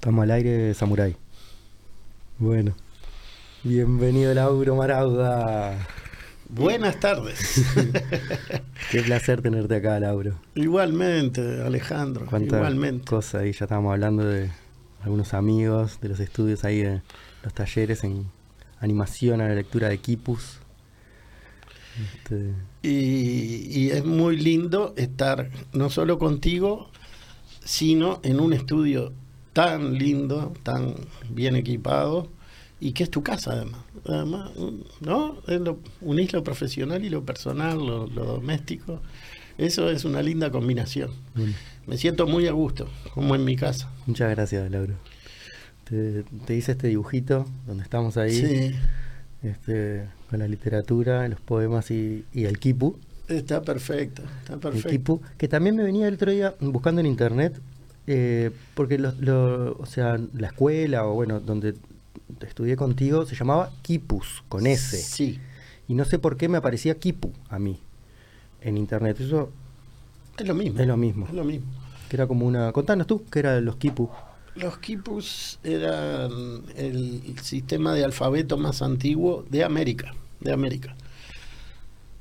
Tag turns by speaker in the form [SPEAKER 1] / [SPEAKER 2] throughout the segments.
[SPEAKER 1] Estamos al aire, Samurai. Bueno. Bienvenido, Lauro Marauda.
[SPEAKER 2] Buenas tardes.
[SPEAKER 1] Qué placer tenerte acá, Lauro.
[SPEAKER 2] Igualmente, Alejandro. Igualmente.
[SPEAKER 1] cosas ahí, ya estábamos hablando de algunos amigos, de los estudios ahí, de los talleres en animación a la lectura de Kipus.
[SPEAKER 2] Este... Y, y es muy lindo estar no solo contigo, sino en un estudio tan lindo, tan bien equipado y que es tu casa además. Además, ¿no? Es lo, unís lo profesional y lo personal, lo, lo, doméstico. Eso es una linda combinación. Mm. Me siento muy a gusto, como en mi casa.
[SPEAKER 1] Muchas gracias, Lauro. Te, te hice este dibujito donde estamos ahí.
[SPEAKER 2] Sí.
[SPEAKER 1] Este, con la literatura, los poemas y, y el kipu.
[SPEAKER 2] Está perfecto, está perfecto.
[SPEAKER 1] El kipu, que también me venía el otro día buscando en internet, eh, porque lo, lo, o sea, la escuela o bueno, donde estudié contigo se llamaba Kipus, con S.
[SPEAKER 2] Sí.
[SPEAKER 1] Y no sé por qué me aparecía Kipu a mí en internet. Eso
[SPEAKER 2] es lo mismo.
[SPEAKER 1] Es lo mismo.
[SPEAKER 2] Es lo mismo.
[SPEAKER 1] Que era como una. Contanos tú, ¿qué eran los Kipu?
[SPEAKER 2] Los Kipus eran el sistema de alfabeto más antiguo de América. De América.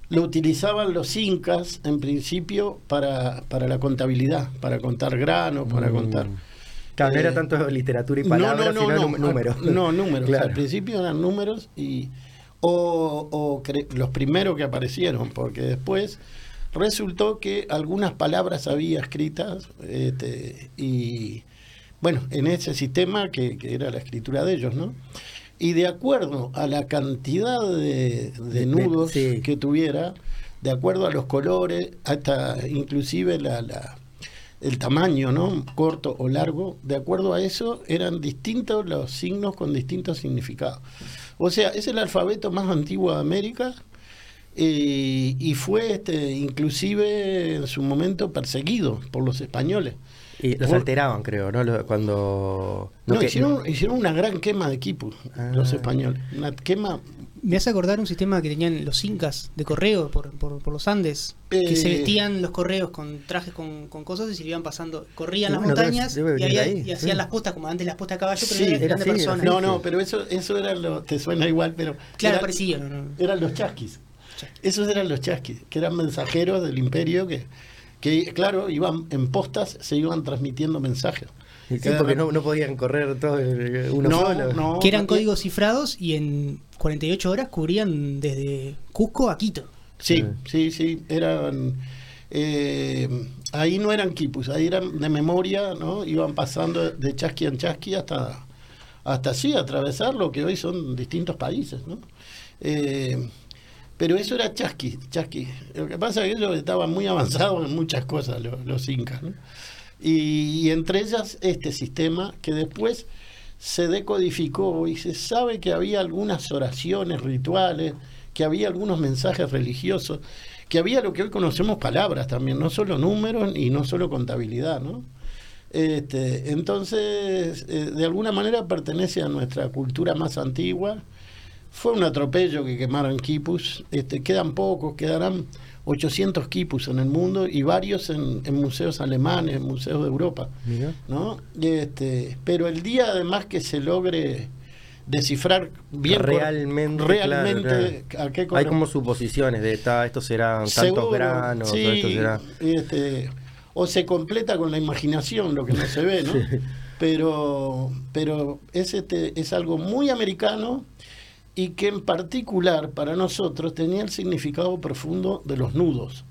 [SPEAKER 2] Lo utilizaban los incas en principio para, para la contabilidad, para contar granos, para
[SPEAKER 1] Mm.
[SPEAKER 2] contar.
[SPEAKER 1] Claro, no era tanto literatura y palabras,
[SPEAKER 2] no, no,
[SPEAKER 1] sino
[SPEAKER 2] no,
[SPEAKER 1] números.
[SPEAKER 2] No, números.
[SPEAKER 1] Claro.
[SPEAKER 2] Al principio eran números y o, o los primeros que aparecieron, porque después resultó que algunas palabras había escritas este, y bueno, en ese sistema que, que, era la escritura de ellos, ¿no? Y de acuerdo a la cantidad de, de nudos
[SPEAKER 1] sí.
[SPEAKER 2] que tuviera, de acuerdo a los colores, hasta inclusive la, la el tamaño, ¿no? Corto o largo, de acuerdo a eso eran distintos los signos con distintos significados. O sea, es el alfabeto más antiguo de América eh, y fue este, inclusive en su momento perseguido por los españoles.
[SPEAKER 1] Y los alteraban, creo, ¿no? Cuando...
[SPEAKER 2] No, no que... hicieron, hicieron, una gran quema de equipos ah. los españoles. Una quema
[SPEAKER 3] me hace acordar un sistema que tenían los incas de correo por, por, por los Andes, eh, que se vestían los correos con trajes con, con cosas y se iban pasando, corrían las
[SPEAKER 1] bueno,
[SPEAKER 3] montañas
[SPEAKER 1] debe, debe
[SPEAKER 3] y, había,
[SPEAKER 1] ahí,
[SPEAKER 3] y, hacían
[SPEAKER 1] sí.
[SPEAKER 3] las postas como antes las postas de caballo, pero
[SPEAKER 2] sí,
[SPEAKER 3] eran, eran de
[SPEAKER 1] así,
[SPEAKER 3] personas.
[SPEAKER 2] No, no, pero eso, eso era lo, te suena igual, pero
[SPEAKER 3] claro,
[SPEAKER 2] era,
[SPEAKER 3] no.
[SPEAKER 2] eran los chasquis. Esos eran los chasquis, que eran mensajeros del imperio que, que claro, iban en postas, se iban transmitiendo mensajes.
[SPEAKER 1] Sí, porque no, no, podían correr todo uno
[SPEAKER 2] no,
[SPEAKER 1] solo.
[SPEAKER 2] No,
[SPEAKER 3] que eran códigos cifrados y en 48 horas cubrían desde Cusco a Quito.
[SPEAKER 2] Sí, sí, sí, eran... Eh, ahí no eran quipus, ahí eran de memoria, ¿no? Iban pasando de chasqui en chasqui hasta, hasta así, atravesar lo que hoy son distintos países, ¿no? Eh, pero eso era chasqui, chasqui. Lo que pasa es que ellos estaban muy avanzados en muchas cosas, los, los incas, ¿no? Y, y, entre ellas este sistema que después se decodificó y se sabe que había algunas oraciones rituales, que había algunos mensajes religiosos, que había lo que hoy conocemos palabras también, no solo números y no solo contabilidad, ¿no? Este, entonces, eh, de alguna manera pertenece a nuestra cultura más antigua. Fue un atropello que quemaron quipus, este, quedan pocos, quedarán 800 quipus en el mundo y varios en, en museos alemanes, en museos de Europa.
[SPEAKER 1] Mira.
[SPEAKER 2] ¿no? Este, pero el día además que se logre descifrar bien
[SPEAKER 1] realmente,
[SPEAKER 2] realmente
[SPEAKER 1] claro, claro.
[SPEAKER 2] a qué
[SPEAKER 1] hay como suposiciones de ta, estos serán tantos
[SPEAKER 2] Seguro,
[SPEAKER 1] granos
[SPEAKER 2] sí,
[SPEAKER 1] esto será
[SPEAKER 2] este, o se completa con la imaginación lo que no se ve no
[SPEAKER 1] Sí.
[SPEAKER 2] pero pero es este es algo muy americano y que en particular para nosotros tenía el significado profundo de los nudos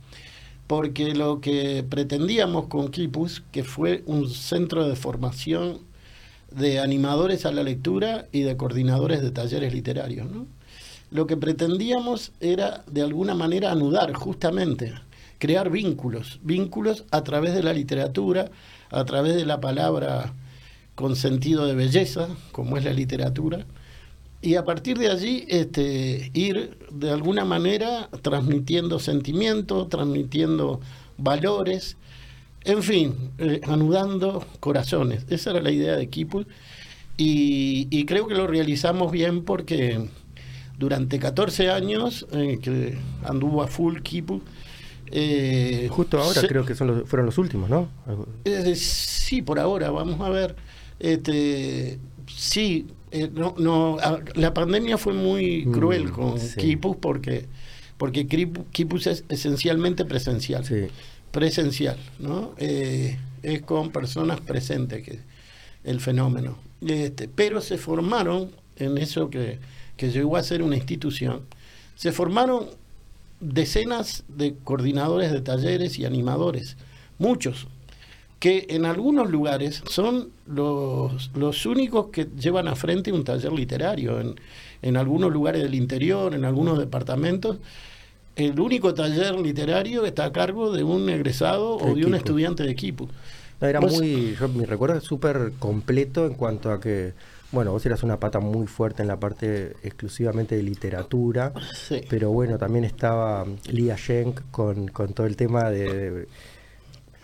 [SPEAKER 2] porque lo que pretendíamos con Kipus que fue un centro de formación de animadores a la lectura y de coordinadores de talleres literarios. ¿no? Lo que pretendíamos era de alguna manera anudar justamente, crear vínculos, vínculos a través de la literatura, a través de la palabra con sentido de belleza, como es la literatura, y a partir de allí este, ir de alguna manera transmitiendo sentimientos, transmitiendo valores, en fin, eh, anudando corazones. Esa era la idea de Kipul y, y, creo que lo realizamos bien porque durante 14 años eh, que anduvo a full Kipul. Eh,
[SPEAKER 1] Justo ahora se, creo que son los, fueron los últimos, ¿no?
[SPEAKER 2] sí, por ahora, vamos a ver. Este, sí, eh, no, no, la pandemia fue muy mm, cruel con Kipus porque, porque Kipus es esencialmente presencial. Presencial, ¿no? Eh, es con personas presentes que el fenómeno. Este, pero se formaron en eso que, que llegó a ser una institución, se formaron decenas de coordinadores de talleres y animadores, muchos, que en algunos lugares son los, los únicos que llevan a frente un taller literario, en, en algunos lugares del interior, en algunos departamentos. El único taller literario está a cargo de un egresado o de un estudiante de equipo.
[SPEAKER 1] era muy, yo, mi recuerdo es súper completo en cuanto a que bueno, vos eras una pata muy fuerte en la parte exclusivamente de literatura, pero bueno, también estaba Lia Schenk con, con todo el tema de,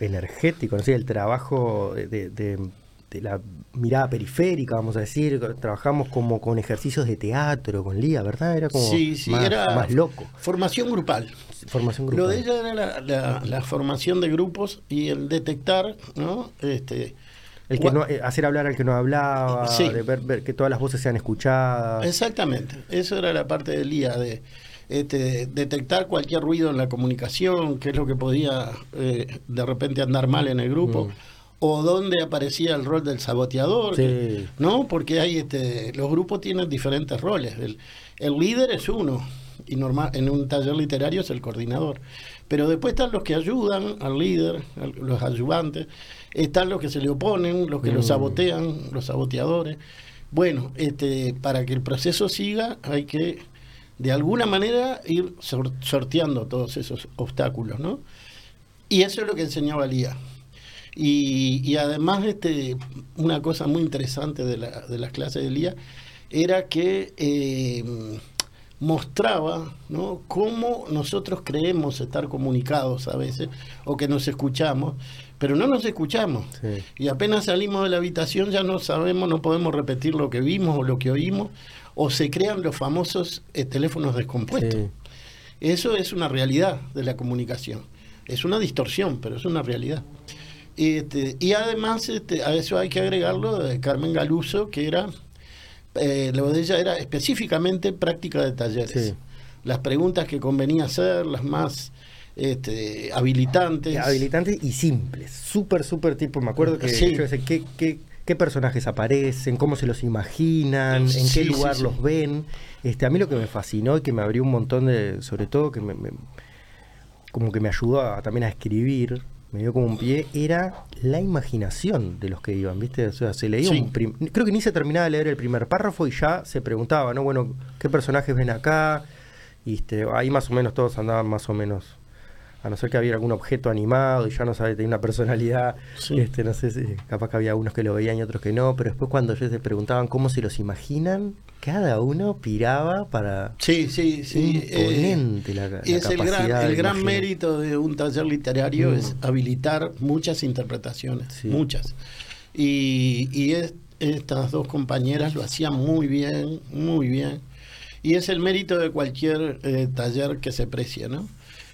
[SPEAKER 1] energético, ¿no? el trabajo de, de, la mirada periférica, vamos a decir, trabajamos como con ejercicios de teatro con Lía, ¿verdad? Era como más, loco.
[SPEAKER 2] Formación grupal.
[SPEAKER 1] Formación grupal.
[SPEAKER 2] Lo de ella era la, la, formación de grupos y el detectar, ¿no? Este,
[SPEAKER 1] el que no, eh, hacer hablar al que no hablaba, de ver, que todas las voces sean escuchadas.
[SPEAKER 2] Exactamente, eso era la parte del día, de este, detectar cualquier ruido en la comunicación, qué es lo que podía eh, de repente andar mal en el grupo. Mm. O dónde aparecía el rol del saboteador, ¿no? Porque hay este, los grupos tienen diferentes roles. El, el líder es uno, y normal, en un taller literario es el coordinador. Pero después están los que ayudan al líder, los ayudantes, están los que se le oponen, los que lo mm. sabotean, los saboteadores. Bueno, este, para que el proceso siga hay que de alguna manera ir sorteando todos esos obstáculos, ¿no? Y eso es lo que enseñaba Lía. Y, y además, este, una cosa muy interesante de, la, de las clases de Lía era que eh, mostraba ¿no? cómo nosotros creemos estar comunicados a veces o que nos escuchamos, pero no nos escuchamos. Y apenas salimos de la habitación ya no sabemos, no podemos repetir lo que vimos o lo que oímos, o se crean los famosos eh, teléfonos descompuestos. Eso es una realidad de la comunicación. Es una distorsión, pero es una realidad. Este, y además este, a eso hay que agregarlo de Carmen Galuso, que era eh, lo de ella era específicamente práctica de talleres. Las preguntas que convenía hacer, las más este, habilitantes.
[SPEAKER 1] Habilitantes y simples, súper, súper tipo. Me acuerdo que yo sé, ¿qué, qué, qué personajes aparecen, cómo se los imaginan, en qué lugar los ven. Este, a mí lo que me fascinó y que me abrió un montón de, sobre todo que me, como que me ayudó también a escribir, me dio como un pie, era la imaginación de los que iban, ¿viste? O sea, se leía un creo que ni se terminaba de leer el primer párrafo y ya se preguntaba, ¿no? Bueno, ¿qué personajes ven acá? Y este, ahí más o menos todos andaban más o menos a no ser que había algún objeto animado y ya no sabe, tenía una personalidad, este, no sé si capaz que había unos que lo veían y otros que no, pero después cuando ellos se preguntaban cómo se los imaginan, cada uno piraba para
[SPEAKER 2] sí sí sí
[SPEAKER 1] imponente eh, la,
[SPEAKER 2] es el gran, el gran mérito de un taller literario mm. es habilitar muchas interpretaciones muchas. Y, y estas dos compañeras lo hacían muy bien muy bien. Y es el mérito de cualquier eh, taller que se precie no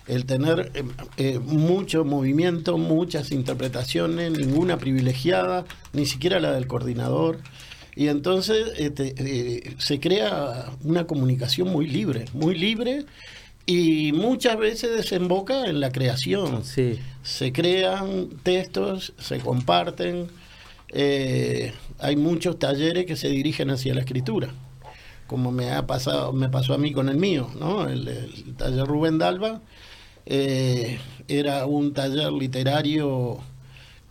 [SPEAKER 2] el tener eh, eh, mucho movimiento, muchas interpretaciones, ninguna privilegiada, ni siquiera la del coordinador. Y entonces este, eh, se crea una comunicación muy libre, muy libre y muchas veces desemboca en la creación.
[SPEAKER 1] Sí.
[SPEAKER 2] Se crean textos, se comparten. hay muchos talleres que se dirigen hacia la escritura, como me ha pasado, me pasó a mí con el mío, ¿no? El, el taller Rubén Dalva eh, era un taller literario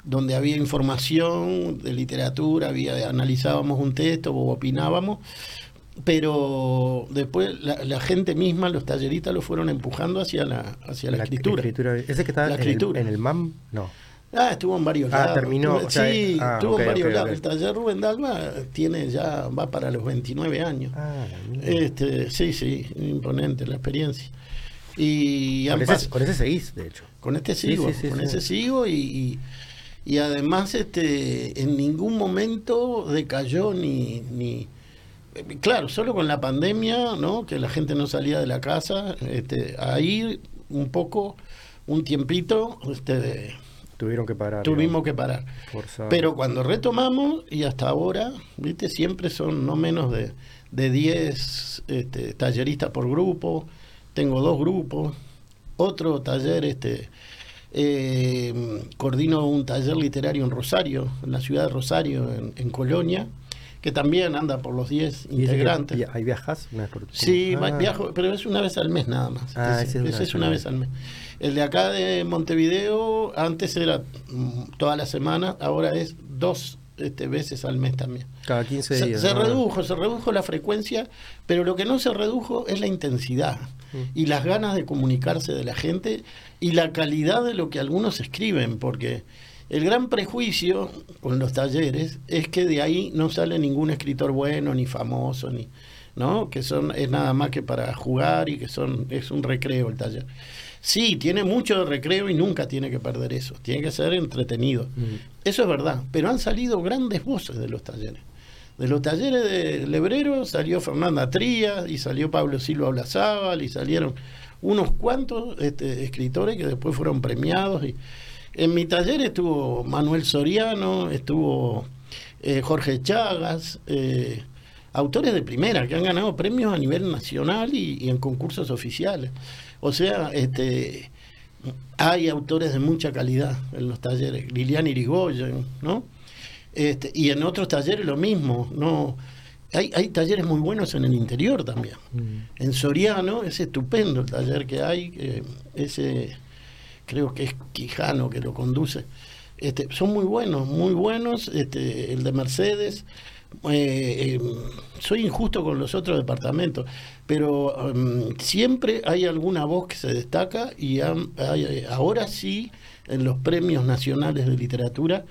[SPEAKER 2] donde había información de literatura, había, analizábamos un texto o opinábamos, pero después la, gente misma, los talleristas, lo fueron empujando hacia la, hacia la, escritura.
[SPEAKER 1] ¿Ese que está en, el, MAM? No.
[SPEAKER 2] Ah, estuvo en varios
[SPEAKER 1] ah, terminó.
[SPEAKER 2] sí, ah, estuvo en varios lados. El taller Rubén Dalma tiene ya, va para los 29 años.
[SPEAKER 1] Ah,
[SPEAKER 2] este, sí, sí, imponente la experiencia. Y
[SPEAKER 1] con, ese, con ese seguís, de hecho.
[SPEAKER 2] Con este sigo, con ese sigo y, y, además este en ningún momento decayó ni, ni claro, solo con la pandemia, ¿no? Que la gente no salía de la casa, este, ahí un poco, un tiempito, este,
[SPEAKER 1] Tuvieron que parar.
[SPEAKER 2] Tuvimos que parar. Pero cuando retomamos, y hasta ahora, viste, siempre son no menos de, de 10 este, talleristas por grupo. Tengo dos grupos. Otro taller, este, eh, coordino un taller literario en Rosario, en la ciudad de Rosario, en, Colonia, que también anda por los 10 integrantes.
[SPEAKER 1] ¿Hay viajas?
[SPEAKER 2] Sí, ah. viajo, pero es una vez al mes nada más. Ah, ese, es, una, vez al mes. El de acá de Montevideo, antes era mm, toda la semana, ahora es dos este, veces al mes también.
[SPEAKER 1] Cada 15 días.
[SPEAKER 2] Se, redujo, se redujo la frecuencia, pero lo que no se redujo es la intensidad. Y las ganas de comunicarse de la gente y la calidad de lo que algunos escriben, porque el gran prejuicio con los talleres es que de ahí no sale ningún escritor bueno, ni famoso, ni, ¿no? Que son, es nada más que para jugar y que son, es un recreo el taller. Sí, tiene mucho de recreo y nunca tiene que perder eso. Tiene que ser entretenido. Mm. Eso es verdad. Pero han salido grandes voces de los talleres. De los talleres de Lebrero salió Fernanda Trías y salió Pablo Silva Olazábal y salieron unos cuantos este, escritores que después fueron premiados. Y en mi taller estuvo Manuel Soriano, estuvo eh, Jorge Chagas, eh, autores de primera que han ganado premios a nivel nacional y en concursos oficiales. O sea, este, hay autores de mucha calidad en los talleres. Lilian Irigoyen, ¿no? Este, y en otros talleres lo mismo, ¿no? Hay, hay talleres muy buenos en el interior también. Mm. En Soriano es estupendo el taller que hay, ese creo que es Quijano que lo conduce. Este, son muy buenos, muy buenos. Este, el de Mercedes, eh, em, soy injusto con los otros departamentos, pero em, siempre hay alguna voz que se destaca y ahora sí, en los premios nacionales de literatura,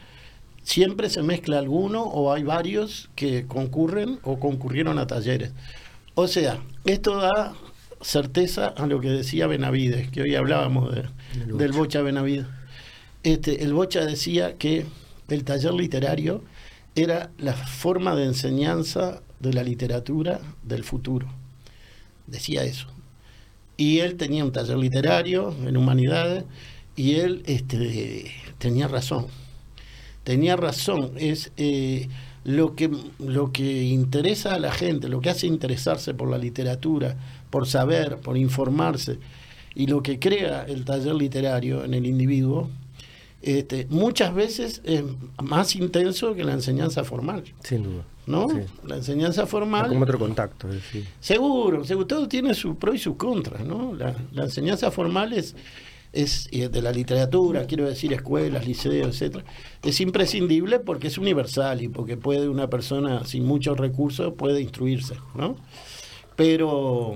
[SPEAKER 2] siempre se mezcla alguno o hay varios que concurren o concurrieron a talleres. O sea, esto da certeza a lo que decía Benavides, que hoy hablábamos del Bocha Benavides. Este, el Bocha decía que el taller literario era la forma de enseñanza de la literatura del futuro. Decía eso. Y él tenía un taller literario en humanidades y él este, tenía razón. Tenía razón. Es eh, lo, que, lo que interesa a la gente, lo que hace interesarse por la literatura, por saber, por informarse, y lo que crea el taller literario en el individuo, este, muchas veces es más intenso que la enseñanza formal.
[SPEAKER 1] Sin duda.
[SPEAKER 2] ¿No? La enseñanza formal.
[SPEAKER 1] como otro contacto.
[SPEAKER 2] Seguro, seguro, todo tiene su pro y su contra, ¿no? La, enseñanza formal es, es de la literatura, quiero decir escuelas, liceos, etcétera, es imprescindible porque es universal y porque puede una persona sin muchos recursos puede instruirse, ¿no? Pero,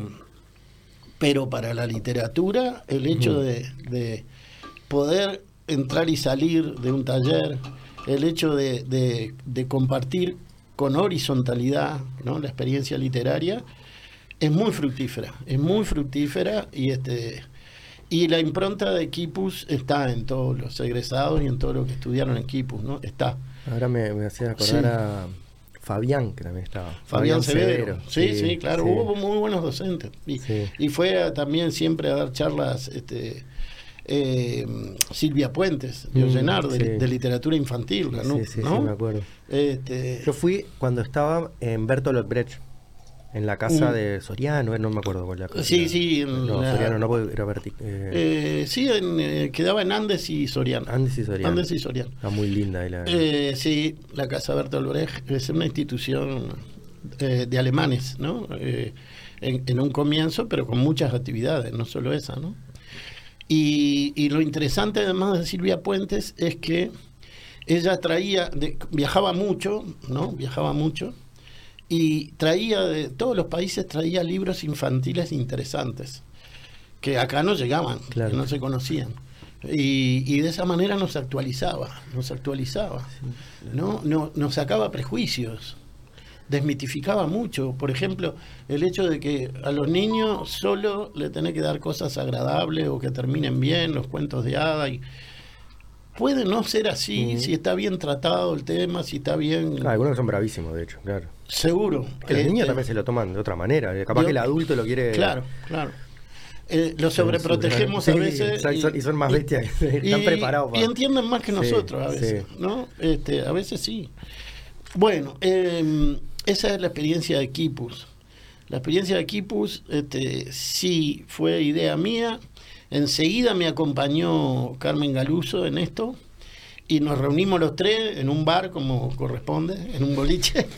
[SPEAKER 2] pero para la literatura, el hecho de, de poder entrar y salir de un taller, el hecho de, compartir con horizontalidad ¿no? la experiencia literaria, es muy fructífera, es muy fructífera y este y la impronta de Equipus está en todos los egresados y en todos los que estudiaron Equipus, ¿no? Está.
[SPEAKER 1] Ahora me, me hacía acordar a Fabián, que también estaba.
[SPEAKER 2] Fabián, Severo. Sí, sí, claro, hubo muy buenos docentes. Y, y fue también siempre a dar charlas este, eh, Silvia Puentes, de mm, de, literatura infantil, ¿no?
[SPEAKER 1] Sí, sí, me acuerdo. Este, Yo fui cuando estaba en Bertolt Brecht, en la casa mm. de Soriano, eh, no me acuerdo cuál la casa.
[SPEAKER 2] Sí, sí.
[SPEAKER 1] no, Soriano no, era
[SPEAKER 2] Berti, eh. sí, quedaba en Andes y Soriano.
[SPEAKER 1] Andes y Soriano.
[SPEAKER 2] Andes y Soriano.
[SPEAKER 1] Está muy linda ahí la...
[SPEAKER 2] sí, la casa Bertolt Brecht es una institución de alemanes, ¿no? En, en un comienzo, pero con muchas actividades, no solo esa, ¿no? Y, lo interesante además de Silvia Puentes es que ella traía, viajaba mucho, ¿no? Viajaba mucho y traía de todos los países traía libros infantiles interesantes que acá no llegaban, que no se conocían. Y, de esa manera nos actualizaba, nos actualizaba, ¿no? No, nos sacaba prejuicios desmitificaba mucho. Por ejemplo, el hecho de que a los niños solo le tenés que dar cosas agradables o que terminen bien, los cuentos de hada. Y puede no ser así si está bien tratado el tema, si está bien.
[SPEAKER 1] algunos son bravísimos, de hecho, claro.
[SPEAKER 2] Seguro.
[SPEAKER 1] Que los niños este, también se lo toman de otra manera. Capaz que el adulto lo quiere.
[SPEAKER 2] Claro, claro. eh, los sobreprotegemos a veces.
[SPEAKER 1] y, son más bestias, están preparados.
[SPEAKER 2] Y entienden más que nosotros a veces, ¿no? Este, a veces sí. Bueno, em, esa es la experiencia de Kipus. La experiencia de Kipus este, sí fue idea mía. Enseguida me acompañó Carmen Galuso en esto y nos reunimos los tres en un bar como corresponde, en un boliche.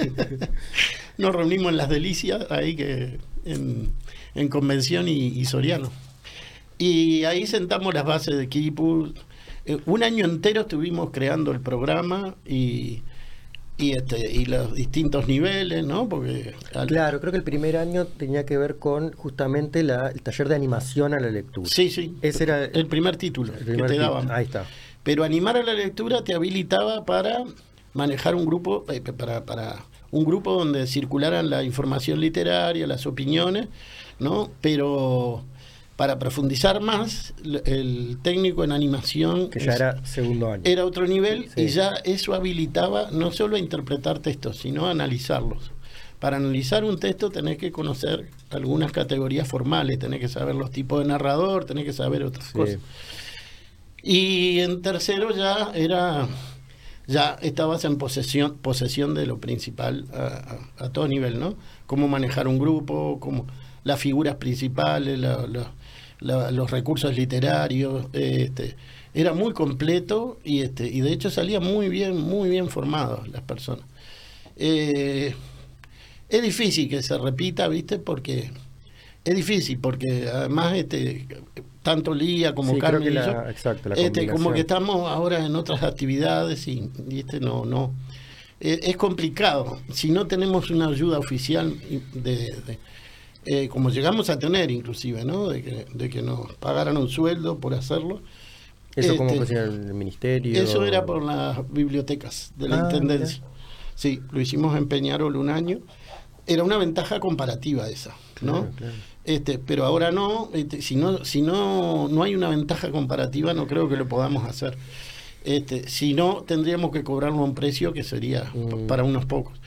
[SPEAKER 2] nos reunimos en Las Delicias, ahí que en, Convención y, Soriano. Y ahí sentamos las bases de Kipus. Eh, un año entero estuvimos creando el programa y y este y los distintos niveles, ¿no? Porque
[SPEAKER 1] claro, creo que el primer año tenía que ver con justamente la, el taller de animación a la lectura.
[SPEAKER 2] Sí, sí. Ese era el primer título que te daban.
[SPEAKER 1] Ahí está.
[SPEAKER 2] Pero animar a la lectura te habilitaba para manejar un grupo eh, para, para un grupo donde circularan la información literaria, las opiniones, ¿no? Pero para profundizar más, el técnico en animación...
[SPEAKER 1] Que ya era segundo año.
[SPEAKER 2] Era otro nivel y ya eso habilitaba no solo a interpretar textos, sino a analizarlos. Para analizar un texto tenés que conocer algunas categorías formales, tenés que saber los tipos de narrador, tenés que saber otras cosas. Y en tercero ya era ya estabas en posesión, posesión de lo principal a, todo nivel, ¿no? Cómo manejar un grupo, cómo las figuras principales, la, los recursos literarios, este, era muy completo y, este, y de hecho salía muy bien, muy bien formados las personas. Eh, es difícil que se repita, ¿viste? Porque es difícil, porque además este, tanto Lía como Carmen este, como que estamos ahora en otras actividades y, este no, no. Es, complicado. Si no tenemos una ayuda oficial de eh, como llegamos a tener inclusive, ¿no? De que, de que nos pagaran un sueldo por hacerlo.
[SPEAKER 1] ¿Eso cómo este, fue el ministerio?
[SPEAKER 2] Eso era por las bibliotecas de la ah, Intendencia. Sí, lo hicimos en Peñarol un año. Era una ventaja comparativa esa, ¿no? Este, pero ahora no, este, si no, si no, no hay una ventaja comparativa, no creo que lo podamos hacer. Este, si no, tendríamos que cobrarlo a un precio que sería mm. para unos pocos.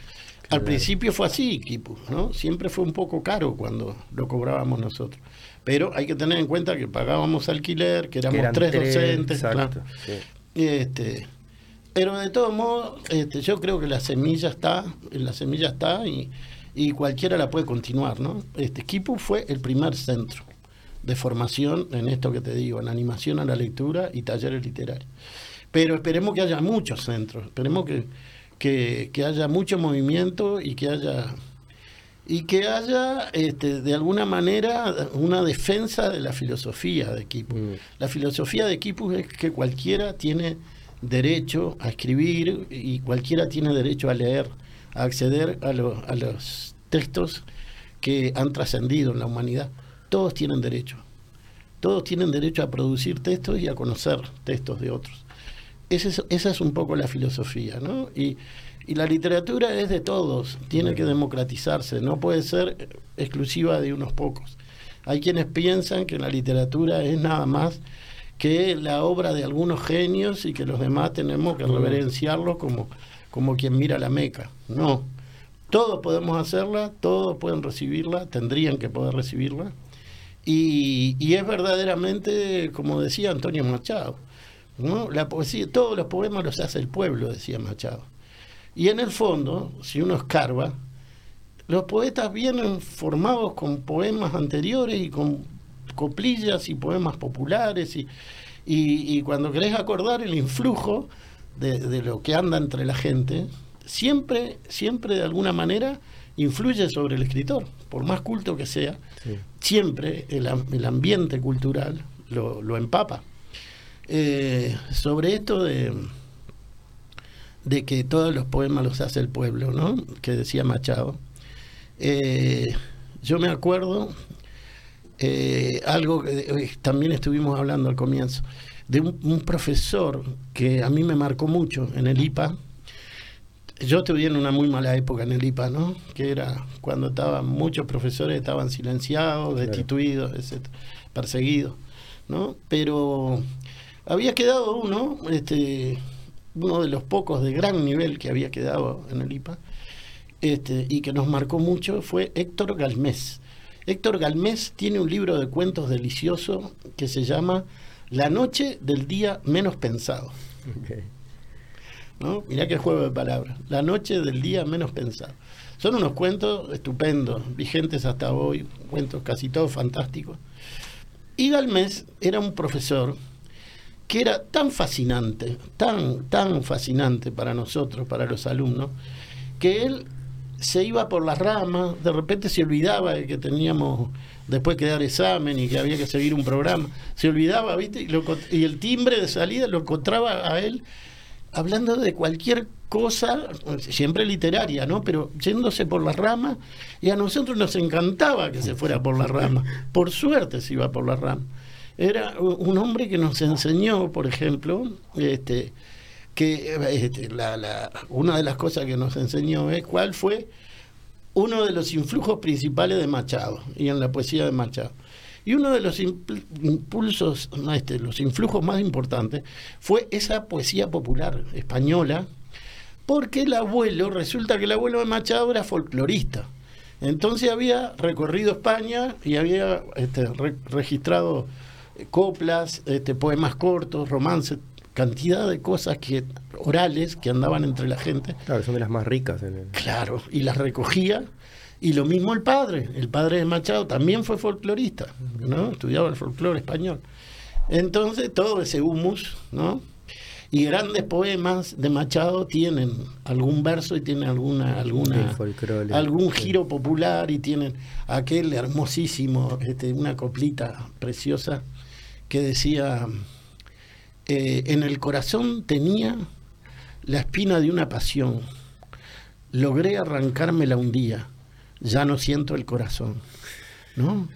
[SPEAKER 2] Al principio fue así, Kipu, ¿no? Siempre fue un poco caro cuando lo cobrábamos nosotros. Pero hay que tener en cuenta que pagábamos alquiler, que éramos tres, docentes. este, pero de todos modos, este, yo creo que la semilla está, la semilla está y, y cualquiera la puede continuar, ¿no? Este, Kipu fue el primer centro de formación en esto que te digo, en animación a la lectura y talleres literarios. Pero esperemos que haya muchos centros, esperemos que que, haya mucho movimiento y que haya y que haya este, de alguna manera una defensa de la filosofía de equipo. Mm. La filosofía de equipo es que cualquiera tiene derecho a escribir y cualquiera tiene derecho a leer, a acceder a, a los textos que han trascendido en la humanidad. Todos tienen derecho. Todos tienen derecho a producir textos y a conocer textos de otros esa es un poco la filosofía, ¿no? Y, la literatura es de todos, tiene que democratizarse, no puede ser exclusiva de unos pocos. Hay quienes piensan que la literatura es nada más que la obra de algunos genios y que los demás tenemos que reverenciarlos como, como quien mira la meca. No, todos podemos hacerla, todos pueden recibirla, tendrían que poder recibirla. Y, y es verdaderamente, como decía Antonio Machado, ¿no? La poesía, todos los poemas los hace el pueblo, decía Machado. Y en el fondo, si uno escarba, los poetas vienen formados con poemas anteriores y con coplillas y poemas populares y, y, cuando querés acordar el influjo de, lo que anda entre la gente, siempre, siempre de alguna manera influye sobre el escritor, por más culto que sea, siempre el, el, ambiente cultural lo, lo empapa. Eh, sobre esto de, de que todos los poemas los hace el pueblo, ¿no? Que decía Machado. Eh, yo me acuerdo eh, algo que también estuvimos hablando al comienzo, de un, profesor que a mí me marcó mucho en el IPA. Yo estuve en una muy mala época en el IPA, ¿no? Que era cuando estaban muchos profesores estaban silenciados, destituidos, perseguidos, ¿no? Pero había quedado uno, este, uno de los pocos de gran nivel que había quedado en el IPA, este, y que nos marcó mucho, fue Héctor Galmés. Héctor Galmés tiene un libro de cuentos delicioso que se llama La noche del día menos pensado. ¿No? Mirá qué juego de palabras. La noche del día menos pensado. Son unos cuentos estupendos, vigentes hasta hoy, cuentos casi todos fantásticos. Y Galmés era un profesor que era tan fascinante, tan, tan fascinante para nosotros, para los alumnos, que él se iba por las ramas, de repente se olvidaba de que teníamos después que dar examen y que había que seguir un programa, se olvidaba, ¿viste? Y, y el timbre de salida lo encontraba a él hablando de cualquier cosa, siempre literaria, ¿no? Pero yéndose por las ramas, y a nosotros nos encantaba que se fuera por las ramas. Por suerte se iba por las ramas. Era un hombre que nos enseñó, por ejemplo, este, que este, la, una de las cosas que nos enseñó es cuál fue uno de los influjos principales de Machado y en la poesía de Machado. Y uno de los impulsos, este, los influjos más importantes fue esa poesía popular española, porque el abuelo, resulta que el abuelo de Machado era folclorista. Entonces había recorrido España y había este, registrado coplas, este, poemas cortos, romances, cantidad de cosas que orales que andaban entre la gente.
[SPEAKER 1] Claro, son de las más ricas.
[SPEAKER 2] Claro, y las recogía. Y lo mismo el padre, el padre de Machado también fue folclorista, ¿no? Estudiaba el folclore español. Entonces, todo ese humus, ¿no? Y grandes poemas de Machado tienen algún verso y tienen alguna, alguna algún giro popular y tienen aquel hermosísimo, este, una coplita preciosa que decía, eh, en el corazón tenía la espina de una pasión, logré arrancármela un día, ya no siento el corazón. ¿No?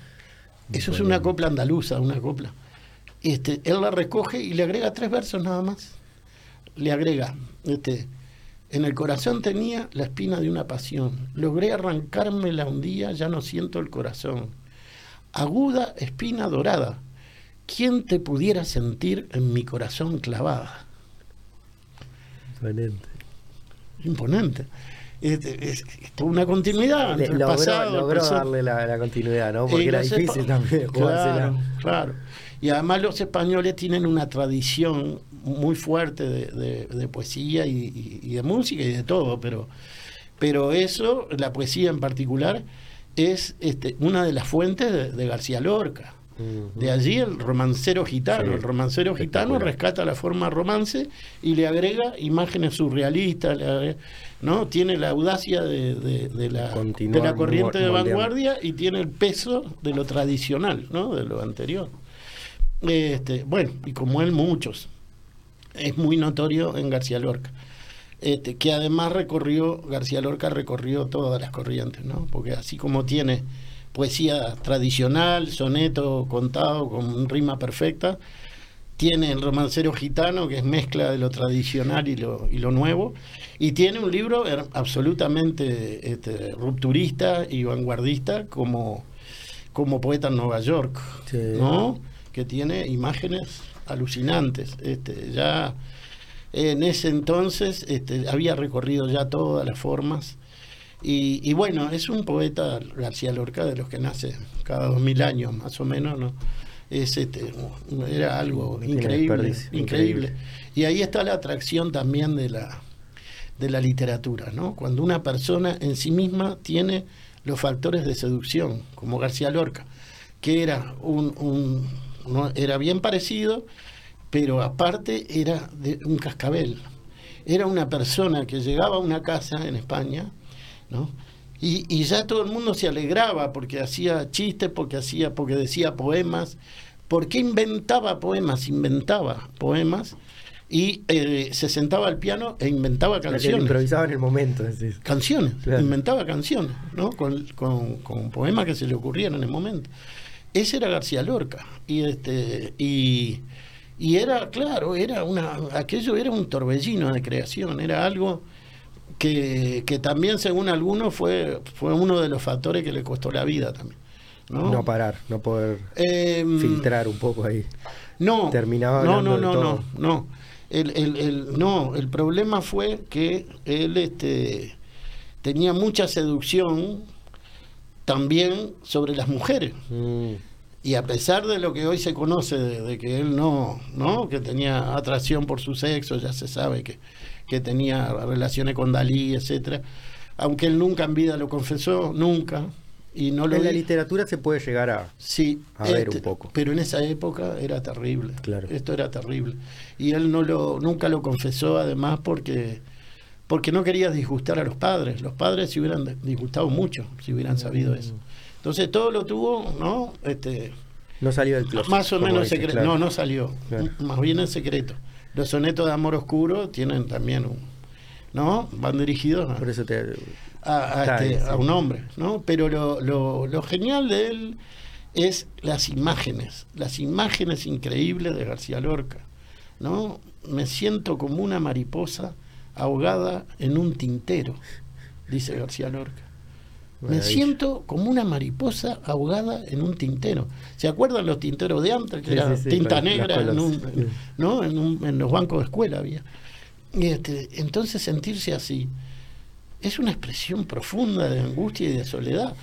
[SPEAKER 2] Eso es una copla andaluza, una copla. Este, él la recoge y le agrega tres versos nada más. Le agrega, este, en el corazón tenía la espina de una pasión. Logré arrancármela un día, ya no siento el corazón. Aguda espina dorada, ¿quién te pudiera sentir en mi corazón clavada?
[SPEAKER 1] Imponente.
[SPEAKER 2] Imponente. Es, una continuidad.
[SPEAKER 1] logró, darle la, continuidad, ¿no? Porque era difícil también
[SPEAKER 2] claro, claro. Y además los españoles tienen una tradición muy fuerte de, poesía y, de música y de todo, pero, pero eso, la poesía en particular, es este, una de las fuentes de García Lorca. De allí el romancero gitano. el romancero gitano rescata la forma romance y le agrega imágenes surrealistas, ¿no? Tiene la audacia de, la, de la, corriente de vanguardia y tiene el peso de lo tradicional, ¿no? De lo anterior. Este, bueno, y como él muchos. Es muy notorio en García Lorca. Este, que además recorrió, García Lorca recorrió todas las corrientes, ¿no? Porque así como tiene poesía tradicional, soneto contado con rima perfecta. Tiene el romancero gitano, que es mezcla de lo tradicional y lo, y lo nuevo. Y tiene un libro absolutamente este, rupturista y vanguardista como, como poeta en Nueva York, ¿no? que tiene imágenes alucinantes. Este, ya en ese entonces este, había recorrido ya todas las formas y, bueno, es un poeta, García Lorca, de los que nace cada dos mil años más o menos, ¿no? Es este, era algo increíble, increíble. Y ahí está la atracción también de la, de la literatura, ¿no? Cuando una persona en sí misma tiene los factores de seducción, como García Lorca, que era un, un no, era bien parecido, pero aparte era de un cascabel. Era una persona que llegaba a una casa en España ¿no? Y, ya todo el mundo se alegraba porque hacía chistes, porque hacía, porque decía poemas, porque inventaba poemas, inventaba poemas y eh, se sentaba al piano e inventaba canciones.
[SPEAKER 1] improvisaba en el momento.
[SPEAKER 2] Canciones, inventaba canciones, ¿no? Con, con, poemas que se le ocurrían en el momento. Ese era García Lorca. Y este, y, y era, claro, era una, aquello era un torbellino de creación, era algo que, también según algunos fue, fue uno de los factores que le costó la vida también.
[SPEAKER 1] No, parar, no poder em, filtrar un poco ahí.
[SPEAKER 2] No, Terminaba no, no, no, no, no. El, el, el, no, el problema fue que él este, tenía mucha seducción, también sobre las mujeres. Mm. Y a pesar de lo que hoy se conoce de, que él no, ¿no? Que tenía atracción por su sexo, ya se sabe que, que tenía relaciones con Dalí, etcétera. Aunque él nunca en vida lo confesó, nunca. Y no lo
[SPEAKER 1] en la literatura se puede llegar a,
[SPEAKER 2] sí,
[SPEAKER 1] a ver un este, poco.
[SPEAKER 2] Pero en esa época era terrible.
[SPEAKER 1] Claro.
[SPEAKER 2] Esto era terrible. Y él no lo, nunca lo confesó, además, porque porque no quería disgustar a los padres. Los padres se hubieran disgustado mucho si hubieran sabido eso. Entonces todo lo tuvo, ¿no? Este,
[SPEAKER 1] no salió del closet.
[SPEAKER 2] Más o menos secreto. No, no salió. Más bien en secreto. Los sonetos de amor oscuro tienen también un. ¿No? Van dirigidos a, este, a, un hombre, ¿no? Pero lo, lo, lo genial de él es las imágenes, las imágenes increíbles de García Lorca, ¿no? Me siento como una mariposa ahogada en un tintero, dice García Lorca. Me siento como una mariposa ahogada en un tintero. ¿Se acuerdan los tinteros de antes? Que era tinta negra en, ¿no? En, los bancos de escuela había. Y este, entonces sentirse así es una expresión profunda de angustia y de soledad.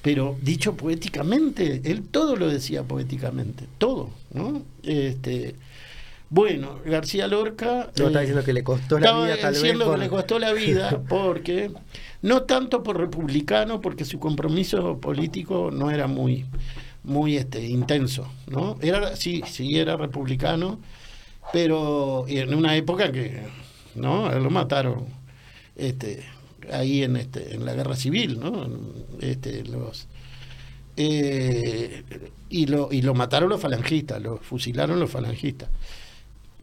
[SPEAKER 2] Pero dicho poéticamente, él todo lo decía poéticamente, todo, ¿no? Este, bueno, García Lorca.
[SPEAKER 1] No, está diciendo que le costó la vida,
[SPEAKER 2] tal diciendo que le costó la vida, porque. No tanto por republicano, porque su compromiso político no era muy, muy este, intenso, ¿no? Era, sí, sí era republicano, pero en una época que, ¿no? lo mataron, este, ahí en este, en la guerra civil, ¿no? Este, los eh, y lo, y lo mataron los falangistas, lo fusilaron los falangistas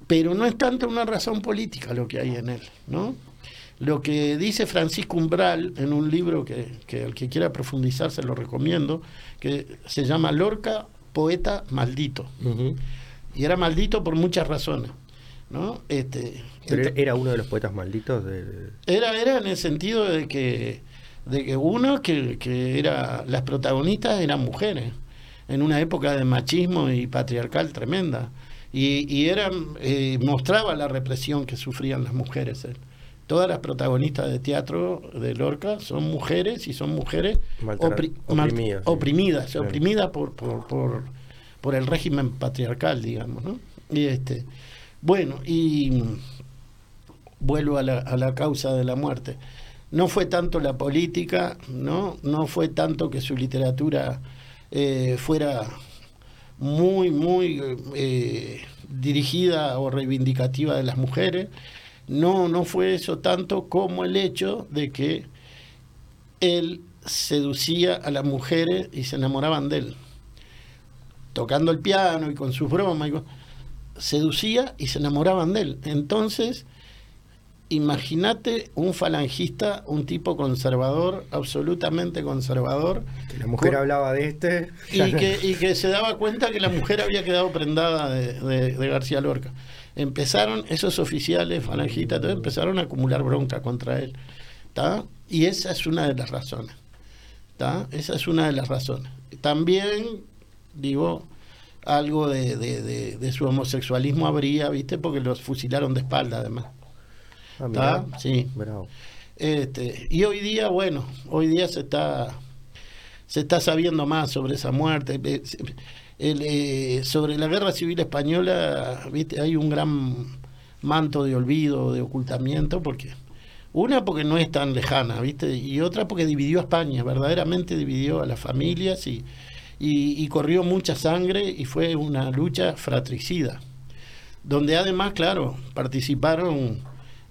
[SPEAKER 2] pero no es tanto una razón política lo que hay en él, ¿no? Lo que dice Francisco Umbral en un libro que, que el que quiera profundizar se lo recomiendo, que se llama Lorca, poeta maldito. Y era maldito por muchas razones. ¿no? Este,
[SPEAKER 1] Pero era uno de los poetas malditos de...
[SPEAKER 2] Era, era en el sentido de que, de que uno, que, que era, las protagonistas eran mujeres, en una época de machismo y patriarcal tremenda y, y eh, mostraba la represión que sufrían las mujeres. Todas las protagonistas de teatro de Lorca son mujeres y son mujeres oprimidas, oprimidas, oprimidas por, por, por, por, el régimen patriarcal, digamos. ¿no? Y este, bueno, y vuelvo a la, a la causa de la muerte. No fue tanto la política, no, no fue tanto que su literatura eh, fuera muy, muy eh, dirigida o reivindicativa de las mujeres. No, no fue eso tanto como el hecho de que él seducía a las mujeres y se enamoraban de él. Tocando el piano y con sus bromas, seducía y se enamoraban de él. Entonces, imagínate un falangista, un tipo conservador, absolutamente conservador.
[SPEAKER 1] la mujer hablaba de este.
[SPEAKER 2] Y que, y que, se daba cuenta que la mujer había quedado prendada de, García Lorca. Empezaron esos oficiales falangistas, empezaron a acumular bronca contra él. Y esa es una de las razones. Esa es una de las razones. También, digo, algo de, de su homosexualismo habría, ¿viste? Porque los fusilaron de espalda, además. Ah, sí. Este, y hoy día, bueno, hoy día se está se está sabiendo más sobre esa muerte. Eh, eh, sobre la guerra civil española, ¿viste? hay un gran manto de olvido, de ocultamiento, porque una porque no es tan lejana, ¿viste? Y otra porque dividió a España, verdaderamente dividió a las familias y, y corrió mucha sangre y fue una lucha fratricida, donde además, claro, participaron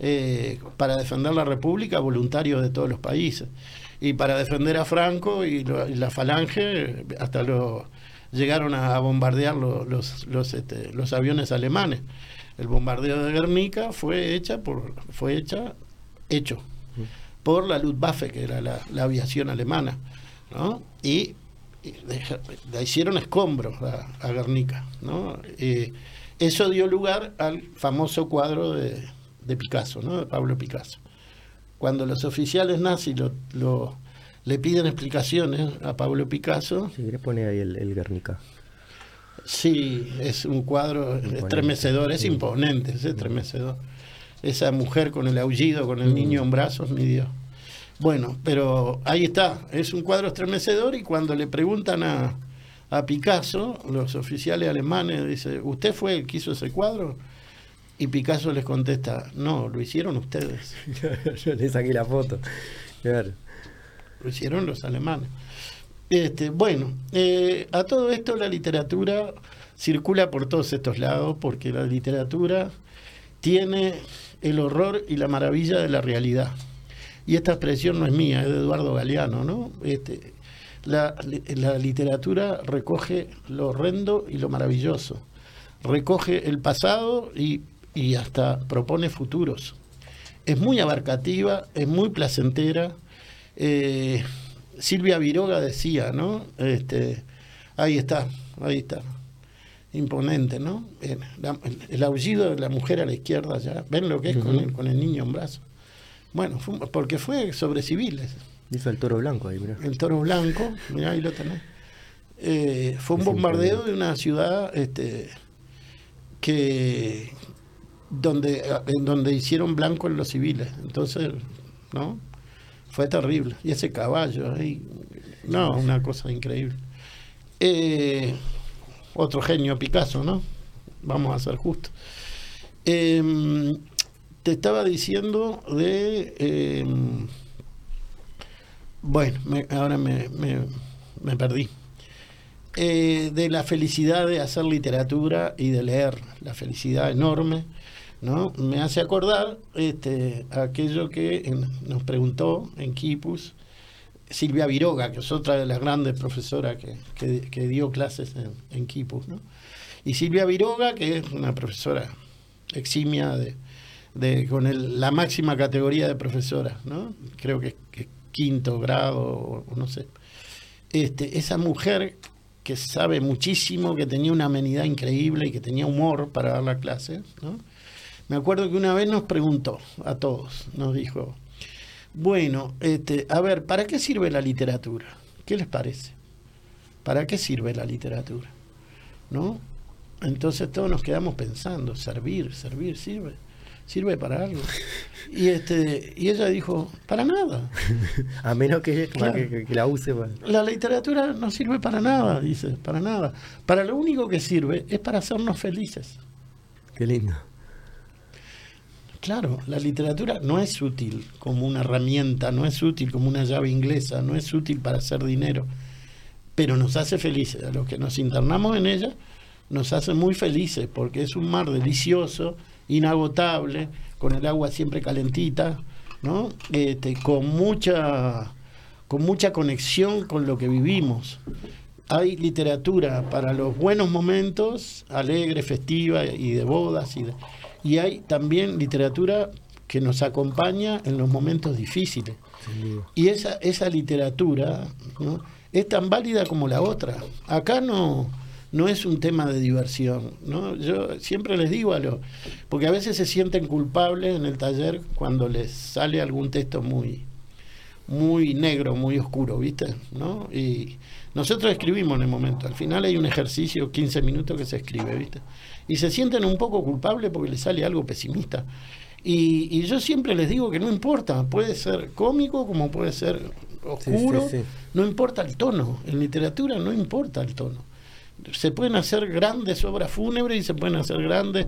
[SPEAKER 2] eh, para defender la República voluntarios de todos los países. Y para defender a Franco y, la Falange, hasta lo llegaron a bombardear los, este, los, aviones alemanes. El bombardeo de Guernica fue hecha por fue hecha hecho por la Luftwaffe, que era la, aviación alemana, ¿no? Y, hicieron escombros a, Guernica, ¿no? Eh, eso dio lugar al famoso cuadro de, de Picasso, ¿no? de Pablo Picasso. Cuando los oficiales nazis lo, le piden explicaciones a Pablo Picasso.
[SPEAKER 1] Si le pone ahí el, Guernica.
[SPEAKER 2] Sí, es un cuadro estremecedor, es imponente, es estremecedor. Esa mujer con el aullido, con el niño en brazos, mi Dios. Bueno, pero ahí está, es un cuadro estremecedor y cuando le preguntan a, a Picasso, los oficiales alemanes, dice, ¿usted fue el que hizo ese cuadro? Y Picasso les contesta, no, lo hicieron ustedes.
[SPEAKER 1] Yo le saqué la foto. Claro.
[SPEAKER 2] Lo hicieron los alemanes. Este, bueno, eh, a todo esto la literatura circula por todos estos lados porque la literatura tiene el horror y la maravilla de la realidad. Y esta expresión no es mía, es de Eduardo Galeano, ¿no? Este, la, literatura recoge lo horrendo y lo maravilloso, recoge el pasado y, hasta propone futuros. Es muy abarcativa, es muy placentera. Eh, Silvia Viroga decía, ¿no? Este, ahí está, ahí está. Imponente, ¿no? El, aullido de la mujer a la izquierda ya. ¿Ven lo que es con, el, con el niño en brazos? Bueno, porque fue sobre civiles.
[SPEAKER 1] Hizo el toro blanco ahí,
[SPEAKER 2] El toro blanco, mirá, ahí lo tenés. Eh, fue un bombardeo de una ciudad este, que donde, en donde hicieron blanco en los civiles. Entonces, ¿no? Fue terrible. Y ese caballo ahí, no, una cosa increíble. Eh, otro genio Picasso, ¿no? Vamos a ser justos. Em, te estaba diciendo de... Em, bueno, ahora me, perdí. Eh, de la felicidad de hacer literatura y de leer, la felicidad enorme, ¿no? Me hace acordar este, aquello que nos preguntó en Kipus Silvia Viroga, que es otra de las grandes profesoras que, dio clases en, en Kipus, ¿no? Y Silvia Viroga, que es una profesora eximia de, de con la máxima categoría de profesora, ¿no? Creo que, que quinto grado, o, no sé. Este, esa mujer que sabe muchísimo, que tenía una amenidad increíble y que tenía humor para dar la clase, ¿no? Me acuerdo que una vez nos preguntó a todos, nos dijo, bueno, este, a ver, ¿para qué sirve la literatura? ¿Qué les parece? ¿Para qué sirve la literatura? ¿No? Entonces todos nos quedamos pensando, servir, servir, sirve sirve para algo. Y este y ella dijo, para nada.
[SPEAKER 1] A menos que, la use.
[SPEAKER 2] La literatura no sirve para nada, dice, para nada. Para lo único que sirve es para hacernos felices.
[SPEAKER 1] Qué lindo.
[SPEAKER 2] Claro, la literatura no es útil como una herramienta, no es útil como una llave inglesa, no es útil para hacer dinero, pero nos hace felices. A los que nos internamos en ella, nos hace muy felices porque es un mar delicioso inagotable, con el agua siempre calentita, ¿no? Este, con mucha con mucha conexión con lo que vivimos. Hay literatura para los buenos momentos, alegre, festiva y de bodas, y, y hay también literatura que nos acompaña en los momentos difíciles. Y esa, esa literatura ¿no? es tan válida como la otra. Acá no, no es un tema de diversión. ¿no? Yo siempre les digo a los, porque a veces se sienten culpables en el taller cuando les sale algún texto muy, muy negro, muy oscuro, ¿viste? ¿No? Y nosotros escribimos en el momento, al final hay un ejercicio, 15 minutos que se escribe, ¿viste? Y se sienten un poco culpables porque les sale algo pesimista. Y, yo siempre les digo que no importa, puede ser cómico como puede ser oscuro, no importa el tono, en literatura no importa el tono se pueden hacer grandes obras fúnebres y se pueden hacer grandes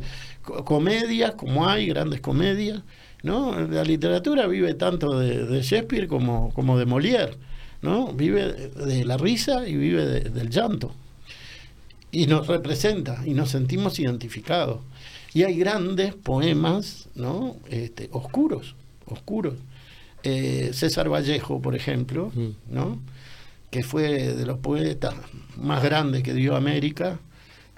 [SPEAKER 2] comedias, como hay grandes comedias. ¿no? La literatura vive tanto de, Shakespeare como, como, de Molière. ¿no? Vive de la risa y vive del llanto. Y nos representa y nos sentimos identificados. Y hay grandes poemas ¿no? Este, oscuros, oscuros. Eh, César Vallejo, por ejemplo, mm. ¿no? que fue de los poetas más grandes que dio América,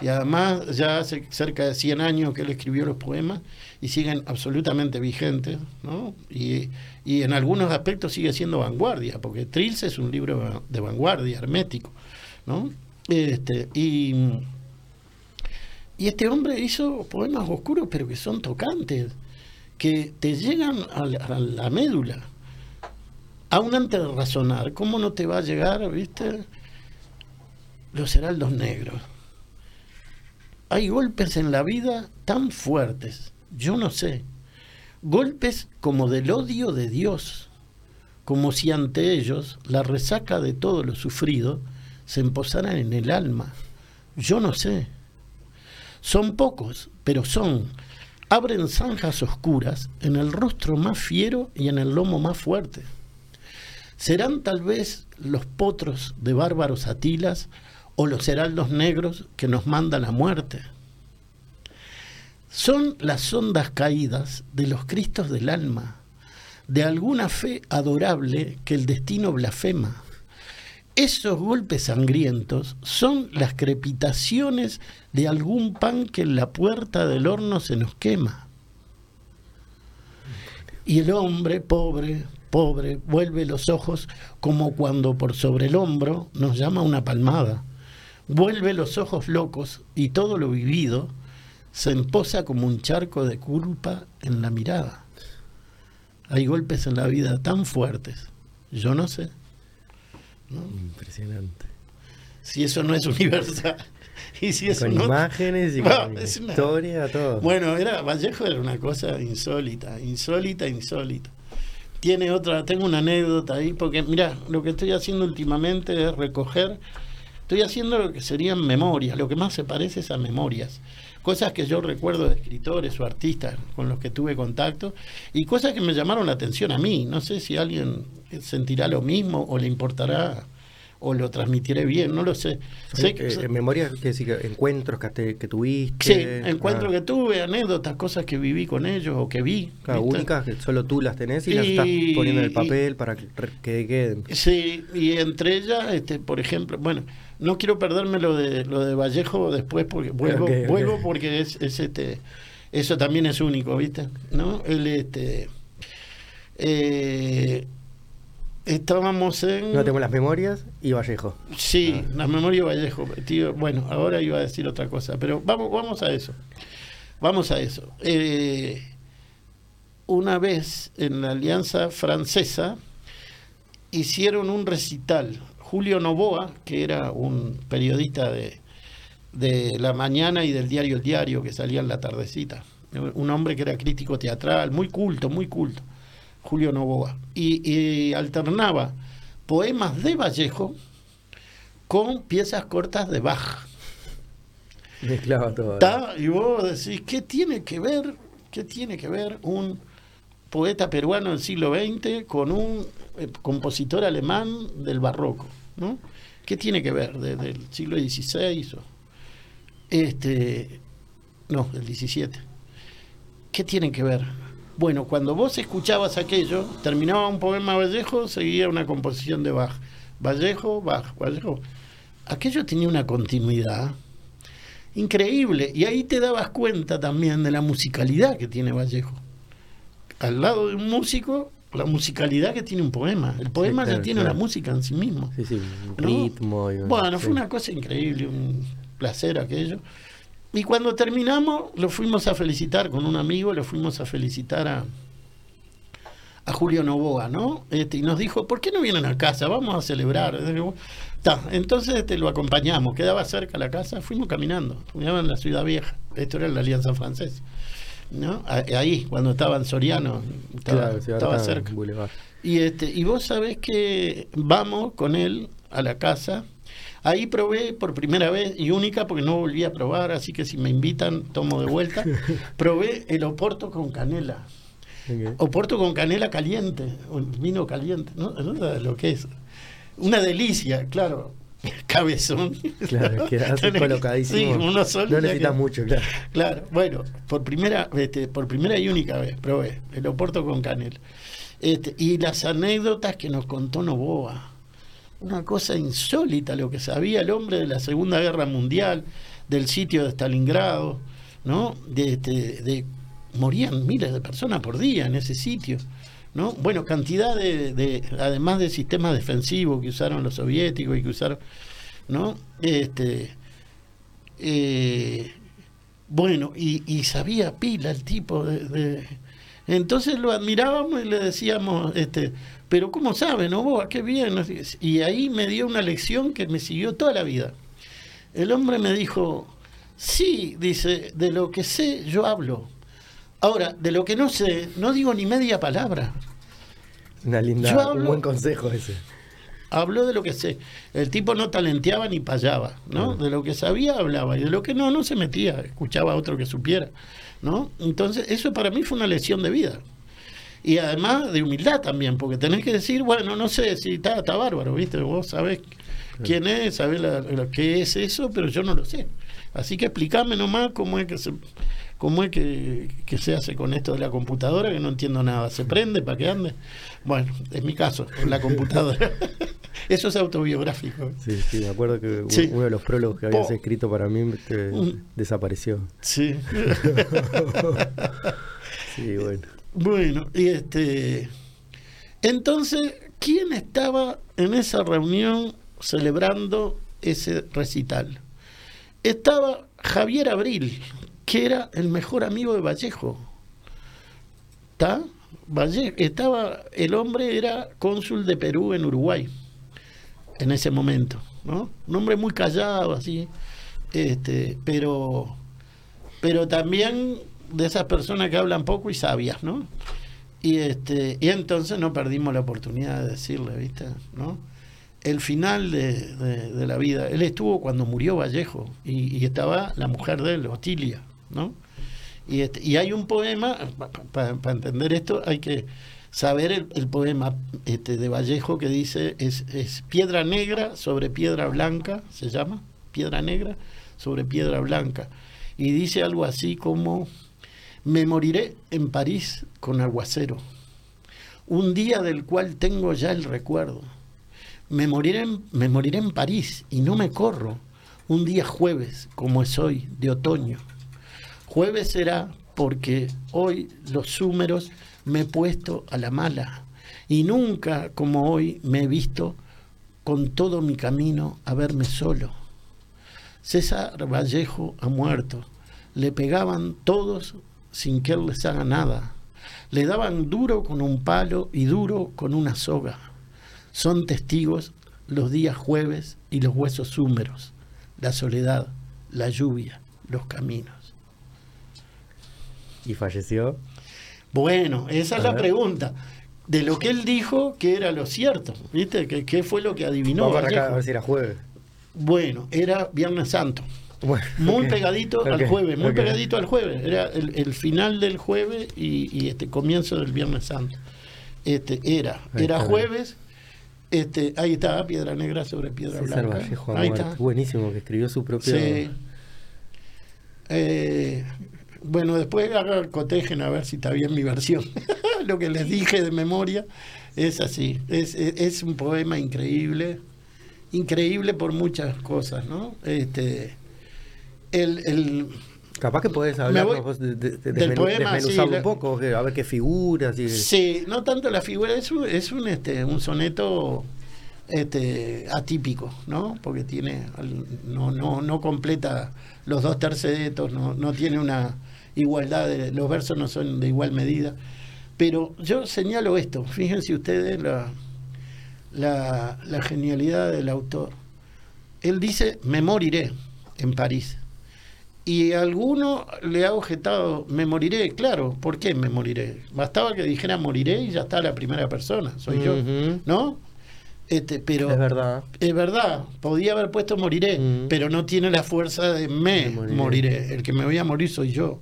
[SPEAKER 2] y además ya hace cerca de 100 años que él escribió los poemas y siguen absolutamente vigentes, ¿no? Y, en algunos aspectos sigue siendo vanguardia, porque Trilce es un libro de vanguardia, hermético, ¿no? Este, y, y este hombre hizo poemas oscuros, pero que son tocantes, que te llegan a la médula aún antes de razonar, ¿cómo no te va a llegar, viste? Los heraldos negros. Hay golpes en la vida tan fuertes, yo no sé, golpes como del odio de Dios, como si ante ellos la resaca de todo lo sufrido se emposara en el alma. Yo no sé. Son pocos, pero son. Abren zanjas oscuras en el rostro más fiero y en el lomo más fuerte. Serán tal vez los potros de bárbaros atilas o los heraldos negros que nos manda la muerte. Son las ondas caídas de los cristos del alma, de alguna fe adorable que el destino blasfema. Esos golpes sangrientos son las crepitaciones de algún pan que en la puerta del horno se nos quema. Y el hombre, pobre, pobre, vuelve los ojos como cuando por sobre el hombro nos llama una palmada. Vuelve los ojos locos y todo lo vivido se emposa como un charco de culpa en la mirada. Hay golpes en la vida tan fuertes, yo no sé.
[SPEAKER 1] Impresionante.
[SPEAKER 2] Si eso no es universal. Y si eso
[SPEAKER 1] con imágenes y con historia, todo.
[SPEAKER 2] Bueno, era, Vallejo era una cosa insólita, insólita, insólita. Tiene otra, tengo una anécdota ahí, porque mira, lo que estoy haciendo últimamente es recoger, estoy haciendo lo que serían memorias, lo que más se parece es a memorias cosas que yo recuerdo de escritores o artistas con los que tuve contacto y cosas que me llamaron la atención a mí. No sé si alguien sentirá lo mismo o le importará o lo transmitiré bien, no lo sé. sé
[SPEAKER 1] eh, memoria, decir, encuentros que, que, tuviste.
[SPEAKER 2] Sí, encuentros ah. que tuve, anécdotas, cosas que viví con ellos o que vi.
[SPEAKER 1] únicas que solo tú las tenés y, las estás poniendo en el papel para que, queden.
[SPEAKER 2] Sí, y entre ellas, este, por ejemplo, bueno, no quiero perderme lo de lo de Vallejo después porque vuelvo, vuelvo porque es, este eso también es único, ¿viste? ¿No? El este eh, estábamos en
[SPEAKER 1] No tengo las memorias y Vallejo.
[SPEAKER 2] Sí, ah. las memorias Vallejo, tío. Bueno, ahora iba a decir otra cosa, pero vamos vamos a eso. Vamos a eso. Eh, una vez en la Alianza Francesa hicieron un recital Julio Novoa, que era un periodista de, la mañana y del diario El Diario, que salía en la tardecita. Un hombre que era crítico teatral, muy culto, muy culto. Julio Novoa. Y, alternaba poemas de Vallejo con piezas cortas de Bach.
[SPEAKER 1] Mezclaba todo.
[SPEAKER 2] Y vos decís, ¿qué tiene que ver? ¿Qué tiene que ver un poeta peruano del siglo XX con un eh, compositor alemán del barroco? ¿no? ¿Qué tiene que ver? ¿Desde el siglo XVI? O, este, no, del XVII. ¿Qué tiene que ver? Bueno, cuando vos escuchabas aquello, terminaba un poema Vallejo, seguía una composición de Bach. Vallejo, Bach, Vallejo. Aquello tenía una continuidad increíble. Y ahí te dabas cuenta también de la musicalidad que tiene Vallejo. Al lado de un músico la musicalidad que tiene un poema. El poema ya tiene la música en sí mismo.
[SPEAKER 1] Sí, sí, un ritmo.
[SPEAKER 2] bueno, fue una cosa increíble, un placer aquello. Y cuando terminamos, lo fuimos a felicitar con un amigo, lo fuimos a felicitar a, a Julio Novoa, ¿no? Este, y nos dijo, ¿por qué no vienen a casa? Vamos a celebrar. entonces este, lo acompañamos, quedaba cerca la casa, fuimos caminando, fuimos en la ciudad vieja, esto era la Alianza Francesa. ¿no? Ahí, cuando estaba en Soriano, estaba, cerca. Y, este, y vos sabés que vamos con él a la casa. Ahí probé por primera vez y única porque no volví a probar, así que si me invitan tomo de vuelta. probé el oporto con canela. Oporto con canela caliente, vino caliente, ¿no? no lo que es. Una delicia, claro. cabezón.
[SPEAKER 1] Claro, quedas colocadísimo.
[SPEAKER 2] Sí, uno solo.
[SPEAKER 1] No necesitas mucho, claro.
[SPEAKER 2] Claro, bueno, por primera, este, por primera y única vez probé el Oporto con canela. Este, y las anécdotas que nos contó Novoa. Una cosa insólita lo que sabía el hombre de la Segunda Guerra Mundial, del sitio de Stalingrado, ¿no? De, este, de morían miles de personas por día en ese sitio. ¿no? Bueno, cantidad de, además de sistemas defensivos que usaron los soviéticos y que usaron, ¿no? Este, eh, bueno, y, sabía pila el tipo de, entonces lo admirábamos y le decíamos, este, pero ¿cómo sabe, no vos? ¿Qué bien? Y ahí me dio una lección que me siguió toda la vida. El hombre me dijo, sí, dice, de lo que sé yo hablo Ahora, de lo que no sé, no digo ni media palabra.
[SPEAKER 1] Una linda, un buen consejo ese.
[SPEAKER 2] Habló de lo que sé. El tipo no talenteaba ni payaba, ¿no? De lo que sabía hablaba y de lo que no, no se metía, escuchaba a otro que supiera, ¿no? Entonces, eso para mí fue una lección de vida. Y además de humildad también, porque tenés que decir, bueno, no sé si está, está bárbaro, ¿viste? Vos sabés quién es, sabés lo que es eso, pero yo no lo sé. Así que explícame nomás cómo es que se, cómo es que, se hace con esto de la computadora, que no entiendo nada. ¿Se prende para que ande? Bueno, es mi caso, la computadora. Eso es autobiográfico.
[SPEAKER 1] Sí, sí, me acuerdo que uno de los prólogos que habías escrito para mí desapareció.
[SPEAKER 2] Sí.
[SPEAKER 1] sí, bueno.
[SPEAKER 2] Bueno, y este. Entonces, ¿quién estaba en esa reunión celebrando ese recital? estaba Javier Abril, que era el mejor amigo de Vallejo. ¿Está? estaba, el hombre era cónsul de Perú en Uruguay en ese momento, ¿no? Un hombre muy callado, así, este, pero, pero también de esas personas que hablan poco y sabias, ¿no? Y este, y entonces no perdimos la oportunidad de decirle, ¿viste? ¿No? el final de, la vida. Él estuvo cuando murió Vallejo y, estaba la mujer de él, Otilia, ¿no? Y, este, y hay un poema, para entender esto hay que saber el, poema este, de Vallejo que dice, es, es piedra negra sobre piedra blanca, se llama, piedra negra sobre piedra blanca. Y dice algo así como, me moriré en París con aguacero, un día del cual tengo ya el recuerdo me moriré, me moriré en París y no me corro un día jueves, como es hoy, de otoño. Jueves será porque hoy los húmeros me he puesto a la mala y nunca como hoy me he visto con todo mi camino a verme solo. César Vallejo ha muerto. Le pegaban todos sin que él les haga nada. Le daban duro con un palo y duro con una soga son testigos los días jueves y los huesos húmeros, la soledad, la lluvia, los caminos.
[SPEAKER 1] ¿Y falleció?
[SPEAKER 2] Bueno, esa es la pregunta. De lo que él dijo, que era lo cierto, ¿viste? ¿Qué, fue lo que adivinó?
[SPEAKER 1] Vamos acá, a ver si era jueves.
[SPEAKER 2] Bueno, era Viernes Santo. Muy pegadito al jueves, muy pegadito al jueves. Era el, final del jueves y, este comienzo del Viernes Santo. Este, era, era jueves este, ahí está, Piedra Negra sobre Piedra Blanca. ahí está.
[SPEAKER 1] Buenísimo, que escribió su propio. Sí.
[SPEAKER 2] Eh, bueno, después cotejen a ver si está bien mi versión. Lo que les dije de memoria es así. Es, es, un poema increíble. Increíble por muchas cosas, ¿no? Este, el, el
[SPEAKER 1] Capaz que puedes hablar de, del poema, un poco, a ver qué figuras.
[SPEAKER 2] Sí, no tanto la figura, es un, es un, este, un soneto este, atípico, ¿no? Porque tiene, no, no, no completa los dos tercetos, no, no tiene una igualdad, de, los versos no son de igual medida. Pero yo señalo esto, fíjense ustedes la, la, la genialidad del autor. Él dice, me moriré en París y alguno le ha objetado, me moriré, claro, ¿por qué me moriré? Bastaba que dijera moriré y ya está la primera persona, soy yo, ¿no? Este, pero
[SPEAKER 1] es verdad.
[SPEAKER 2] Es verdad, podía haber puesto moriré, pero no tiene la fuerza de me moriré. El que me voy a morir soy yo.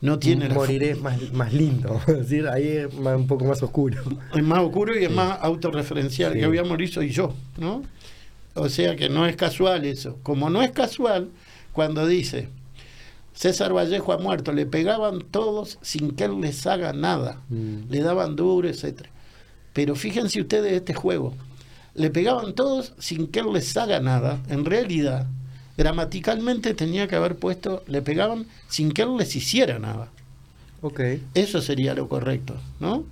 [SPEAKER 2] No tiene
[SPEAKER 1] moriré es más, más lindo, es decir, ahí es un poco más oscuro.
[SPEAKER 2] Es más oscuro y es más autorreferencial. El que voy a morir soy yo, ¿no? O sea que no es casual eso. Como no es casual, cuando dice César Vallejo ha muerto, le pegaban todos sin que él les haga nada, mm. le daban duro, etc. Pero fíjense ustedes este juego, le pegaban todos sin que él les haga nada, en realidad, gramaticalmente tenía que haber puesto, le pegaban sin que él les hiciera nada.
[SPEAKER 1] Okay.
[SPEAKER 2] Eso sería lo correcto, ¿no?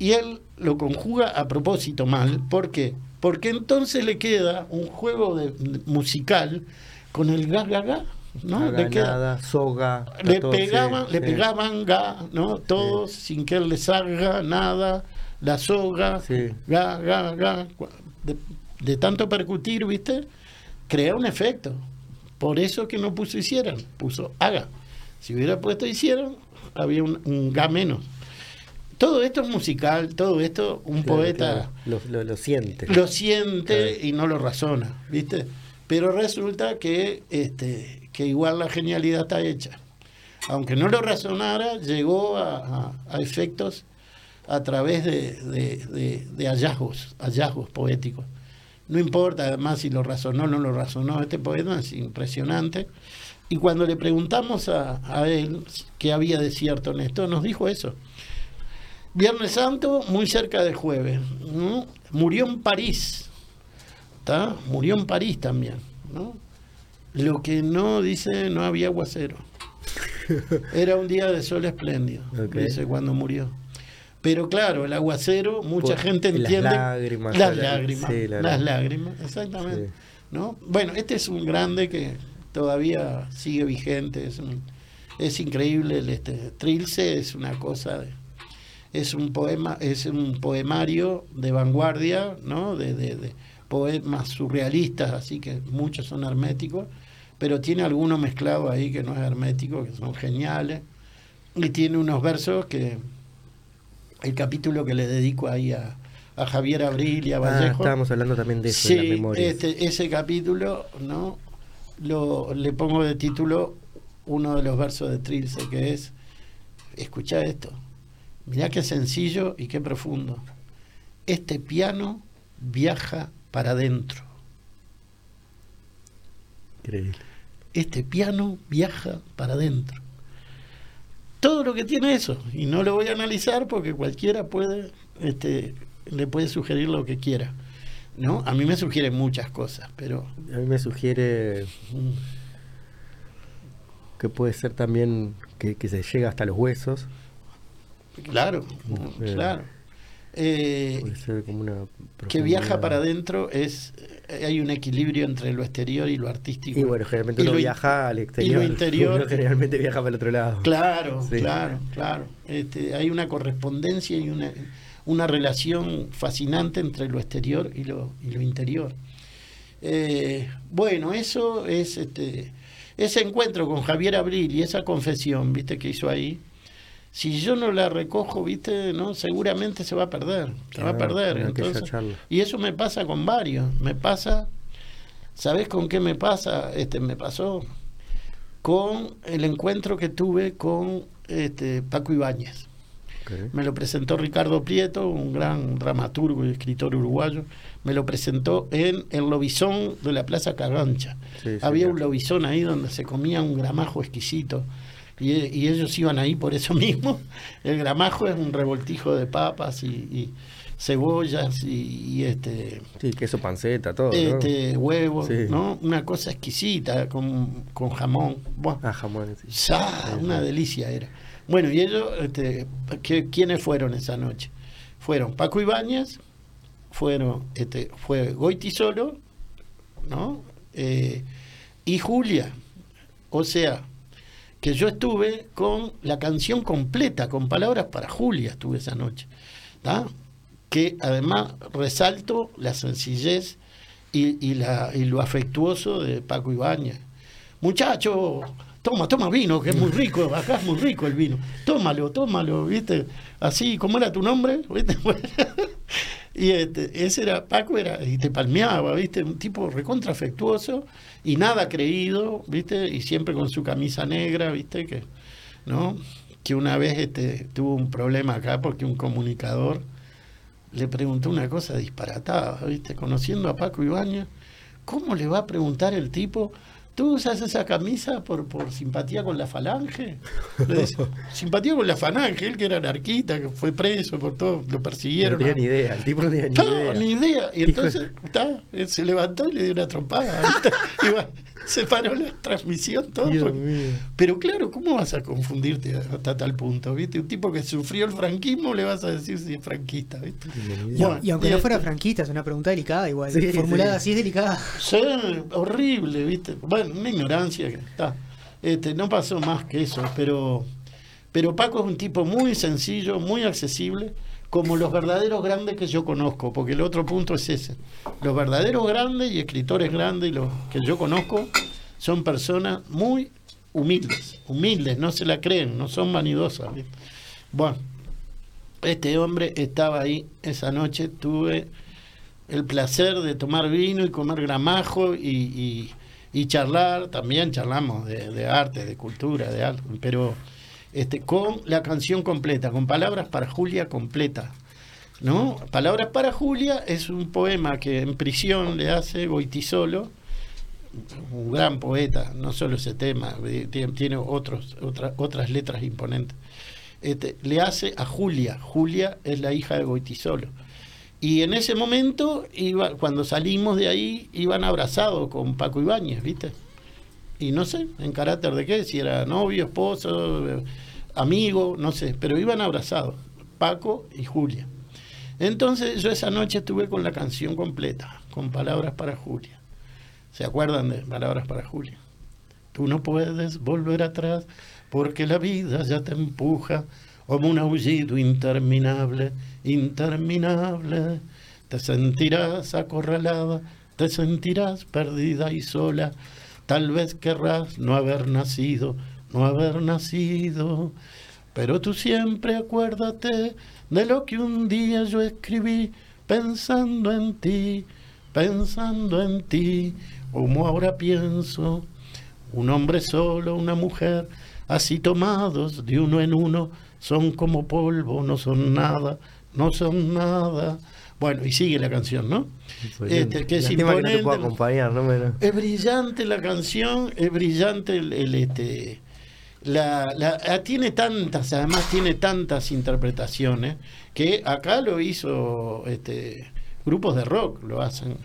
[SPEAKER 2] Y él lo conjuga a propósito mal, ¿por qué? Porque entonces le queda un juego de, musical con el ga ga ga ¿no?
[SPEAKER 1] Le soga.
[SPEAKER 2] Le pegaban, le pegaban ga, ¿no? Todos sin que él les haga nada, la soga, ga, ga, ga. De, tanto percutir, ¿viste? Crea un efecto. Por eso que no puso hicieran, puso haga. Si hubiera puesto hicieran, había un, ga menos. todo esto es musical, todo esto un poeta
[SPEAKER 1] Lo, lo, siente.
[SPEAKER 2] Lo siente y no lo razona, ¿viste? Pero resulta que, este, que igual la genialidad está hecha. Aunque no lo razonara, llegó a, efectos a través de, de, hallazgos, hallazgos poéticos. No importa además si lo razonó o no lo razonó, este poema es impresionante. Y cuando le preguntamos a, él qué había de cierto en esto, nos dijo eso Viernes Santo, muy cerca del jueves. Murió en París. Murió en París también. ¿no? Lo que no dice, no había aguacero. Era un día de sol espléndido, dice cuando murió. Pero claro, el aguacero, mucha gente entiende. Las
[SPEAKER 1] lágrimas.
[SPEAKER 2] Las lágrimas. las lágrimas, exactamente. ¿no? Bueno, este es un grande que todavía sigue vigente. Es, es increíble. El, este, Trilce es una cosa de es un poema, es un poemario de vanguardia, ¿no? De, de, poemas surrealistas, así que muchos son herméticos, pero tiene algunos mezclados ahí que no es hermético, que son geniales, y tiene unos versos que el capítulo que le dedico ahí a, a Javier Abril y a ah, Vallejo.
[SPEAKER 1] Ah, estábamos hablando también de eso
[SPEAKER 2] en la memoria. Este, ese capítulo, ¿no? Lo, le pongo de título uno de los versos de Trilce, que es, escucha esto, Mirá qué sencillo y qué profundo. Este piano viaja para adentro.
[SPEAKER 1] Increíble.
[SPEAKER 2] Este piano viaja para adentro. Todo lo que tiene eso. Y no lo voy a analizar porque cualquiera puede, este, le puede sugerir lo que quiera. ¿No? A mí me sugiere muchas cosas, pero.
[SPEAKER 1] A mí me sugiere que puede ser también que, que se llega hasta los huesos.
[SPEAKER 2] Claro, eh, claro. Eh, que viaja para adentro es eh, hay un equilibrio entre lo exterior y lo artístico.
[SPEAKER 1] Y bueno, generalmente uno viaja al exterior.
[SPEAKER 2] Y lo interior.
[SPEAKER 1] generalmente viaja para el otro lado.
[SPEAKER 2] Claro, claro, claro. Este, hay una correspondencia y una, una relación fascinante entre lo exterior y lo, y lo interior. bueno, eso es este, ese encuentro con Javier Abril y esa confesión, viste, que hizo ahí si yo no la recojo, viste, no, seguramente se va a perder, se va a perder. Entonces, y eso me pasa con varios, me pasa, ¿sabes con qué me pasa? Este, me pasó con el encuentro que tuve con este, Paco Ibáñez. Me lo presentó Ricardo Prieto, un gran dramaturgo y escritor uruguayo. Me lo presentó en el lobizón de la Plaza Carrancha. Había un lobizón ahí donde se comía un gramajo exquisito y, ellos iban ahí por eso mismo. El gramajo es un revoltijo de papas y, cebollas y, este
[SPEAKER 1] sí queso panceta todo
[SPEAKER 2] este huevos no una cosa exquisita con, con jamón.
[SPEAKER 1] Ah jamón
[SPEAKER 2] una delicia era. Bueno y ellos este, quiénes fueron esa noche fueron Paco Ibáñez fueron este fue Goiti solo no eh, y Julia. O sea que yo estuve con la canción completa, con palabras para Julia, estuve esa noche. Que además resalto la sencillez y, la, y lo afectuoso de Paco Ibáñez. Muchacho, toma, toma vino, que es muy rico, acá es muy rico el vino. Tómalo, tómalo, ¿viste? Así, ¿cómo era tu nombre? ¿Viste? y este, ese era, Paco era, y te palmeaba, ¿viste? Un tipo recontra afectuoso y nada creído, ¿viste? Y siempre con su camisa negra, ¿viste? Que, ¿no? Que una vez este, tuvo un problema acá porque un comunicador le preguntó una cosa disparatada, ¿viste? Conociendo a Paco Ibañez, ¿cómo le va a preguntar el tipo ¿Tú usas esa camisa por, por simpatía con la falange? simpatía con la falange, él que era anarquista, que fue preso por todo, lo persiguieron.
[SPEAKER 1] No tenía ni idea, el tipo no tenía ni idea.
[SPEAKER 2] ni idea. Y entonces se levantó y le dio una trompada. se paró la transmisión, todo. Pero claro, ¿cómo vas a confundirte hasta tal punto? ¿viste? Un tipo que sufrió el franquismo le vas a decir si es franquista. ¿viste?
[SPEAKER 3] y, aunque no fuera franquista, es una pregunta delicada igual. formulada así es delicada.
[SPEAKER 2] Sí, horrible, ¿viste? Bueno, una ignorancia que está. Este, no pasó más que eso, pero, pero Paco es un tipo muy sencillo, muy accesible, como los verdaderos grandes que yo conozco, porque el otro punto es ese. Los verdaderos grandes y escritores grandes, los que yo conozco, son personas muy humildes, humildes, no se la creen, no son vanidosas. Bueno, este hombre estaba ahí esa noche, tuve el placer de tomar vino y comer gramajo y, charlar, también charlamos de, arte, de cultura, de algo, pero este, con la canción completa, con palabras para Julia completa. ¿no? Palabras para Julia es un poema que en prisión le hace Goitisolo, un gran poeta, no solo ese tema, tiene otros, otras, otras letras imponentes. Este, le hace a Julia. Julia es la hija de Goitisolo. Y en ese momento, iba, cuando salimos de ahí, iban abrazados con Paco Ibáñez, ¿viste? Y no sé, en carácter de qué, si era novio, esposo, amigo, no sé, pero iban abrazados, Paco y Julia. Entonces yo esa noche estuve con la canción completa, con palabras para Julia. ¿Se acuerdan de palabras para Julia? Tú no puedes volver atrás porque la vida ya te empuja como un aullido interminable, interminable. Te sentirás acorralada, te sentirás perdida y sola. Tal vez querrás no haber nacido, no haber nacido. Pero tú siempre acuérdate de lo que un día yo escribí pensando en ti, pensando en ti, como ahora pienso. Un hombre solo, una mujer, así tomados de uno en uno, son como polvo, no son nada, no son nada. Bueno, y sigue la canción, ¿no?
[SPEAKER 1] Este, que es imponente. acompañar, ¿no?
[SPEAKER 2] Es brillante la canción, es brillante el, este la, la, tiene tantas, además tiene tantas interpretaciones que acá lo hizo este grupos de rock lo hacen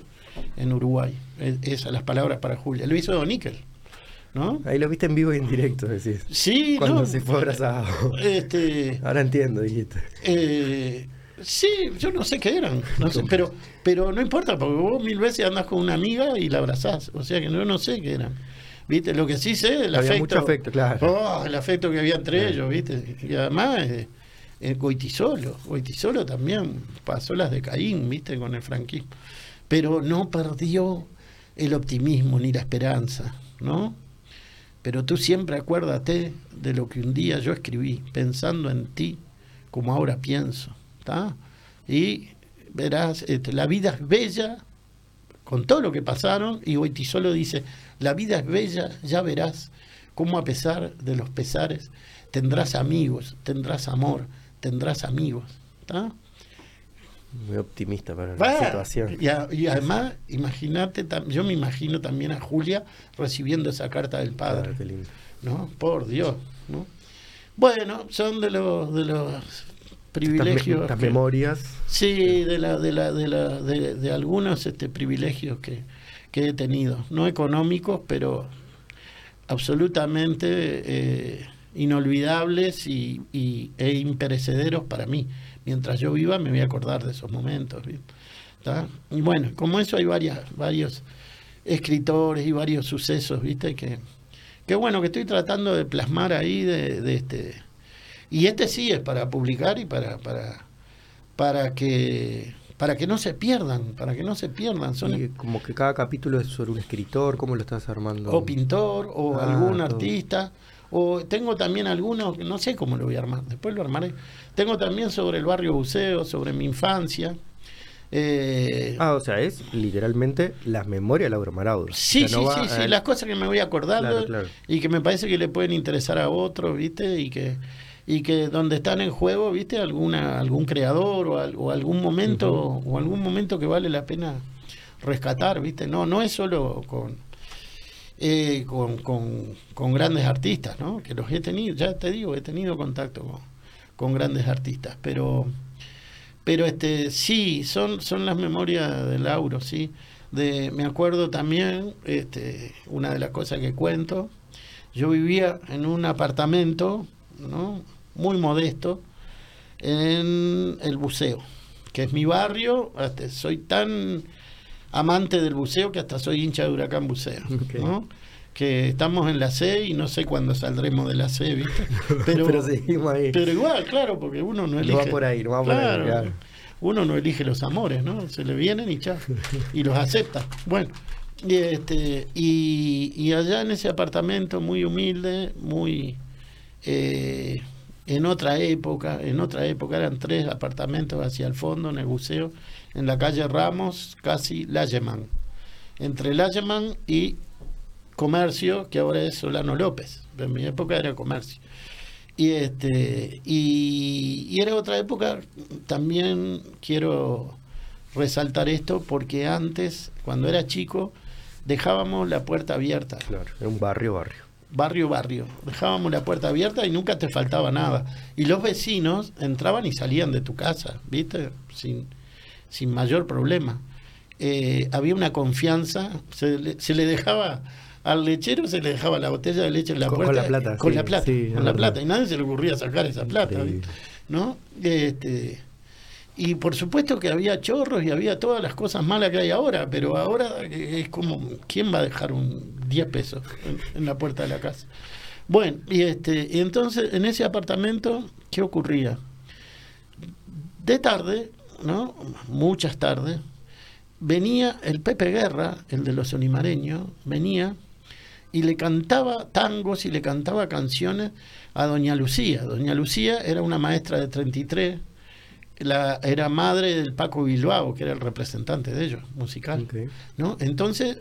[SPEAKER 2] en Uruguay. esas las palabras para Julia. Lo hizo Don Nickel. ¿no?
[SPEAKER 1] Ahí lo viste en vivo y en directo, decís.
[SPEAKER 2] Sí,
[SPEAKER 1] Cuando se fue abrazado. Este, Ahora entiendo, dijiste.
[SPEAKER 2] Eh, sí, yo no sé qué eran, no sé, pero, pero no importa, porque vos mil veces andas con una amiga y la abrazás, o sea que yo no sé qué eran. ¿Viste? Lo que sí sé, el
[SPEAKER 1] había
[SPEAKER 2] afecto.
[SPEAKER 1] Mucho afecto, claro.
[SPEAKER 2] Oh, el afecto que había entre ellos, ¿viste? Y además, eh, eh, Goitisolo, Goitisolo también pasó las de Caín, ¿viste? Con el franquismo. Pero no perdió el optimismo ni la esperanza, ¿no? Pero tú siempre acuérdate de lo que un día yo escribí, pensando en ti como ahora pienso. Y verás, este, la vida es bella, con todo lo que pasaron, y hoy solo dice, la vida es bella, ya verás cómo a pesar de los pesares tendrás amigos, tendrás amor, tendrás amigos. ¿está?
[SPEAKER 1] Muy optimista para la situación.
[SPEAKER 2] Y, además, imagínate, yo me imagino también a Julia recibiendo esa carta del padre. ¿No? Por Dios, ¿no? Bueno, son de los de los privilegios.
[SPEAKER 1] Estas, memorias.
[SPEAKER 2] Sí, de la, de la, de la, de, algunos este privilegios que, que he tenido. No económicos, pero absolutamente eh, inolvidables y, y, e imperecederos para mí mientras yo viva me voy a acordar de esos momentos. Y bueno, como eso hay varias, varios escritores y varios sucesos, ¿viste? Que, que bueno, que estoy tratando de plasmar ahí de, este... Y este sí es para publicar y para, para, para que para que no se pierdan, para que no se pierdan.
[SPEAKER 1] Son como que cada capítulo es sobre un escritor, ¿cómo lo estás armando?
[SPEAKER 2] O pintor, o ah, algún artista. O tengo también algunos, no sé cómo lo voy a armar, después lo armaré. Tengo también sobre el barrio Buceo, sobre mi infancia.
[SPEAKER 1] Eh, ah, o sea, es literalmente las memorias de Laura Maraudo.
[SPEAKER 2] Sí, sí, sí, sí, las cosas que me voy acordando y que me parece que le pueden interesar a otros, ¿viste? Y que y que donde están en juego, ¿viste? alguna algún creador o, algún momento o algún momento que vale la pena rescatar, ¿viste? No no es solo con eh, con, con, grandes artistas, ¿no? Que los he tenido, ya te digo, he tenido contacto con, grandes artistas, pero pero este sí, son, son las memorias de Lauro, sí. De, me acuerdo también, este, una de las cosas que cuento, yo vivía en un apartamento, ¿no? Muy modesto, en el buceo, que es mi barrio, soy tan amante del buceo que hasta soy hincha de Huracán Buceo, ¿no? que estamos en la C y no sé cuándo saldremos de la C, ¿viste? Pero, pero, igual, claro, porque uno no elige.
[SPEAKER 1] va por ahí, no va por ahí,
[SPEAKER 2] Uno no elige los amores, ¿no? Se le vienen y ya. Y los acepta. Bueno, y, este, y, allá en ese apartamento muy humilde, muy. Eh, en otra época, en otra época eran tres apartamentos hacia el fondo en el buceo, en la calle Ramos, casi Layeman. Entre Layeman y Comercio, que ahora es Solano López. En mi época era Comercio. Y este y, y era otra época, también quiero resaltar esto porque antes, cuando era chico, dejábamos la puerta abierta.
[SPEAKER 1] Claro, era un barrio, barrio.
[SPEAKER 2] Barrio, barrio. Dejábamos la puerta abierta y nunca te faltaba nada. Y los vecinos entraban y salían de tu casa, ¿viste? Sin, sin mayor problema. Eh, había una confianza, se le, se le, dejaba al lechero, se le dejaba la botella de leche en la puerta.
[SPEAKER 1] Con la plata.
[SPEAKER 2] Con la plata, con la plata. Y nadie se le ocurría sacar esa plata, ¿no? Este, y por supuesto que había chorros y había todas las cosas malas que hay ahora, pero ahora es como, ¿quién va a dejar un 10 pesos en, la puerta de la casa? Bueno, y, este, y entonces en ese apartamento, ¿qué ocurría? De tarde, ¿no? Muchas tardes, venía el Pepe Guerra, el de los olimareños, venía y le cantaba tangos y le cantaba canciones a Doña Lucía. Doña Lucía era una maestra de 33 la, era madre del Paco Bilbao, que era el representante de ellos, musical. ¿no? Entonces,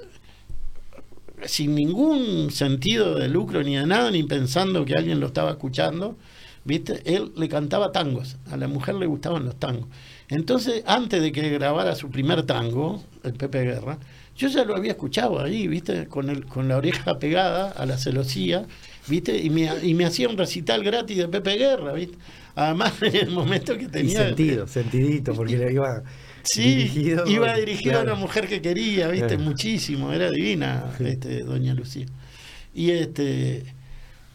[SPEAKER 2] sin ningún sentido de lucro ni de nada, ni pensando que alguien lo estaba escuchando, ¿viste? Él le cantaba tangos, a la mujer le gustaban los tangos. Entonces, antes de que grabara su primer tango, el Pepe Guerra, yo ya lo había escuchado ahí, ¿viste? Con, el, con la oreja pegada a la celosía, ¿viste? Y me, y me hacía un recital gratis de Pepe Guerra, ¿viste? Además, en el momento que tenía.
[SPEAKER 1] sentido, sentidito, porque le iba.
[SPEAKER 2] Sí, dirigido, iba dirigido a una mujer que quería, viste, muchísimo, era divina, este, doña Lucía. Y este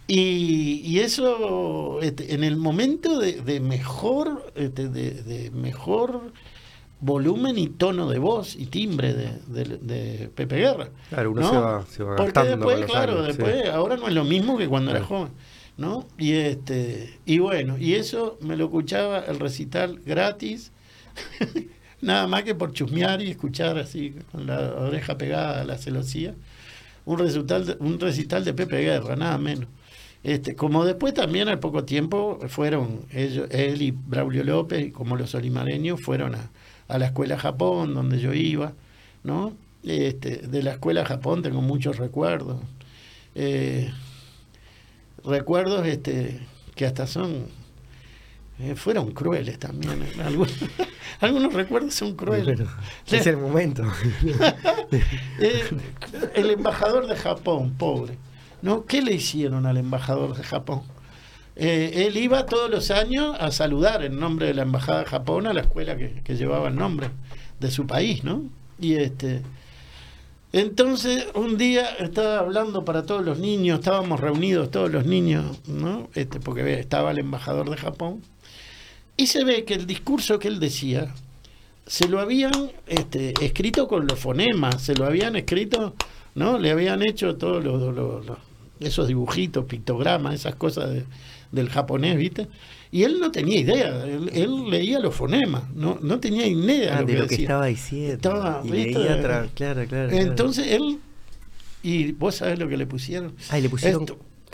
[SPEAKER 2] y, y eso este, en el momento de, mejor este, de, mejor volumen y tono de voz y timbre de, Pepe Guerra.
[SPEAKER 1] Claro, uno se va, se va
[SPEAKER 2] Porque después, claro, después, ahora no es lo mismo que cuando era joven. ¿no? Y este, y bueno, y eso me lo escuchaba el recital gratis, nada más que por chusmear y escuchar así con la oreja pegada a la celosía, un recital de, un recital de Pepe Guerra, nada menos. Este, como después también al poco tiempo fueron ellos, él y Braulio López, como los olimareños, fueron a, a la escuela Japón, donde yo iba, ¿no? Este, de la escuela Japón tengo muchos recuerdos. Eh, recuerdos este, que hasta son eh, fueron crueles también. ¿eh? Algunos, algunos, recuerdos son crueles.
[SPEAKER 1] es el momento.
[SPEAKER 2] Eh, el embajador de Japón, pobre. ¿no? ¿Qué le hicieron al embajador de Japón? Él iba todos los años a saludar en nombre de la embajada de Japón a la escuela que, llevaba el nombre de su país, ¿no? Y este entonces, un día estaba hablando para todos los niños, estábamos reunidos todos los niños, ¿no? Este, porque estaba el embajador de Japón, y se ve que el discurso que él decía se lo habían este, escrito con los fonemas, se lo habían escrito, ¿no? Le habían hecho todos los, esos dibujitos, pictogramas, esas cosas del japonés, ¿viste? Y él no tenía idea, él, leía los fonemas, no, no tenía idea
[SPEAKER 1] ah, de lo que estaba diciendo.
[SPEAKER 2] claro, claro. Entonces él, y vos sabés lo que le pusieron.
[SPEAKER 1] Ah, le pusieron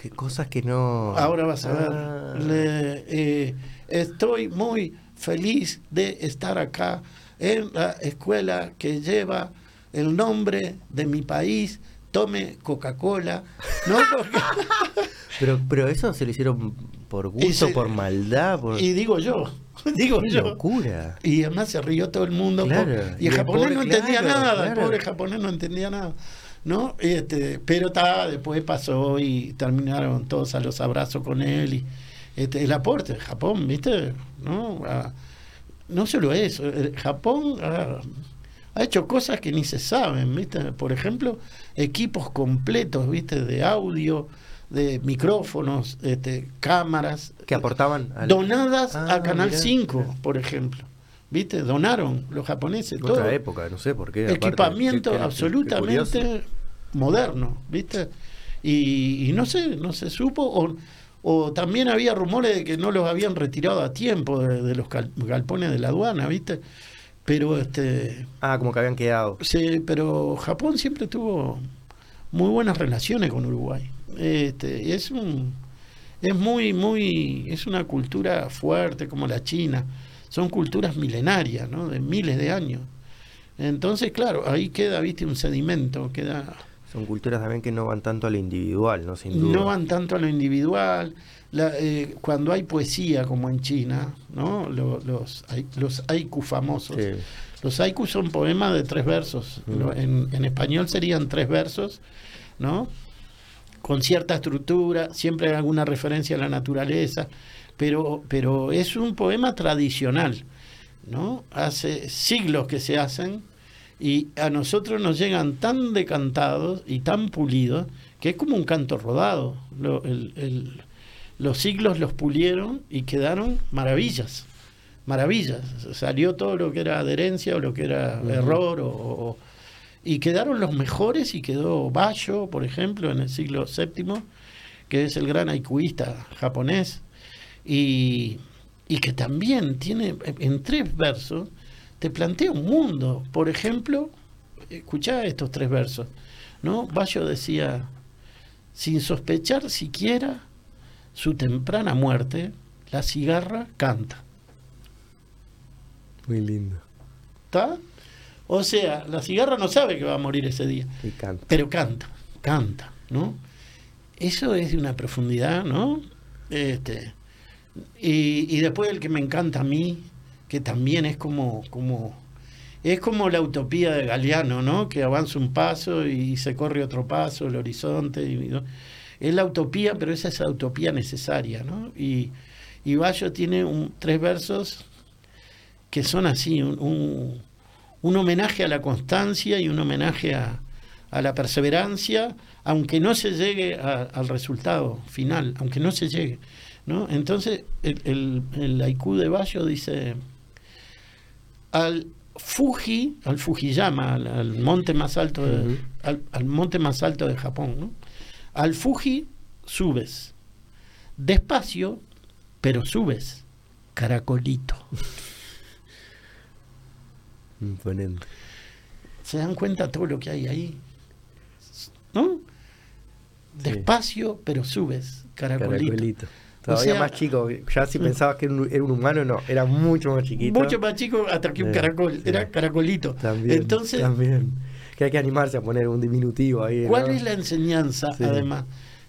[SPEAKER 1] cosas que no.
[SPEAKER 2] Ahora vas a ver. Ah. Eh, estoy muy feliz de estar acá en la escuela que lleva el nombre de mi país. Tome Coca-Cola. ¿no?
[SPEAKER 1] pero, pero eso se lo hicieron por gusto, por maldad.
[SPEAKER 2] Y digo yo, digo yo.
[SPEAKER 1] locura.
[SPEAKER 2] Y además se rió todo el mundo. y, el japonés no entendía nada, el pobre japonés no entendía nada. ¿no? Este, pero está, después pasó y terminaron todos a los abrazos con él. Y, este, el aporte de Japón, ¿viste? No, ah, no solo eso, Japón ha, ha, hecho cosas que ni se saben, ¿viste? Por ejemplo, equipos completos, ¿viste? De audio, de micrófonos, este, cámaras.
[SPEAKER 1] Que aportaban.
[SPEAKER 2] Donadas a ah, Canal 5, por ejemplo. ¿Viste? Donaron los japoneses.
[SPEAKER 1] Otra época, no sé por qué.
[SPEAKER 2] Equipamiento absolutamente moderno, ¿viste? Y, no sé, no se supo. O, o, también había rumores de que no los habían retirado a tiempo de, los galpones de la aduana, ¿viste? Pero este.
[SPEAKER 1] Ah, como que habían quedado.
[SPEAKER 2] Sí, pero Japón siempre tuvo muy buenas relaciones con Uruguay. Este, es un Es muy, muy, es una cultura fuerte como la China. Son culturas milenarias, ¿no? De miles de años. Entonces, claro, ahí queda, viste, un sedimento, queda...
[SPEAKER 1] Son culturas también que no van tanto a lo individual, ¿no?
[SPEAKER 2] Sin duda. No van tanto a lo individual. Eh, cuando hay poesía, como en China, ¿no? Los, los, los haiku famosos. Los haiku son poemas de tres versos. En, en, español serían tres versos, ¿no? Con cierta estructura, siempre hay alguna referencia a la naturaleza, pero, pero es un poema tradicional, ¿no? Hace siglos que se hacen y a nosotros nos llegan tan decantados y tan pulidos que es como un canto rodado. Los siglos los pulieron y quedaron maravillas, maravillas. Salió todo lo que era adherencia o lo que era error o, y quedaron los mejores y quedó Bayo, por ejemplo, en el siglo VII, que es el gran haikuista japonés y, y que también tiene en tres versos te plantea un mundo. Por ejemplo, escuchá estos tres versos, ¿no? Bayo decía, sin sospechar siquiera su temprana muerte, la cigarra canta.
[SPEAKER 1] Muy lindo.
[SPEAKER 2] ¿Está? O sea, la cigarra no sabe que va a morir ese día. Pero canta, canta, ¿no? Eso es de una profundidad, ¿no? Este, y, y después el que me encanta a mí, que también es como, como, es como la utopía de Galeano, ¿no? Que avanza un paso y se corre otro paso, el horizonte. Y, Es la utopía, pero esa es la utopía necesaria, ¿no? Y, y Bayo tiene un, tres versos que son así, un, un, homenaje a la constancia y un homenaje a, a la perseverancia, aunque no se llegue al resultado final, aunque no se llegue. ¿no? Entonces, el, el, el haiku de Bayo dice, al Fuji, al Fujiyama, al, monte más alto de, al, monte más alto de Japón, ¿no? Al Fuji subes, despacio, pero subes, caracolito.
[SPEAKER 1] Imponente.
[SPEAKER 2] ¿Se dan cuenta todo lo que hay ahí? ¿No? Despacio, pero subes, caracolito.
[SPEAKER 1] Todavía más chico. Ya si pensabas que era un, humano, no, era mucho más chiquito.
[SPEAKER 2] Mucho más chico hasta que un caracol. Era caracolito.
[SPEAKER 1] También. Entonces, también. Que hay que animarse a poner un diminutivo ahí.
[SPEAKER 2] ¿Cuál es la enseñanza, además?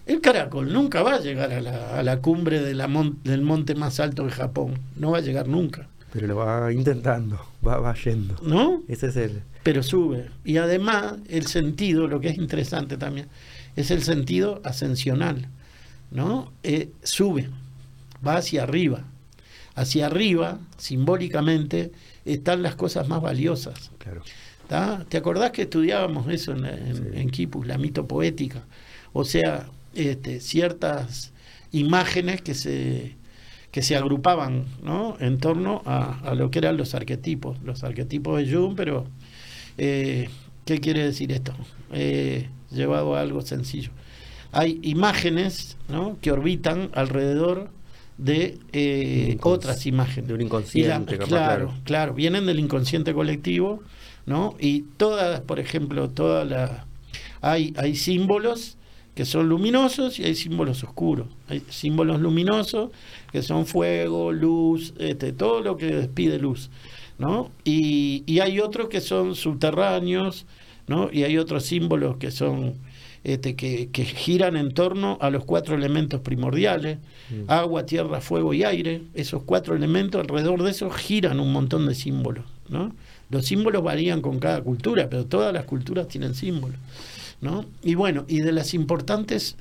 [SPEAKER 2] El caracol nunca va a llegar a la, a la cumbre de la del monte más alto de Japón. No va a llegar nunca.
[SPEAKER 1] Pero lo va intentando, va, va yendo.
[SPEAKER 2] ¿No?
[SPEAKER 1] Ese es el.
[SPEAKER 2] Pero sube. Y además, el sentido, lo que es interesante también, es el sentido ascensional ¿no? Eh, sube, va hacia arriba. Hacia arriba, simbólicamente, están las cosas más valiosas.
[SPEAKER 1] Claro.
[SPEAKER 2] ¿Te acordás que estudiábamos eso en, en, Kipus, la mitopoética? O sea, este, ciertas imágenes que se, que se agrupaban ¿no? en torno a, lo que eran los arquetipos, los arquetipos de Jung, pero eh, ¿qué quiere decir esto? Eh, llevado a algo sencillo hay imágenes ¿no? que orbitan alrededor de eh, otras imágenes.
[SPEAKER 1] De un inconsciente.
[SPEAKER 2] claro, claro, vienen del inconsciente colectivo, ¿no? Y todas, por ejemplo, todas las... Hay, hay símbolos que son luminosos y hay símbolos oscuros. Hay símbolos luminosos que son fuego, luz, este, todo lo que despide luz, ¿no? Y, y hay otros que son subterráneos, ¿no? Y hay otros símbolos que son este, que, giran en torno a los cuatro elementos primordiales, mm. agua, tierra, fuego y aire. Esos cuatro elementos, alrededor de eso giran un montón de símbolos. ¿no? Los símbolos varían con cada cultura, pero todas las culturas tienen símbolos. ¿no? Y bueno, y de las importantes,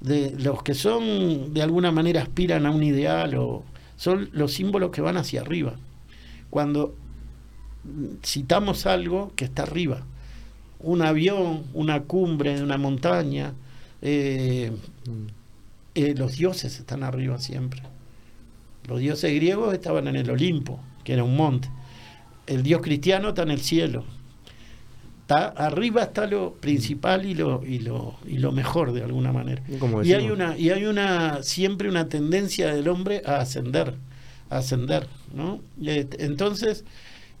[SPEAKER 2] de los que son, de alguna manera, aspiran a un ideal, o, son los símbolos que van hacia arriba. Cuando citamos algo que está arriba, un avión, una cumbre, una montaña. Eh, mm. eh, los dioses están arriba siempre. Los dioses griegos estaban en el Olimpo, que era un monte. El dios cristiano está en el cielo. Está, arriba está lo principal y lo, y lo, y lo mejor de alguna manera. Y hay una, y hay una, siempre una tendencia del hombre a ascender, a ascender, ¿no? Este, entonces,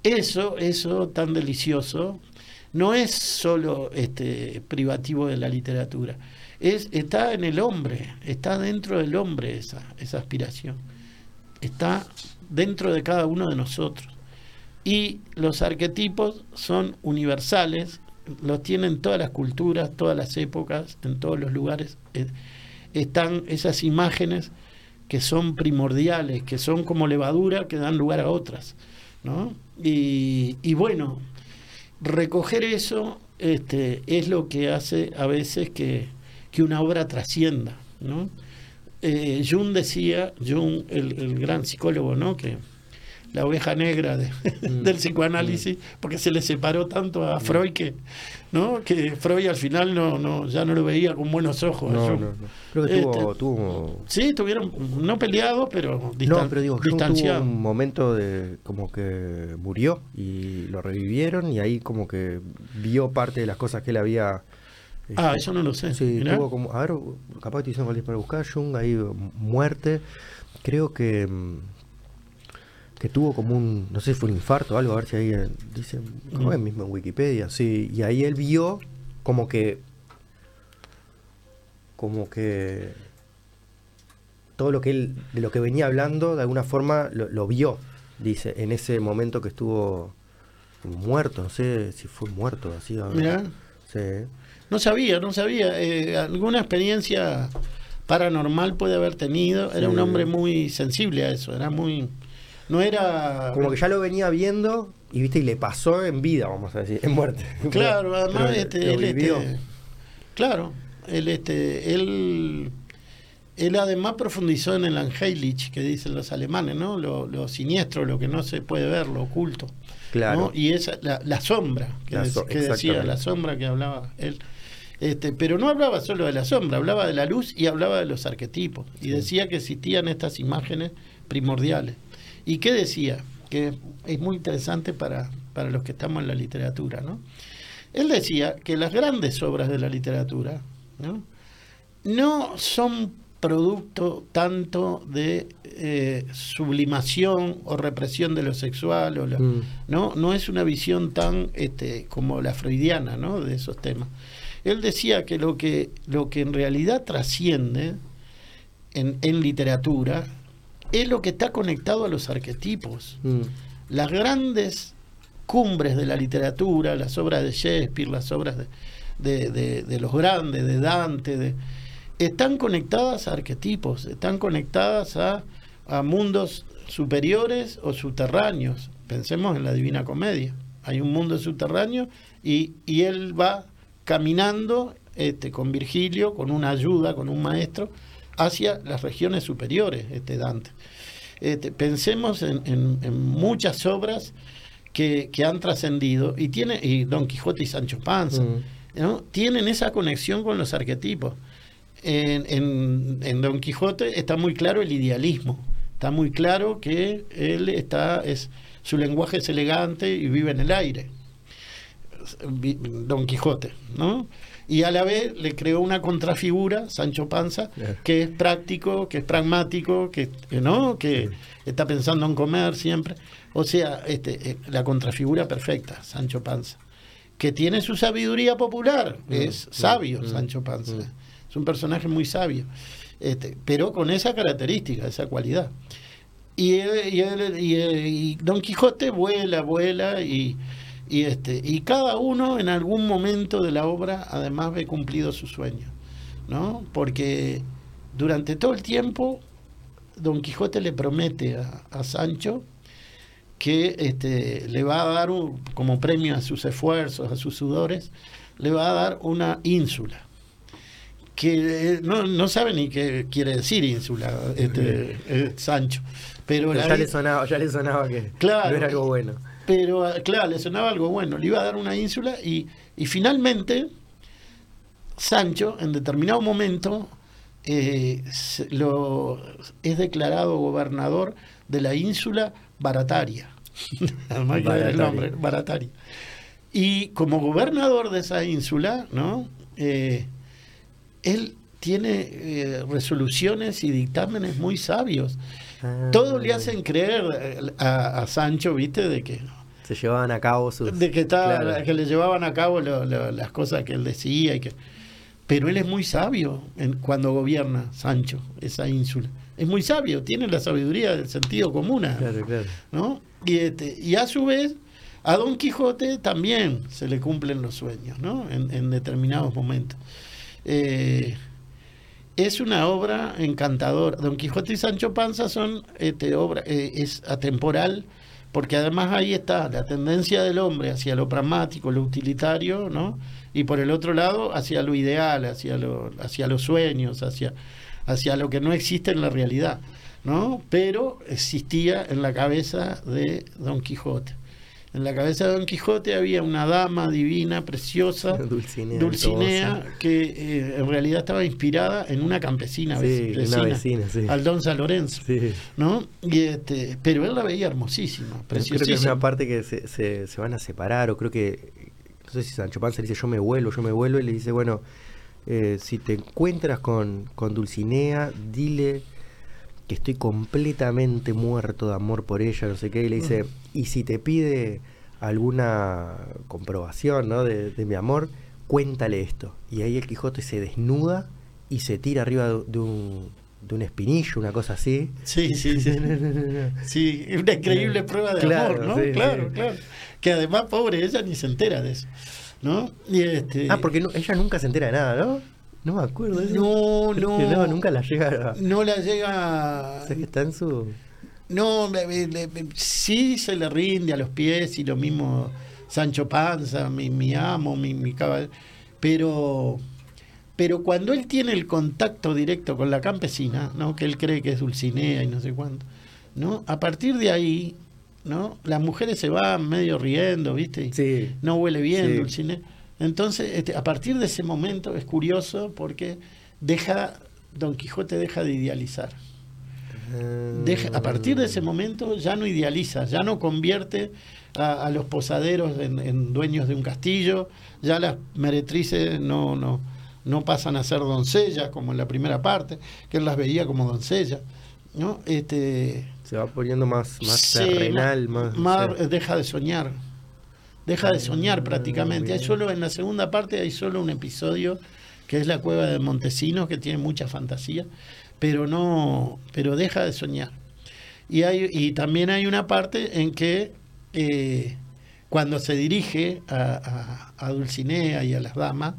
[SPEAKER 2] eso, eso tan delicioso, no es solo este, privativo de la literatura. es, está en el hombre, está dentro del hombre esa, esa aspiración, está dentro de cada uno de nosotros. Y los arquetipos son universales, los tienen todas las culturas, todas las épocas, en todos los lugares. Eh, están esas imágenes que son primordiales, que son como levadura que dan lugar a otras. ¿no? Y, y bueno, recoger eso este, es lo que hace a veces que, que una obra trascienda. ¿no? Eh, Jung decía, Jung, el, el, gran psicólogo, ¿no? que la oveja negra mm. del psicoanálisis, mm. porque se le separó tanto a mm. Freud que, ¿no? que Freud al final no, no, ya no lo veía con buenos ojos.
[SPEAKER 1] No, no, Creo que tuvo, este, tuvo,
[SPEAKER 2] Sí, estuvieron, no peleados, pero,
[SPEAKER 1] no, pero digo, tuvo un momento de como que murió y lo revivieron y ahí como que vio parte de las cosas que él había...
[SPEAKER 2] ah, este, eso no lo sé.
[SPEAKER 1] Sí, tuvo como, a ver, capaz te para buscar, Jung, ahí muerte. Creo que que tuvo como un, no sé si fue un infarto o algo, a ver si ahí eh, dice, no es mismo en Wikipedia, sí, y ahí él vio como que, como que todo lo que él, de lo que venía hablando, de alguna forma lo, vio, dice, en ese momento que estuvo muerto, no sé si fue muerto, así.
[SPEAKER 2] Mira. Sí. No sabía, no sabía, eh, alguna experiencia paranormal puede haber tenido, era un hombre muy sensible a eso, era muy no era.
[SPEAKER 1] Como que ya lo venía viendo y viste y le pasó en vida, vamos a decir, en muerte.
[SPEAKER 2] Claro, además este, él este, claro, él este, él él además profundizó en el Angelic, que dicen los alemanes, ¿no? Lo, siniestro, lo que no se puede ver, lo oculto. Claro. Y esa, la, sombra, que, decía, la sombra que hablaba él. Este, pero no hablaba solo de la sombra, hablaba de la luz y hablaba de los arquetipos. Y decía que existían estas imágenes primordiales. ¿Y qué decía? Que es muy interesante para, para los que estamos en la literatura, ¿no? Él decía que las grandes obras de la literatura no, no son producto tanto de eh, sublimación o represión de lo sexual, o mm. ¿no? no es una visión tan este, como la freudiana ¿no? de esos temas. Él decía que lo que, lo que en realidad trasciende en, en literatura es lo que está conectado a los arquetipos. Mm. Las grandes cumbres de la literatura, las obras de Shakespeare, las obras de, los grandes, de Dante, están conectadas a arquetipos, están conectadas a, mundos superiores o subterráneos. Pensemos en la Divina Comedia. Hay un mundo subterráneo y, y él va caminando este, con Virgilio, con una ayuda, con un maestro, hacia las regiones superiores, este Dante. Este, pensemos en, muchas obras que, han trascendido y tiene y Don Quijote y Sancho Panza mm. tienen esa conexión con los arquetipos. En, en, Don Quijote está muy claro el idealismo, está muy claro que él está es su lenguaje es elegante y vive en el aire. Don Quijote, ¿no? Y a la vez le creó una contrafigura, Sancho Panza, que es práctico, que es pragmático, que, no, que está pensando en comer siempre. O sea, este, eh, la contrafigura perfecta, Sancho Panza, que tiene su sabiduría popular, mm, es mm, sabio mm, Sancho Panza, es un personaje muy sabio, este, pero con esa característica, esa cualidad. Y, y, y Don Quijote vuela, vuela y y, este, y cada uno en algún momento de la obra además ve cumplido su sueño, ¿no? Porque durante todo el tiempo Don Quijote le promete a, Sancho que este, le va a dar como premio a sus esfuerzos, a sus sudores, le va a dar una ínsula que eh, no, no sabe ni qué quiere decir ínsula este, eh, Sancho pero,
[SPEAKER 1] ya, le sonaba, ya le sonaba que
[SPEAKER 2] claro,
[SPEAKER 1] no era algo bueno
[SPEAKER 2] pero ah, claro, le sonaba algo bueno, le iba a dar una ínsula y, finalmente Sancho en determinado momento eh, lo, es declarado gobernador de la ínsula Barataria. Además el nombre, Barataria. Y como gobernador de esa ínsula, ¿no? Eh, él tiene eh, resoluciones y dictámenes muy sabios. Ah. Todos le hacen creer a, a, Sancho, ¿viste? De que
[SPEAKER 1] se llevaban a cabo sus...
[SPEAKER 2] De que, estaba, que le llevaban a cabo las cosas que él decía y que... pero él es muy sabio en, cuando gobierna Sancho, esa ínsula. Es muy sabio, tiene la sabiduría del sentido común. Claro, claro. ¿no? Y, este, y a su vez, a Don Quijote también se le cumplen los sueños, ¿no? En, determinados momentos. Eh, es una obra encantadora. Don Quijote y Sancho Panza son este, obra, eh, es atemporal, porque además ahí está la tendencia del hombre hacia lo pragmático, lo utilitario, ¿no? Y por el otro lado, hacia lo ideal, hacia, lo, hacia los sueños, hacia, hacia lo que no existe en la realidad, ¿no? Pero existía en la cabeza de Don Quijote. En la cabeza de Don Quijote había una dama divina, preciosa, Dulcinea, que eh, en realidad estaba inspirada en una campesina vecina, al Don San Lorenzo, ¿no? Y este, pero él la veía hermosísima, preciosísima.
[SPEAKER 1] Creo que es una parte que se, se, van a separar, o creo que, no sé si Sancho Panza le dice yo me vuelvo, yo me vuelvo, y le dice, bueno, eh, si te encuentras con, con Dulcinea, dile que estoy completamente muerto de amor por ella, no sé qué, y le dice, y si te pide alguna comprobación ¿no? de, mi amor, cuéntale esto. Y ahí el Quijote se desnuda y se tira arriba de, un, de un espinillo, una cosa así.
[SPEAKER 2] Sí, sí, sí. sí, una increíble prueba de amor, ¿no? claro, claro. Que además, pobre, ella ni se entera de eso. ¿No? Y este...
[SPEAKER 1] Ah, porque ella nunca se entera de nada, ¿no? No me acuerdo.
[SPEAKER 2] No, no.
[SPEAKER 1] no, nunca la llega.
[SPEAKER 2] No la llega.
[SPEAKER 1] O sea, que está en su.
[SPEAKER 2] No, sí se le rinde a los pies y lo mismo Sancho Panza, mi, mi amo, mi, mi caballero. Pero, pero cuando él tiene el contacto directo con la campesina, ¿no? que él cree que es Dulcinea y no sé cuánto, ¿no? a partir de ahí, ¿no? las mujeres se van medio riendo, ¿viste?
[SPEAKER 1] Sí.
[SPEAKER 2] No huele bien Dulcinea. Entonces, este, a partir de ese momento es curioso porque deja, Don Quijote deja de idealizar. Deja, a partir de ese momento ya no idealiza, ya no convierte a, los posaderos en, dueños de un castillo, ya las meretrices no, no, no pasan a ser doncellas como en la primera parte, que él las veía como doncellas. ¿no? Este,
[SPEAKER 1] se va poniendo más, más terrenal,
[SPEAKER 2] más, deja de soñar deja de soñar prácticamente. Hay solo en la segunda parte hay solo un episodio que es la cueva de Montesinos que tiene mucha fantasía, pero no, pero deja de soñar. Y hay y también hay una parte en que eh, cuando se dirige a, a, Dulcinea y a las damas,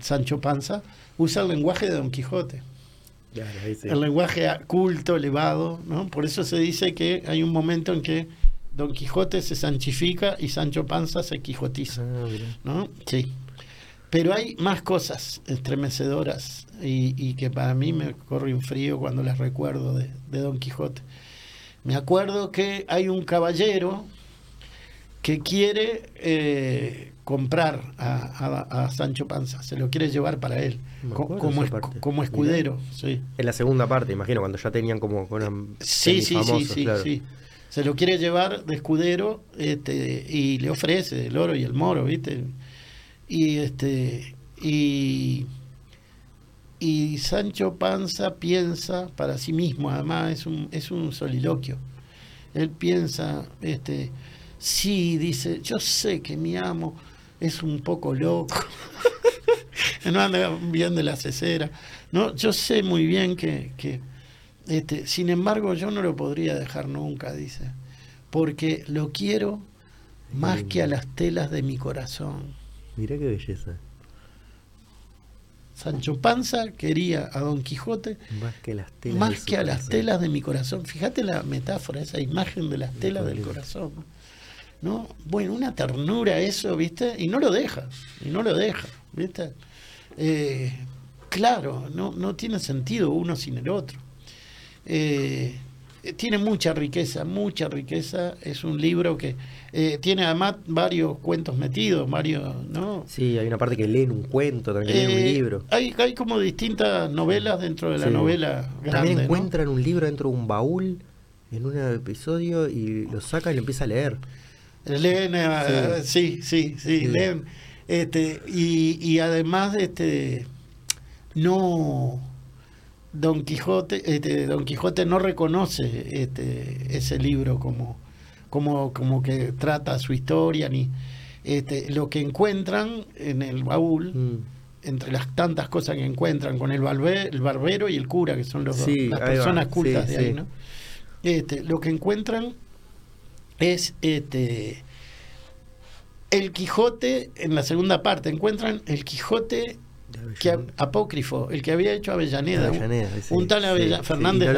[SPEAKER 2] Sancho Panza usa el lenguaje de Don Quijote. El lenguaje culto, elevado, ¿no? Por eso se dice que hay un momento en que Don Quijote se sanchifica y Sancho Panza se quijotiza. Ah, ¿no? Sí. Pero hay más cosas estremecedoras y, que para mí me corre un frío cuando las recuerdo de, Don Quijote. Me acuerdo que hay un caballero que quiere eh, comprar a, Sancho Panza, se lo quiere llevar para él, como, como escudero. Sí.
[SPEAKER 1] En la segunda parte, imagino, cuando ya tenían como...
[SPEAKER 2] sí, sí, sí, sí, sí se lo quiere llevar de escudero este, y le ofrece el oro y el moro, ¿viste? Y este y, y Sancho Panza piensa para sí mismo, además es un, es un soliloquio. Él piensa, este, sí, dice, yo sé que mi amo es un poco loco, no anda bien de la cesera, no, yo sé muy bien que, que este, sin embargo, yo no lo podría dejar nunca, dice, porque lo quiero más que a las telas de mi corazón.
[SPEAKER 1] Mira qué belleza.
[SPEAKER 2] Sancho Panza quería a Don Quijote
[SPEAKER 1] más que, las telas
[SPEAKER 2] más que a las telas de mi corazón. Fíjate la metáfora, esa imagen de las telas del corazón. ¿No? Bueno, una ternura eso, ¿viste? Y no lo deja, y no lo deja, ¿viste? Eh, claro, no, no tiene sentido uno sin el otro. Eh, tiene mucha riqueza, mucha riqueza. Es un libro que eh, tiene además varios cuentos metidos, varios, ¿no?
[SPEAKER 1] Sí, hay una parte que leen un cuento, también leen un eh, libro.
[SPEAKER 2] Hay, hay como distintas novelas dentro de la novela grande. También
[SPEAKER 1] encuentran un libro dentro de un baúl en un episodio y lo saca y lo empieza a leer.
[SPEAKER 2] Leen, sí, sí, sí, leen. Este, y, y además, este, no Don Quijote, este, Don Quijote no reconoce este, ese libro como, como, como que trata su historia, ni este, lo que encuentran en el baúl mm. entre las tantas cosas que encuentran con el, el barbero y el cura, que son los las personas cultas de ahí, ¿no? Este, lo que encuentran es este el Quijote en la segunda parte, encuentran el Quijote que, apócrifo, el que había hecho Avellaneda, un tal Fernández,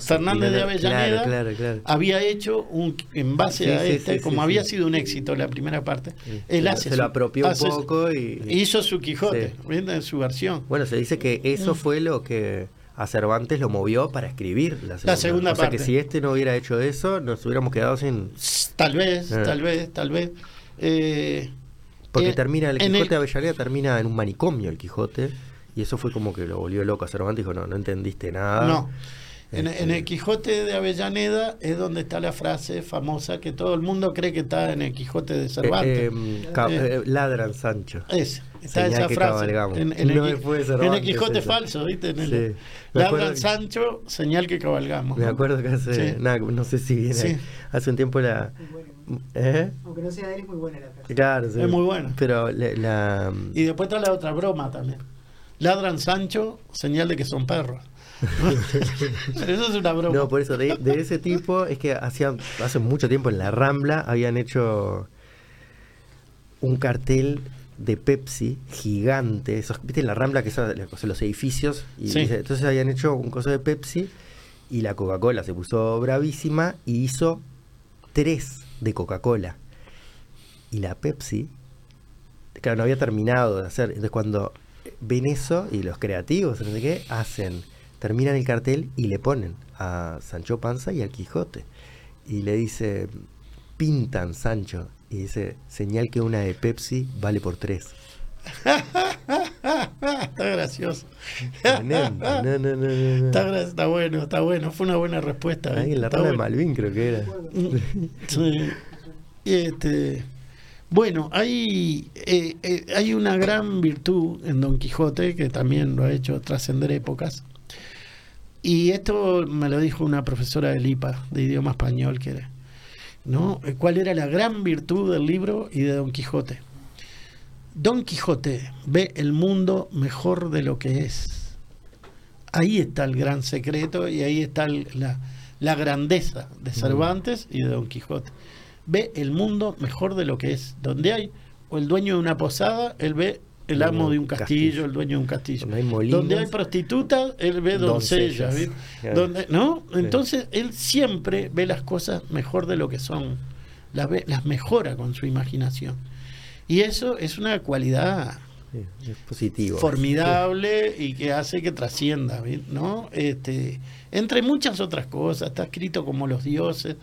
[SPEAKER 2] Fernández de Avellaneda había hecho un en base a este, como había sido un éxito la primera parte, él hace
[SPEAKER 1] se lo apropió un poco y
[SPEAKER 2] hizo su Quijote, su versión.
[SPEAKER 1] Bueno, se dice que eso mm. fue lo que a Cervantes lo movió para escribir la segunda, o sea que si este no hubiera hecho eso, nos hubiéramos quedado sin.
[SPEAKER 2] Tal vez, tal vez, tal vez. Eh,
[SPEAKER 1] porque eh, termina, el Quijote de Avellaneda termina en un manicomio el Quijote, y eso fue como que lo volvió loco a Cervantes, dijo, no, no entendiste nada.
[SPEAKER 2] No. En, en, el este, Quijote de Avellaneda es donde está la frase famosa que todo el mundo cree que está en el Quijote de Cervantes.
[SPEAKER 1] Eh, eh, ladran Sancho.
[SPEAKER 2] Es, está esa frase. En, en, el, Quijote falso, ¿viste? En el, ladran Sancho, señal que cabalgamos.
[SPEAKER 1] Me acuerdo que hace, no sé si viene, hace un tiempo la,
[SPEAKER 3] ¿Eh? Aunque no sea de él, es muy buena la frase. Claro,
[SPEAKER 2] Es muy buena.
[SPEAKER 1] Pero la,
[SPEAKER 2] Y después está la otra broma también. Ladran Sancho, señal de que son perros. eso es una broma.
[SPEAKER 1] No, por eso, de, ese tipo, es que hacía, hace mucho tiempo en la Rambla habían hecho un cartel de Pepsi gigante. Esos, ¿Viste en la Rambla que son los edificios? Y entonces habían hecho un coso de Pepsi y la Coca-Cola se puso bravísima y hizo tres de Coca-Cola. Y la Pepsi, claro, no había terminado de hacer. Entonces cuando ven eso y los creativos, no sé qué, hacen, terminan el cartel y le ponen a Sancho Panza y al Quijote. Y le dice, pintan Sancho. Y dice, señal que una de Pepsi vale por tres.
[SPEAKER 2] está gracioso. está, bueno, está bueno. Fue una buena respuesta.
[SPEAKER 1] ¿eh? en la
[SPEAKER 2] rana
[SPEAKER 1] de Malvin creo que era.
[SPEAKER 2] Este, bueno, hay, eh, eh, hay una gran virtud en Don Quijote que también lo ha hecho trascender épocas. Y esto me lo dijo una profesora de IPA, de idioma español, que ¿no? ¿Cuál era la gran virtud del libro y de Don Quijote? Don Quijote ve el mundo mejor de lo que es. Ahí está el gran secreto y ahí está la, grandeza de mm. Cervantes y de Don Quijote. Ve el mundo mejor de lo que es. Donde hay o el dueño de una posada, él ve el amo de un castillo, el dueño de un castillo. Donde hay, prostitutas, él ve doncellas. Donde, ¿no? Entonces él siempre ve las cosas mejor de lo que son. Las, las mejora con su imaginación. Y eso es una cualidad formidable y que hace que trascienda, ¿no? Este, entre muchas otras cosas, está escrito como los dioses,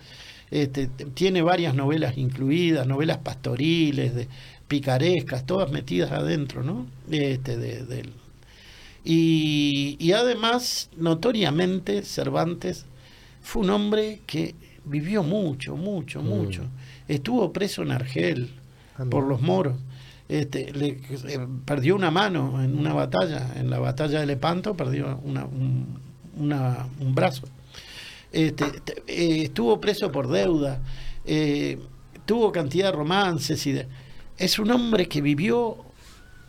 [SPEAKER 2] este, tiene varias novelas incluidas, novelas pastoriles, de, picarescas, todas metidas adentro, ¿no? Este, de, y, y además, notoriamente, Cervantes fue un hombre que vivió mucho, mucho, mm. mucho. Estuvo preso en Argel, por los moros. Este, le, eh, perdió una mano en una batalla, en la batalla de Lepanto perdió una, un, un brazo. Este, eh, estuvo preso por deuda, eh, tuvo cantidad de romances y es un hombre que vivió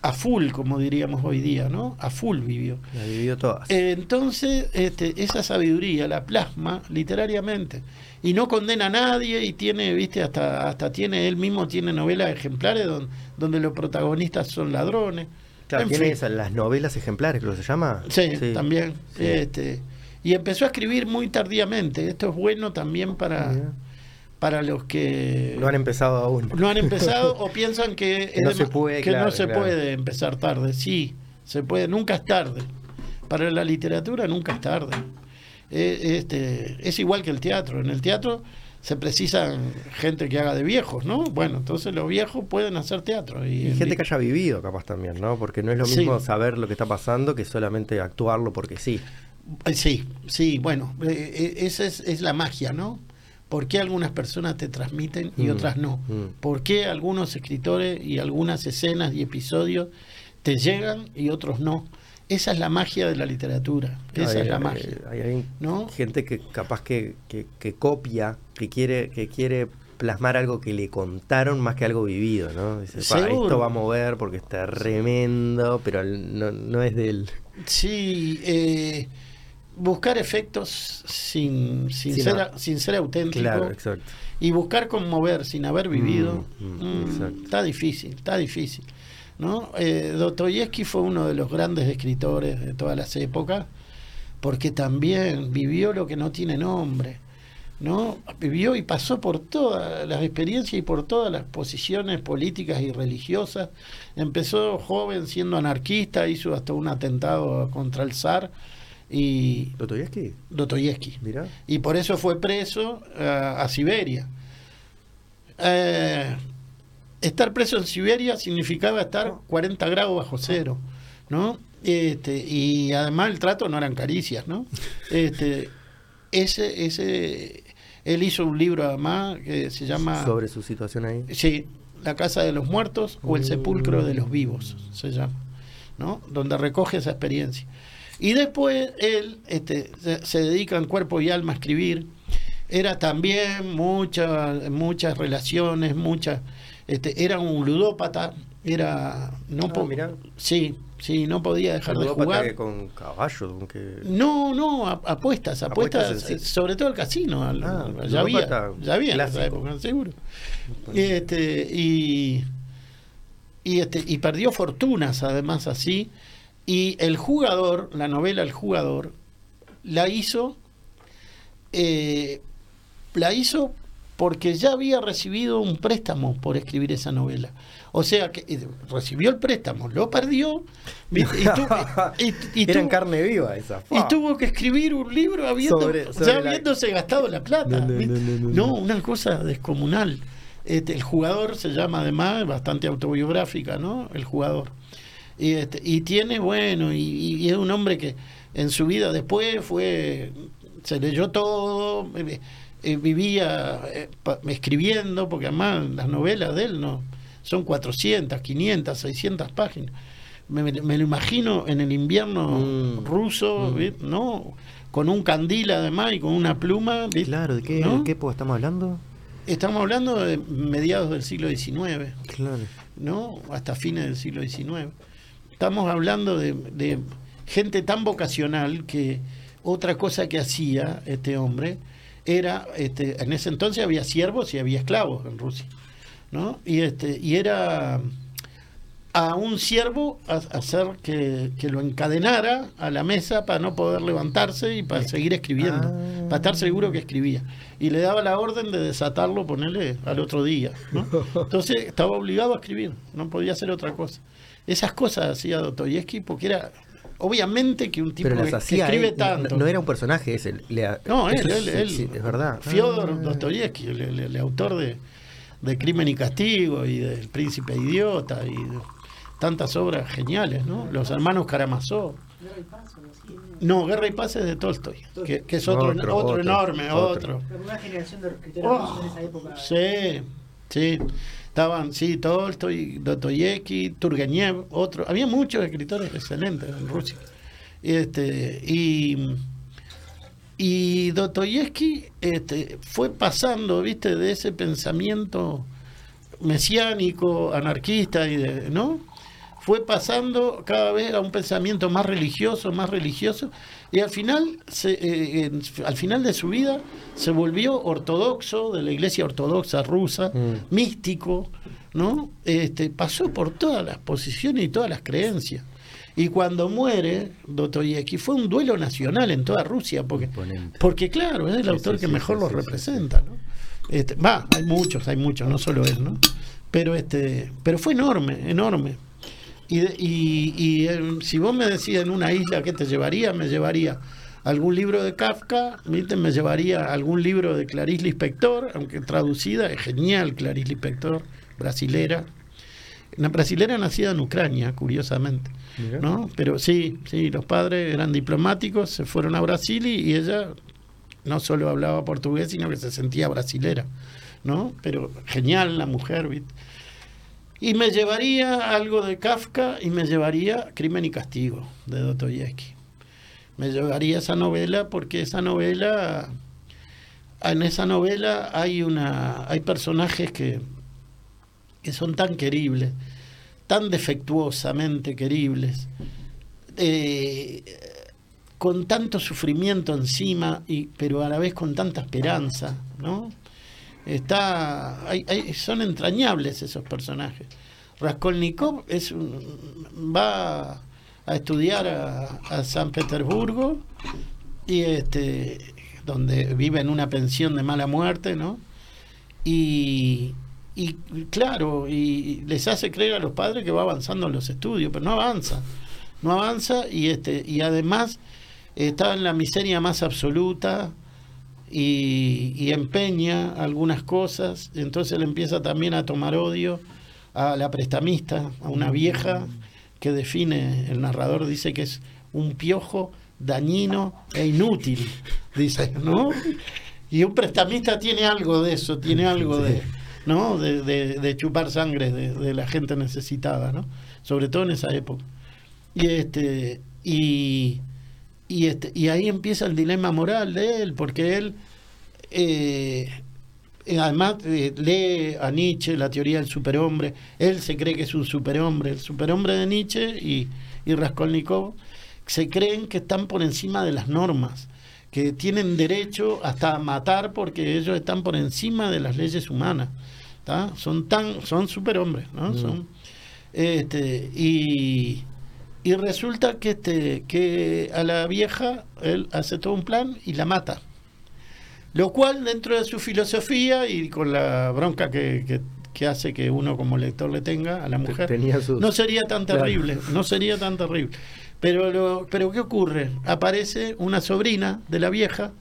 [SPEAKER 2] a full, como diríamos hoy día, ¿no? A full vivió.
[SPEAKER 1] La vivió todas.
[SPEAKER 2] entonces, este, esa sabiduría la plasma literariamente y no condena a nadie y tiene, viste, hasta, hasta tiene, él mismo tiene novelas ejemplares donde, donde los protagonistas son ladrones.
[SPEAKER 1] Claro, tiene esas, las novelas ejemplares, creo que se llama.
[SPEAKER 2] Sí, también. Este, y empezó a escribir muy tardíamente. Esto es bueno también para, para los que...
[SPEAKER 1] No han empezado aún.
[SPEAKER 2] No han empezado o piensan que, no, se puede, que no se puede empezar tarde. Sí, se puede, nunca es tarde. Para la literatura nunca es tarde. Eh, este, es igual que el teatro. En el teatro se precisan gente que haga de viejos, ¿no? Bueno, entonces los viejos pueden hacer teatro.
[SPEAKER 1] Y, gente que haya vivido capaz también, ¿no? Porque no es lo mismo saber lo que está pasando que solamente actuarlo porque sí.
[SPEAKER 2] Eh, sí, sí, bueno, eh, esa es, la magia, ¿no? ¿Por qué algunas personas te transmiten y mm, otras no? Mm. ¿Por qué algunos escritores y algunas escenas y episodios te llegan y otros no? Esa es la magia de la literatura. Esa es la magia.
[SPEAKER 1] Hay, gente que capaz que, que, copia, que quiere, que quiere plasmar algo que le contaron más que algo vivido, ¿no? esto va a mover porque está tremendo, pero no, es del...
[SPEAKER 2] Sí, eh, buscar efectos sin, sin, ser, sin ser auténtico. Claro, exacto. Y buscar conmover sin haber vivido. Mm, mm, está difícil, está difícil. ¿no? Eh, Dostoyevsky fue uno de los grandes escritores de todas las épocas, porque también vivió lo que no tiene nombre. ¿no? Vivió y pasó por todas las experiencias y por todas las posiciones políticas y religiosas. Empezó joven siendo anarquista, hizo hasta un atentado contra el zar. Y,
[SPEAKER 1] ¿Dostoyevsky?
[SPEAKER 2] Dostoyevsky. Y por eso fue preso eh, a Siberia. Eh, estar preso en Siberia significaba estar 40 grados bajo cero, ¿no? Este, y además el trato no eran caricias, ¿no? Este, ese, ese, él hizo un libro además que se llama...
[SPEAKER 1] Sobre su situación ahí.
[SPEAKER 2] Sí, La Casa de los Muertos o El Sepulcro de los Vivos, se llama, ¿no? Donde recoge esa experiencia. Y después él este, se dedica en cuerpo y alma a escribir. Era también muchas, muchas relaciones, muchas este, era un ludópata, era no
[SPEAKER 1] ah,
[SPEAKER 2] sí, sí, no podía dejar de jugar.
[SPEAKER 1] con caballos,
[SPEAKER 2] No, no, apuestas, apuestas, sobre todo el casino, ah, ya había, ya había en esa época, seguro. Este, y y este y perdió fortunas además así y el jugador, la novela El jugador la hizo eh, la hizo porque ya había recibido un préstamo por escribir esa novela. O sea que eh, recibió el préstamo, lo perdió
[SPEAKER 1] y, Era en carne viva esa.
[SPEAKER 2] Y tuvo que escribir un libro habiendo, ya habiéndose gastado la plata. No, una cosa descomunal. Este, el jugador se llama además, bastante autobiográfica, ¿no? El jugador. Y, este, y tiene, bueno, y, es un hombre que en su vida después fue, se leyó todo. Eh, eh, vivía eh, escribiendo, porque además las novelas de él no son 400, 500, 600 páginas. Me, lo imagino en el invierno mm. ruso, mm. ¿no? Con un candil además y con una pluma.
[SPEAKER 1] Claro, ¿de qué, época estamos hablando?
[SPEAKER 2] Estamos hablando de mediados del siglo XIX. Claro. ¿No? Hasta fines del siglo XIX. Estamos hablando de, de gente tan vocacional que otra cosa que hacía este hombre era, este, en ese entonces había siervos y había esclavos en Rusia, ¿no? Y, este, y era a un siervo hacer que, lo encadenara a la mesa para no poder levantarse y para seguir escribiendo, ah. para estar seguro que escribía. Y le daba la orden de desatarlo, ponerle al otro día. ¿no? Entonces estaba obligado a escribir, no podía hacer otra cosa. Esas cosas hacía Dostoyevsky porque era obviamente que un tipo que, escribe tanto.
[SPEAKER 1] No, era un personaje ese.
[SPEAKER 2] no, él, él, él, es verdad. Fyodor ah. Dostoyevsky, el, autor de, de, Crimen y Castigo y del Príncipe Idiota y tantas obras geniales, ¿no? Los hermanos Karamazov. No, Guerra y Paz es de Tolstoy, que, es otro, otro, enorme, otro. Una generación de escritores oh, en esa época. Sí, sí. Estaban, sí, Tolstoy, Dostoyevsky, Turgenev, otro. Había muchos escritores excelentes en Rusia. Este, y, y Dostoyevsky este, fue pasando, viste, de ese pensamiento mesiánico, anarquista, y de, ¿no? Fue pasando cada vez a un pensamiento más religioso, más religioso, y al final, se, eh, al final de su vida se volvió ortodoxo de la iglesia ortodoxa rusa, mm. místico, ¿no? Este, pasó por todas las posiciones y todas las creencias. Y cuando muere Dostoyevsky fue un duelo nacional en toda Rusia, porque, porque claro, es el autor que mejor lo representa. ¿no? Este, va, hay muchos, hay muchos, no solo él, ¿no? Pero, este, pero fue enorme, enorme. Y, y, si vos me decías en una isla qué te llevaría, me llevaría algún libro de Kafka, me llevaría algún libro de Clarice Lispector, aunque traducida, es genial Clarice Lispector, brasilera. Una brasilera nacida en Ucrania, curiosamente. ¿no? Pero sí, sí, los padres eran diplomáticos, se fueron a Brasil y, ella no solo hablaba portugués, sino que se sentía brasilera. ¿no? Pero genial la mujer, ¿viste? Y me llevaría algo de Kafka y me llevaría Crimen y Castigo de Dostoyevsky. Me llevaría esa novela porque esa novela en esa novela hay una hay personajes que, que son tan queribles, tan defectuosamente queribles, eh, con tanto sufrimiento encima, y, pero a la vez con tanta esperanza, ¿no? Está, son entrañables esos personajes. Raskolnikov es va a estudiar a, San Petersburgo y este donde vive en una pensión de mala muerte, ¿no? Y, y claro, y les hace creer a los padres que va avanzando en los estudios, pero no avanza, no avanza y este y además está en la miseria más absoluta y, empeña algunas cosas, entonces él empieza también a tomar odio a la prestamista, a una vieja que define, el narrador dice que es un piojo dañino e inútil, dice, ¿no? Y un prestamista tiene algo de eso, tiene algo de, ¿no? De, chupar sangre de, la gente necesitada, ¿no? Sobre todo en esa época. Y este, y, y este, y ahí empieza el dilema moral de él, porque él eh, además eh, lee a Nietzsche la teoría del superhombre, él se cree que es un superhombre, el superhombre de Nietzsche y, y Raskolnikov se creen que están por encima de las normas, que tienen derecho hasta a matar porque ellos están por encima de las leyes humanas, son tan, son superhombres, ¿no? Mm. Son, este, y, y resulta que este, que a la vieja él hace todo un plan y la mata. Lo cual dentro de su filosofía y con la bronca que, que, hace que uno como lector le tenga a la mujer, no sería tan terrible, no sería tan terrible. Pero, lo, pero ¿qué ocurre? Aparece una sobrina de la vieja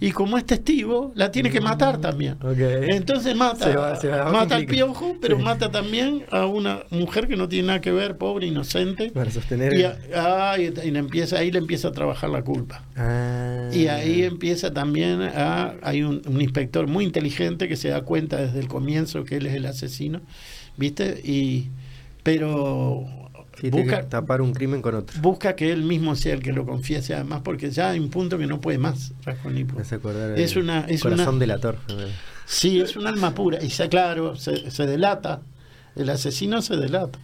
[SPEAKER 2] y como es testigo, la tiene que matar también. Entonces mata, mata al piojo, pero mata también a una mujer que no tiene nada que ver, pobre, inocente.
[SPEAKER 1] Para sostener.
[SPEAKER 2] Y, y, le empieza, ahí le empieza a trabajar la culpa. Ah. Y ahí empieza también a. Hay un, un, inspector muy inteligente que se da cuenta desde el comienzo que él es el asesino, ¿viste? Y. Pero
[SPEAKER 1] busca tapar un crimen con otro.
[SPEAKER 2] Busca que él mismo sea el que lo confiese, además, porque ya hay un punto que no puede más, Es una. Es
[SPEAKER 1] corazón delator.
[SPEAKER 2] Sí, es un alma pura. Y ya, claro, se, se delata. El asesino se delata.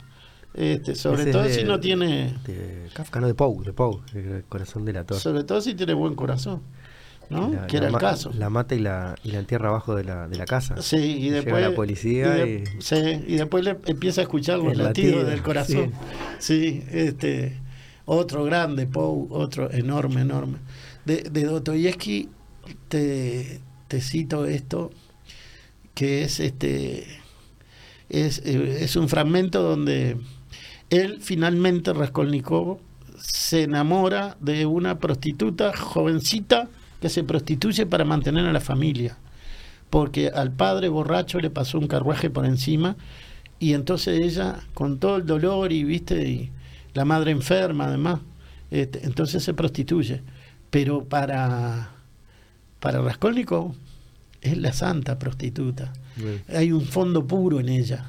[SPEAKER 2] Este, sobre todo si no tiene.
[SPEAKER 1] De Kafka, no de Pou, de Pou, el corazón delator.
[SPEAKER 2] Sobre todo si tiene buen corazón. ¿No? que era el caso.
[SPEAKER 1] La mata y la, y la entierra abajo de la, de la casa.
[SPEAKER 2] Sí, y después.
[SPEAKER 1] la policía. Y,
[SPEAKER 2] sí, y después le empieza a escuchar los latidos del corazón. Sí. este. Otro grande, Poe, otro enorme, enorme. De, de Dostoyevsky te, te cito esto, que es este. Es, es un fragmento donde él finalmente, Raskolnikov, se enamora de una prostituta jovencita que se prostituye para mantener a la familia, porque al padre borracho le pasó un carruaje por encima y entonces ella, con todo el dolor y, viste, y la madre enferma además, este, entonces se prostituye. Pero para, para Raskolnikov es la santa prostituta. Hay un fondo puro en ella.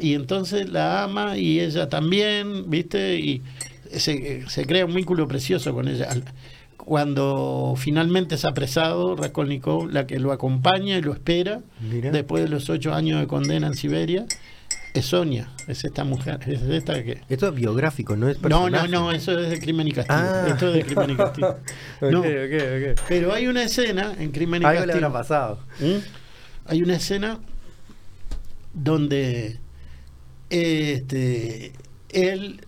[SPEAKER 2] Y entonces la ama y ella también, ¿viste? Y se, se crea un vínculo precioso con ella cuando finalmente es apresado, Raskolnikov, la que lo acompaña y lo espera, después de los ocho años de condena en Siberia, es Sonia, es esta mujer, es esta que...
[SPEAKER 1] Esto es biográfico, no es
[SPEAKER 2] No, no, no, eso es de Crimen y Castigo. Ah. Esto es de Crimen y Castigo. Pero hay una escena en Crimen y Castigo.
[SPEAKER 1] Algo le habrá pasado.
[SPEAKER 2] ¿Mm? Hay una escena donde este, él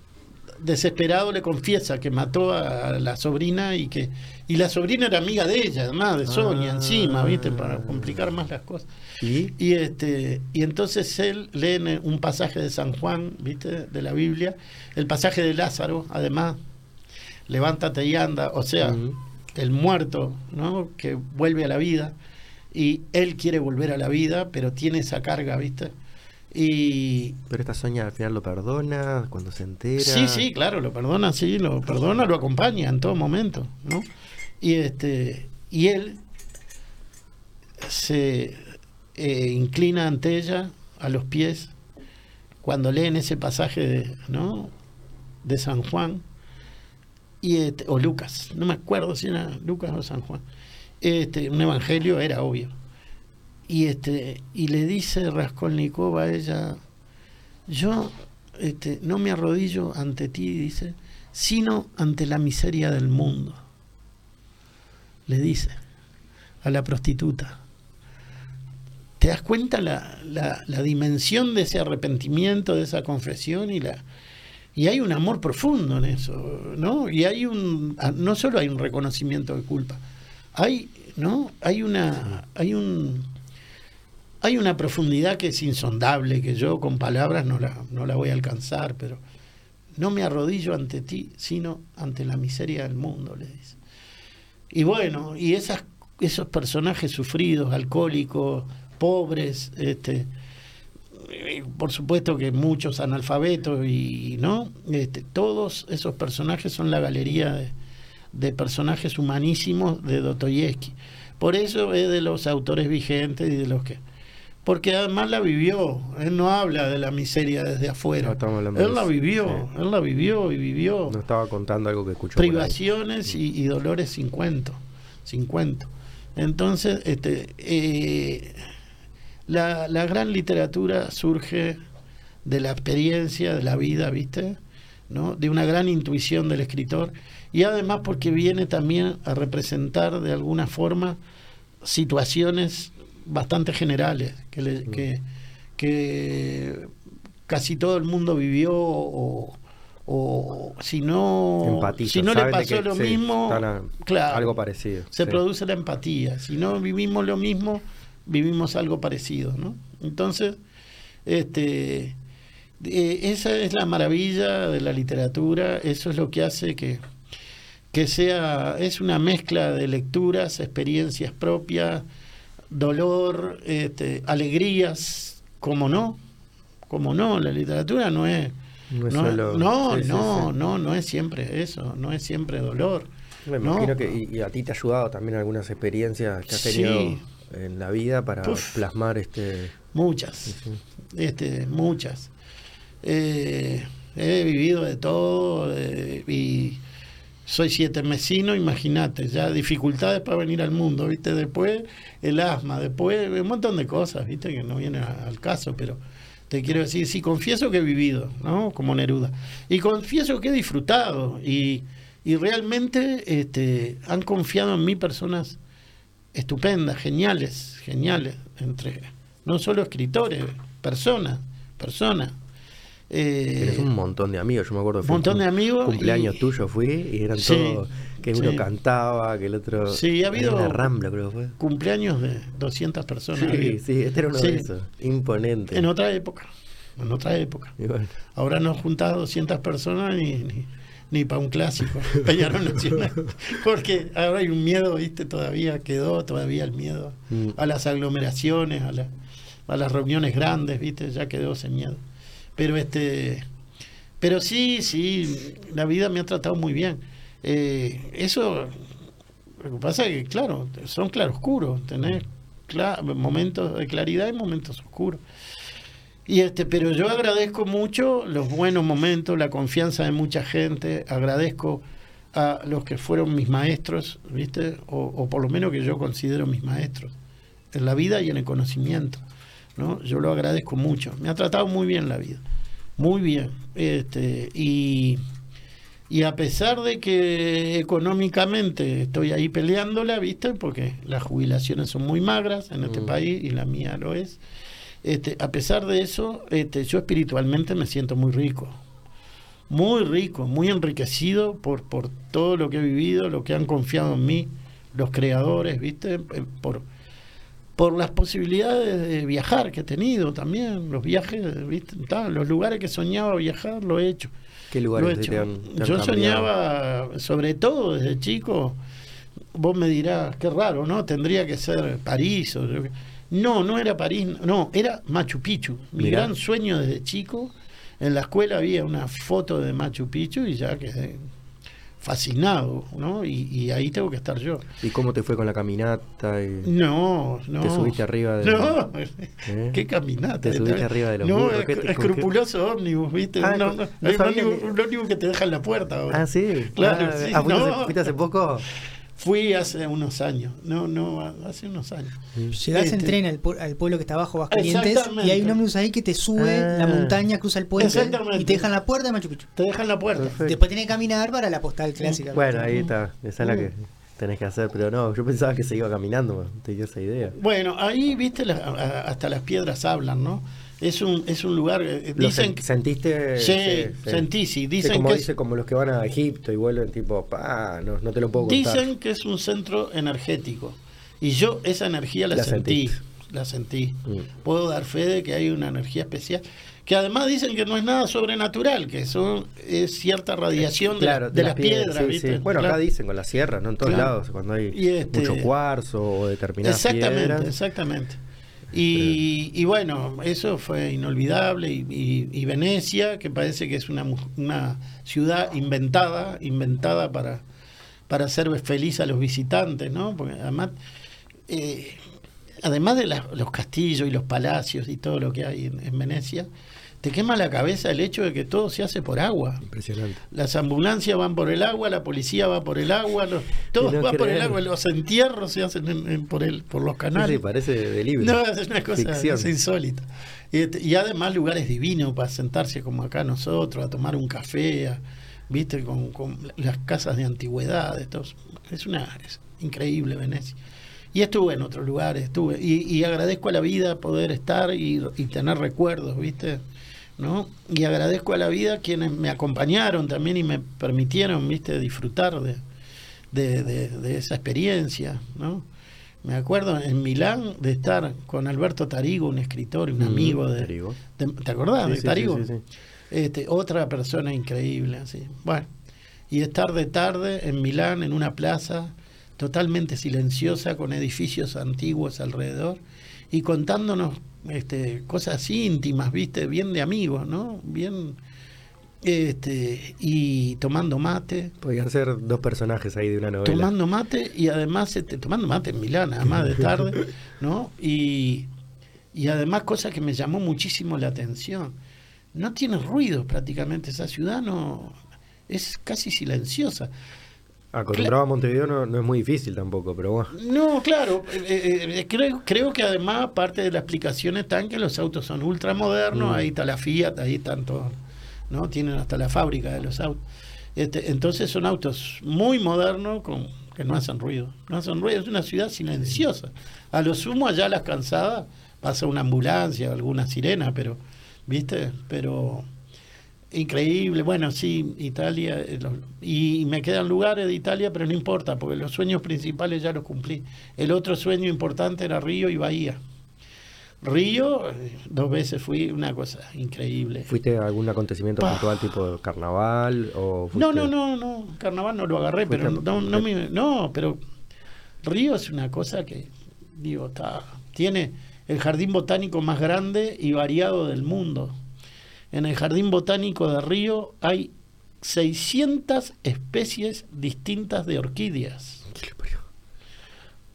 [SPEAKER 2] desesperado le confiesa que mató a la sobrina y que y la sobrina era amiga de ella, además de Sonia ah. encima, ¿viste? Para complicar más las cosas. ¿Y? este y entonces él lee un pasaje de San Juan, ¿viste? De la Biblia, el pasaje de Lázaro, además, levántate y anda, o sea, el muerto, ¿no? Que vuelve a la vida y él quiere volver a la vida, pero tiene esa carga, ¿viste? Y...
[SPEAKER 1] Pero esta Sonia al final lo perdona cuando se entera.
[SPEAKER 2] Sí, sí, claro, lo perdona, sí, lo perdona, lo acompaña en todo momento, ¿no? Y este y él se eh, inclina ante ella a los pies cuando leen ese pasaje de, ¿no? de San Juan y este, o Lucas, no me acuerdo si era Lucas o San Juan. este, un evangelio era obvio. Y, este, y le dice Raskolnikov a ella, yo este, no me arrodillo ante ti, dice, sino ante la miseria del mundo. Le dice a la prostituta. ¿Te das cuenta la, la, dimensión de ese arrepentimiento, de esa confesión y la, y hay un amor profundo en eso, ¿no? Y hay un ah, no solo hay un reconocimiento de culpa, hay, ¿no? Hay una hay un hay una profundidad que es insondable, que yo con palabras no la, no la voy a alcanzar, pero no me arrodillo ante ti, sino ante la miseria del mundo, le dice. Y bueno, y esas, esos personajes sufridos, alcohólicos, pobres, este, por supuesto que muchos analfabetos y no, este, todos esos personajes son la galería de, de personajes humanísimos de Dostoyevsky. Por eso es de los autores vigentes y de los que porque además la vivió. Él no habla de la miseria desde afuera. él la vivió, él la vivió y vivió.
[SPEAKER 1] No estaba contando algo que escuchó.
[SPEAKER 2] Privaciones y, dolores sin cuento, sin cuento. Entonces, este, eh, la, la, gran literatura surge de la experiencia, de la vida, ¿viste? ¿No? De una gran intuición del escritor y además porque viene también a representar de alguna forma situaciones bastante generales, que, que, que, casi todo el mundo vivió o, o si no, si no le pasó lo mismo, claro,
[SPEAKER 1] algo parecido.
[SPEAKER 2] Se produce la empatía. Si no vivimos lo mismo, vivimos algo parecido, ¿no? Entonces, este, eh, esa es la maravilla de la literatura, eso es lo que hace que, que sea, es una mezcla de lecturas, experiencias propias, dolor, este, alegrías, como no, como no, la literatura no es... No, no, no, no, no, es siempre eso, no es siempre dolor.
[SPEAKER 1] Me imagino que y, a ti te ha ayudado también algunas experiencias que has tenido en la vida para plasmar este...
[SPEAKER 2] Muchas, este, muchas. Eh, he vivido de todo y soy siete mesino, imagínate, ya dificultades para venir al mundo, ¿viste? Después el asma, después un montón de cosas, ¿viste? Que no viene al caso, pero te quiero decir, sí, confieso que he vivido, ¿no? Como Neruda. Y confieso que he disfrutado y, y realmente este, han confiado en mí personas estupendas, geniales, geniales, entre no solo escritores, personas, personas.
[SPEAKER 1] Eh, Tienes un montón de amigos, yo me acuerdo.
[SPEAKER 2] Un montón de amigos.
[SPEAKER 1] Cumpleaños tuyo fui y eran todos. Que uno cantaba, que el otro.
[SPEAKER 2] Sí, ha habido.
[SPEAKER 1] Una rambla, creo que fue.
[SPEAKER 2] Cumpleaños de 200 personas.
[SPEAKER 1] Sí, sí, este era uno de esos. Imponente.
[SPEAKER 2] En otra época. En otra época. Ahora no juntado 200 personas ni, ni, para un clásico. Porque ahora hay un miedo, ¿viste? Todavía quedó, todavía el miedo mm. a las aglomeraciones, a, la, a las reuniones grandes, ¿viste? Ya quedó ese miedo. Pero este pero sí, sí, la vida me ha tratado muy bien. Eh, eso, lo que pasa es que, claro, son claroscuros, tenés momentos de claridad y momentos oscuros. Y este, pero yo agradezco mucho los buenos momentos, la confianza de mucha gente, agradezco a los que fueron mis maestros, ¿viste? O, o por lo menos que yo considero mis maestros, en la vida y en el conocimiento. ¿No? Yo lo agradezco mucho. Me ha tratado muy bien la vida. Muy bien. Este, y, y a pesar de que económicamente estoy ahí peleándola, ¿viste? Porque las jubilaciones son muy magras en este mm. país y la mía lo es. Este, a pesar de eso, este, yo espiritualmente me siento muy rico. Muy rico, muy enriquecido por, por todo lo que he vivido, lo que han confiado en mí, los creadores, ¿viste? Eh, por, por las posibilidades de viajar que he tenido también, los viajes, ¿viste? los lugares que soñaba viajar, lo he hecho.
[SPEAKER 1] ¿Qué lugares Te han,
[SPEAKER 2] Yo soñaba, sobre todo desde chico, vos me dirás, qué raro, ¿no? Tendría que ser París o... No, no era París, no, era Machu Picchu. Mi gran sueño desde chico, en la escuela había una foto de Machu Picchu y ya quedé fascinado, ¿no? Y, ahí tengo que estar yo.
[SPEAKER 1] ¿Y cómo te fue con la caminata?
[SPEAKER 2] no, no.
[SPEAKER 1] ¿Te subiste arriba
[SPEAKER 2] de No, ¿Eh? ¿qué caminata?
[SPEAKER 1] ¿Te subiste arriba de los
[SPEAKER 2] No, escrupuloso ómnibus, ¿viste? Ah, no, no, ómnibus, que te deja en la puerta ahora.
[SPEAKER 1] Ah, sí.
[SPEAKER 2] Claro,
[SPEAKER 1] ah,
[SPEAKER 2] sí.
[SPEAKER 1] Ah, ¿fuiste, hace, poco?
[SPEAKER 2] Fui hace unos años, no, no, hace unos años.
[SPEAKER 3] Llegás en este, tren al, pueblo que está abajo, Vascalientes, y hay un ómnibus ahí que te sube la ah. montaña, cruza el puente y te dejan la puerta de Machu Picchu.
[SPEAKER 2] Te dejan la puerta.
[SPEAKER 3] Después tienes que caminar para la postal clásica.
[SPEAKER 1] Bueno, ahí está, esa es la que tenés que hacer, pero no, yo pensaba que se iba caminando, tenía esa idea.
[SPEAKER 2] Bueno, ahí, viste, hasta las piedras hablan, ¿no? Es un, es un lugar. Eh, dicen,
[SPEAKER 1] ¿Sentiste?
[SPEAKER 2] Sí, sentí, sí. Dicen
[SPEAKER 1] como
[SPEAKER 2] que
[SPEAKER 1] dice, como los que van a Egipto y vuelven, tipo, pa, no, no te lo puedo
[SPEAKER 2] contar. Dicen que es un centro energético. Y yo esa energía la, sentí. La sentí. Mm. Puedo dar fe de que hay una energía especial. Que además dicen que no es nada sobrenatural, que eso es cierta radiación de, las, piedras.
[SPEAKER 1] Bueno, acá dicen con las sierras, ¿no? En todos lados, cuando hay este mucho cuarzo o determinadas
[SPEAKER 2] exactamente, Exactamente. Y, bueno, eso fue inolvidable. Y, Venecia, que parece que es una, una ciudad inventada, inventada para, para hacer feliz a los visitantes, ¿no? Porque además, eh, además de los castillos y los palacios y todo lo que hay en Venecia, te quema la cabeza el hecho de que todo se hace por agua.
[SPEAKER 1] Impresionante.
[SPEAKER 2] Las ambulancias van por el agua, la policía va por el agua, los, todo va por el agua, los entierros se hacen por, el, por los canales.
[SPEAKER 1] Sí, parece de libro.
[SPEAKER 2] No, es una cosa insólita. Este, y, además lugares divinos para sentarse como acá nosotros, a tomar un café, viste, con, las casas de antigüedades. Es una es increíble Venecia. Y estuve en otros lugares, estuve. Y, agradezco a la vida poder estar y, y tener recuerdos, viste ¿no? Y agradezco a la vida quienes me acompañaron también y me permitieron, viste, disfrutar de, de, esa experiencia, ¿no? Me acuerdo en Milán de estar con Alberto Tarigo, un escritor, un mm, amigo de, ¿Te acordás de Tarigo? este, otra persona increíble, así. Bueno, y estar de tarde en Milán, en una plaza totalmente silenciosa, con edificios antiguos alrededor, y contándonos este, cosas íntimas, ¿viste? Bien de amigos, ¿no? Bien. Este, y tomando mate.
[SPEAKER 1] Podían ser dos personajes ahí de una novela.
[SPEAKER 2] Tomando mate y además, este, tomando mate en Milán, además de tarde, ¿no? Y, y además, cosa que me llamó muchísimo la atención. No tiene ruido prácticamente esa ciudad, no. Es casi silenciosa.
[SPEAKER 1] Acostumbrado a Montevideo no, no, es muy difícil tampoco, pero bueno.
[SPEAKER 2] No, claro. Eh, eh, eh, creo, creo que además parte de la explicación está en que los autos son ultramodernos, mm. ahí está la Fiat, ahí están todos, ¿no? Tienen hasta la fábrica de los autos. Este, entonces son autos muy modernos con, que no hacen ruido. No hacen ruido, es una ciudad silenciosa. A lo sumo allá a las cansadas pasa una ambulancia, alguna sirena, pero, ¿viste? Pero Increíble, bueno, sí, Italia, eh, y me quedan lugares de Italia, pero no importa, porque los sueños principales ya los cumplí. El otro sueño importante era Río y Bahía. Río, eh, dos veces fui, una cosa increíble.
[SPEAKER 1] ¿Fuiste a algún acontecimiento puntual tipo carnaval? O
[SPEAKER 2] No, no, no, no, carnaval no lo agarré, pero no, no, no, pero Río es una cosa que, digo, está, tiene el jardín botánico más grande y variado del mundo en el Jardín Botánico de Río hay 600 especies distintas de orquídeas.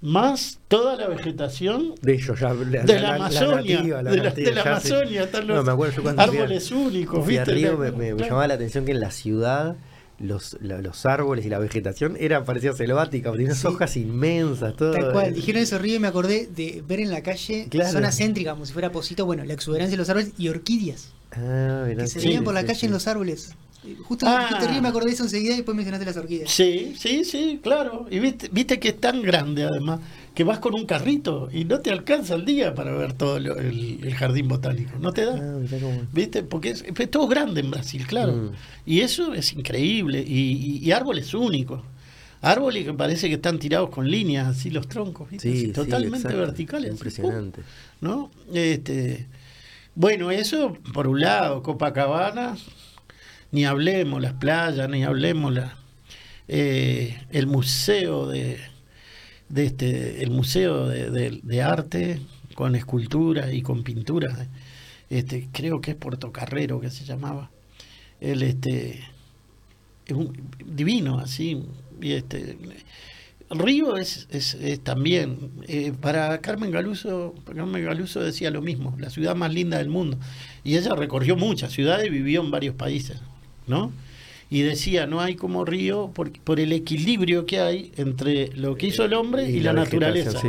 [SPEAKER 2] Más toda la vegetación
[SPEAKER 1] de, ellos ya,
[SPEAKER 2] de la, Amazonia. de la, Amazonia están los árboles únicos.
[SPEAKER 1] ¿viste? Río me, llamaba la atención que en la ciudad los, los árboles y la vegetación eran parecía selvática, tenía unas hojas inmensas, todo.
[SPEAKER 3] Tal cual, dijeron eso río y me acordé de ver en la calle zonas céntricas, como si fuera Posito, bueno, la exuberancia de los árboles y orquídeas. Ah, que se veían por la calle en los árboles. Justo, ah. río me acordé de eso enseguida y después mencionaste las orquídeas.
[SPEAKER 2] Sí, sí, sí, claro. Y viste, viste que es tan grande además que vas con un carrito y no te alcanza el día para ver todo el, jardín botánico. No te da. Ah, ¿Viste? Porque es, todo grande en Brasil, claro. Mm. Y eso es increíble. Y, árboles únicos. Árboles que parece que están tirados con líneas, así los troncos, ¿viste? totalmente verticales.
[SPEAKER 1] Impresionante.
[SPEAKER 2] ¿No? Este, bueno, eso por un lado, Copacabana, ni hablemos las playas, ni hablemos la, eh, el museo de de este, el Museo de, Arte con esculturas y con pinturas. Este, creo que es Puerto Carrero que se llamaba. El, este, es un, divino, así. Y este, Río es, es, también, eh, para Carmen Galuso, Carmen Galuso decía lo mismo, la ciudad más linda del mundo. Y ella recorrió muchas ciudades y vivió en varios países, ¿no? y decía, no hay como río por, por el equilibrio que hay entre lo que hizo el hombre y, la, naturaleza. Sí,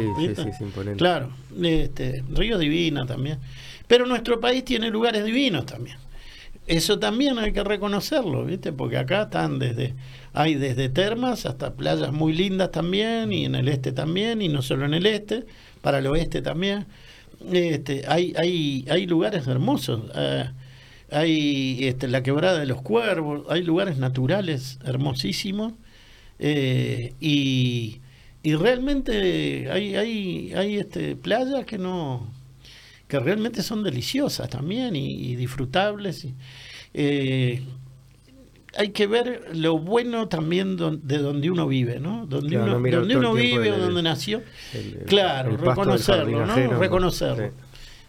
[SPEAKER 2] claro, este, río divina también. Pero nuestro país tiene lugares divinos también. Eso también hay que reconocerlo, ¿viste? Porque acá están desde hay desde termas hasta playas muy lindas también y en el este también y no solo en el este, para el oeste también. Este, hay, hay, hay lugares hermosos. Eh, hay este, la quebrada de los cuervos, hay lugares naturales hermosísimos eh, y, y, realmente hay, hay, hay este, playas que no que realmente son deliciosas también y, disfrutables. Eh, hay que ver lo bueno también de donde uno vive, ¿no? Donde uno, donde uno vive o donde nació. claro, reconocerlo, ¿no? Reconocerlo.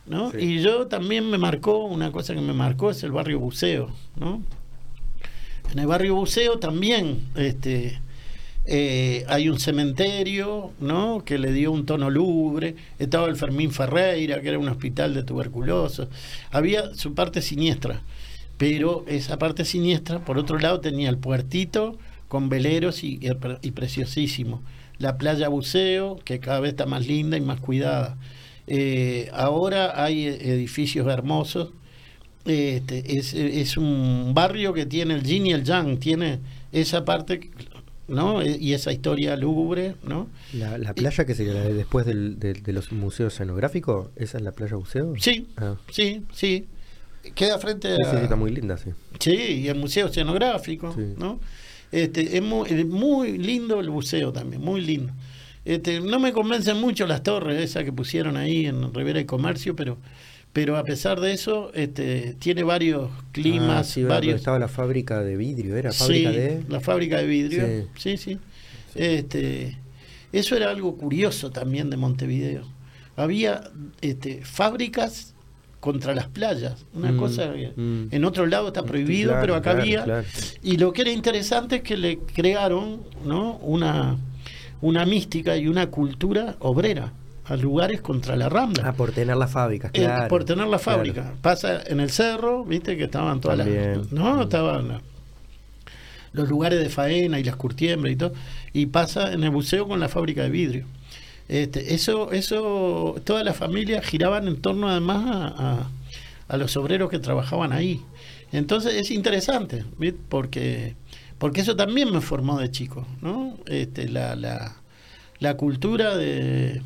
[SPEAKER 2] ¿no? Y yo también me marcó, una cosa que me marcó es el barrio Buceo, ¿no? En el barrio Buceo también este, eh, hay un cementerio, ¿no? Que le dio un tono lúgubre. Estaba el Fermín Ferreira, que era un hospital de tuberculosos. Había su parte siniestra pero esa parte siniestra, por otro lado, tenía el puertito con veleros y, preciosísimo. La playa buceo, que cada vez está más linda y más cuidada. Eh, ahora hay edificios hermosos. Este, es, un barrio que tiene el yin y el yang, tiene esa parte ¿no? Y esa historia lúgubre, ¿no?
[SPEAKER 1] La, playa que sería después del, de, los museos escenográficos, ¿esa es la playa buceo?
[SPEAKER 2] Sí, ah. sí, sí queda frente a...
[SPEAKER 1] Sí, está muy linda, sí.
[SPEAKER 2] Sí, y el museo escenográfico, ¿no? Este, es muy, lindo el buceo también, muy lindo. Este, no me convencen mucho las torres esas que pusieron ahí en Rivera y Comercio, pero pero a pesar de eso este, tiene varios climas.
[SPEAKER 1] Ah, sí,
[SPEAKER 2] varios...
[SPEAKER 1] Estaba la fábrica de vidrio, ¿era? ¿Fábrica
[SPEAKER 2] sí,
[SPEAKER 1] de...
[SPEAKER 2] la fábrica de vidrio, sí, sí. Este, eso era algo curioso también de Montevideo. Había este, fábricas contra las playas. Una mm, cosa mm. en otro lado está prohibido, pero acá había. Y lo que era interesante es que le crearon ¿no? una, una mística y una cultura obrera a lugares contra la rambla.
[SPEAKER 1] Ah, por tener la fábrica,
[SPEAKER 2] eh, claro. por tener la fábrica. Pasa en el cerro, viste que estaban todas las. No, estaban los lugares de faena y las curtiembres y todo. Y pasa en el buceo con la fábrica de vidrio. Este, eso, eso, todas las familias giraban en torno además a, los obreros que trabajaban ahí. Entonces es interesante, porque porque eso también me formó de chico, ¿no? Este, la, la, la cultura de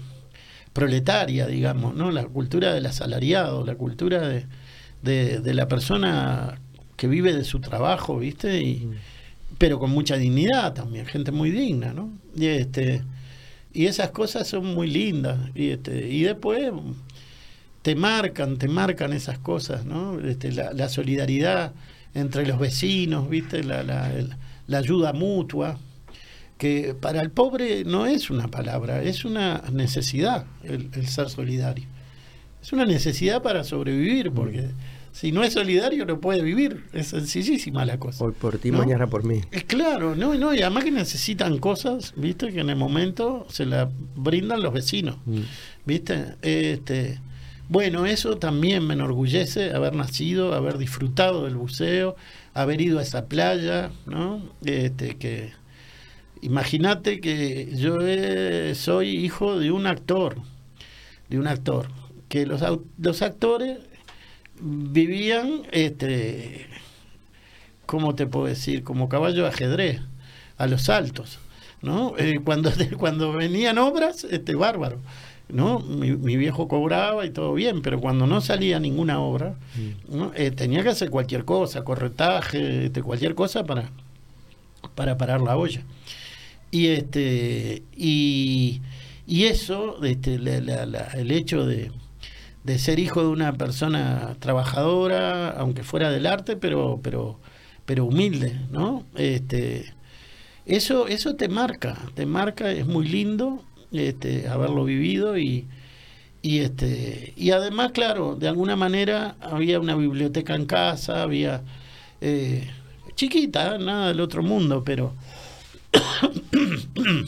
[SPEAKER 2] proletaria, digamos, ¿no? La cultura del asalariado, la cultura de, de, la persona que vive de su trabajo, ¿viste? Y, mm. pero con mucha dignidad también, gente muy digna, ¿no? Y este y esas cosas son muy lindas. Y, este, y después te marcan, te marcan esas cosas, ¿no? Este, la, solidaridad entre los vecinos, ¿viste? La, la, ayuda mutua, que para el pobre no es una palabra, es una necesidad el, el ser solidario. Es una necesidad para sobrevivir, porque si no es solidario no puede vivir. Es sencillísima la cosa.
[SPEAKER 1] Hoy por ti, mañana por mí.
[SPEAKER 2] Es claro, no, no, y además que necesitan cosas, viste, que en el momento se la brindan los vecinos. Mm. ¿Viste? Este, bueno, eso también me enorgullece haber nacido, haber disfrutado del buceo, haber ido a esa playa, ¿no? Este, que imagínate que yo soy hijo de un actor, de un actor, que los, los actores vivían, este, ¿cómo te puedo decir? Como caballo de ajedrez, a los saltos, ¿no? Eh, cuando, cuando venían obras, este, bárbaro. ¿no? Mi, viejo cobraba y todo bien, pero cuando no salía ninguna obra, mm. eh, tenía que hacer cualquier cosa, corretaje, este, cualquier cosa para, para parar la olla. Y este y, y eso, este, el hecho de, de ser hijo de una persona trabajadora, aunque fuera del arte, pero, pero, pero humilde, ¿no? Este, eso, eso te marca, te marca, es muy lindo este, haberlo vivido y, y este, y además, claro, de alguna manera había una biblioteca en casa, había eh, chiquita, nada del otro mundo, pero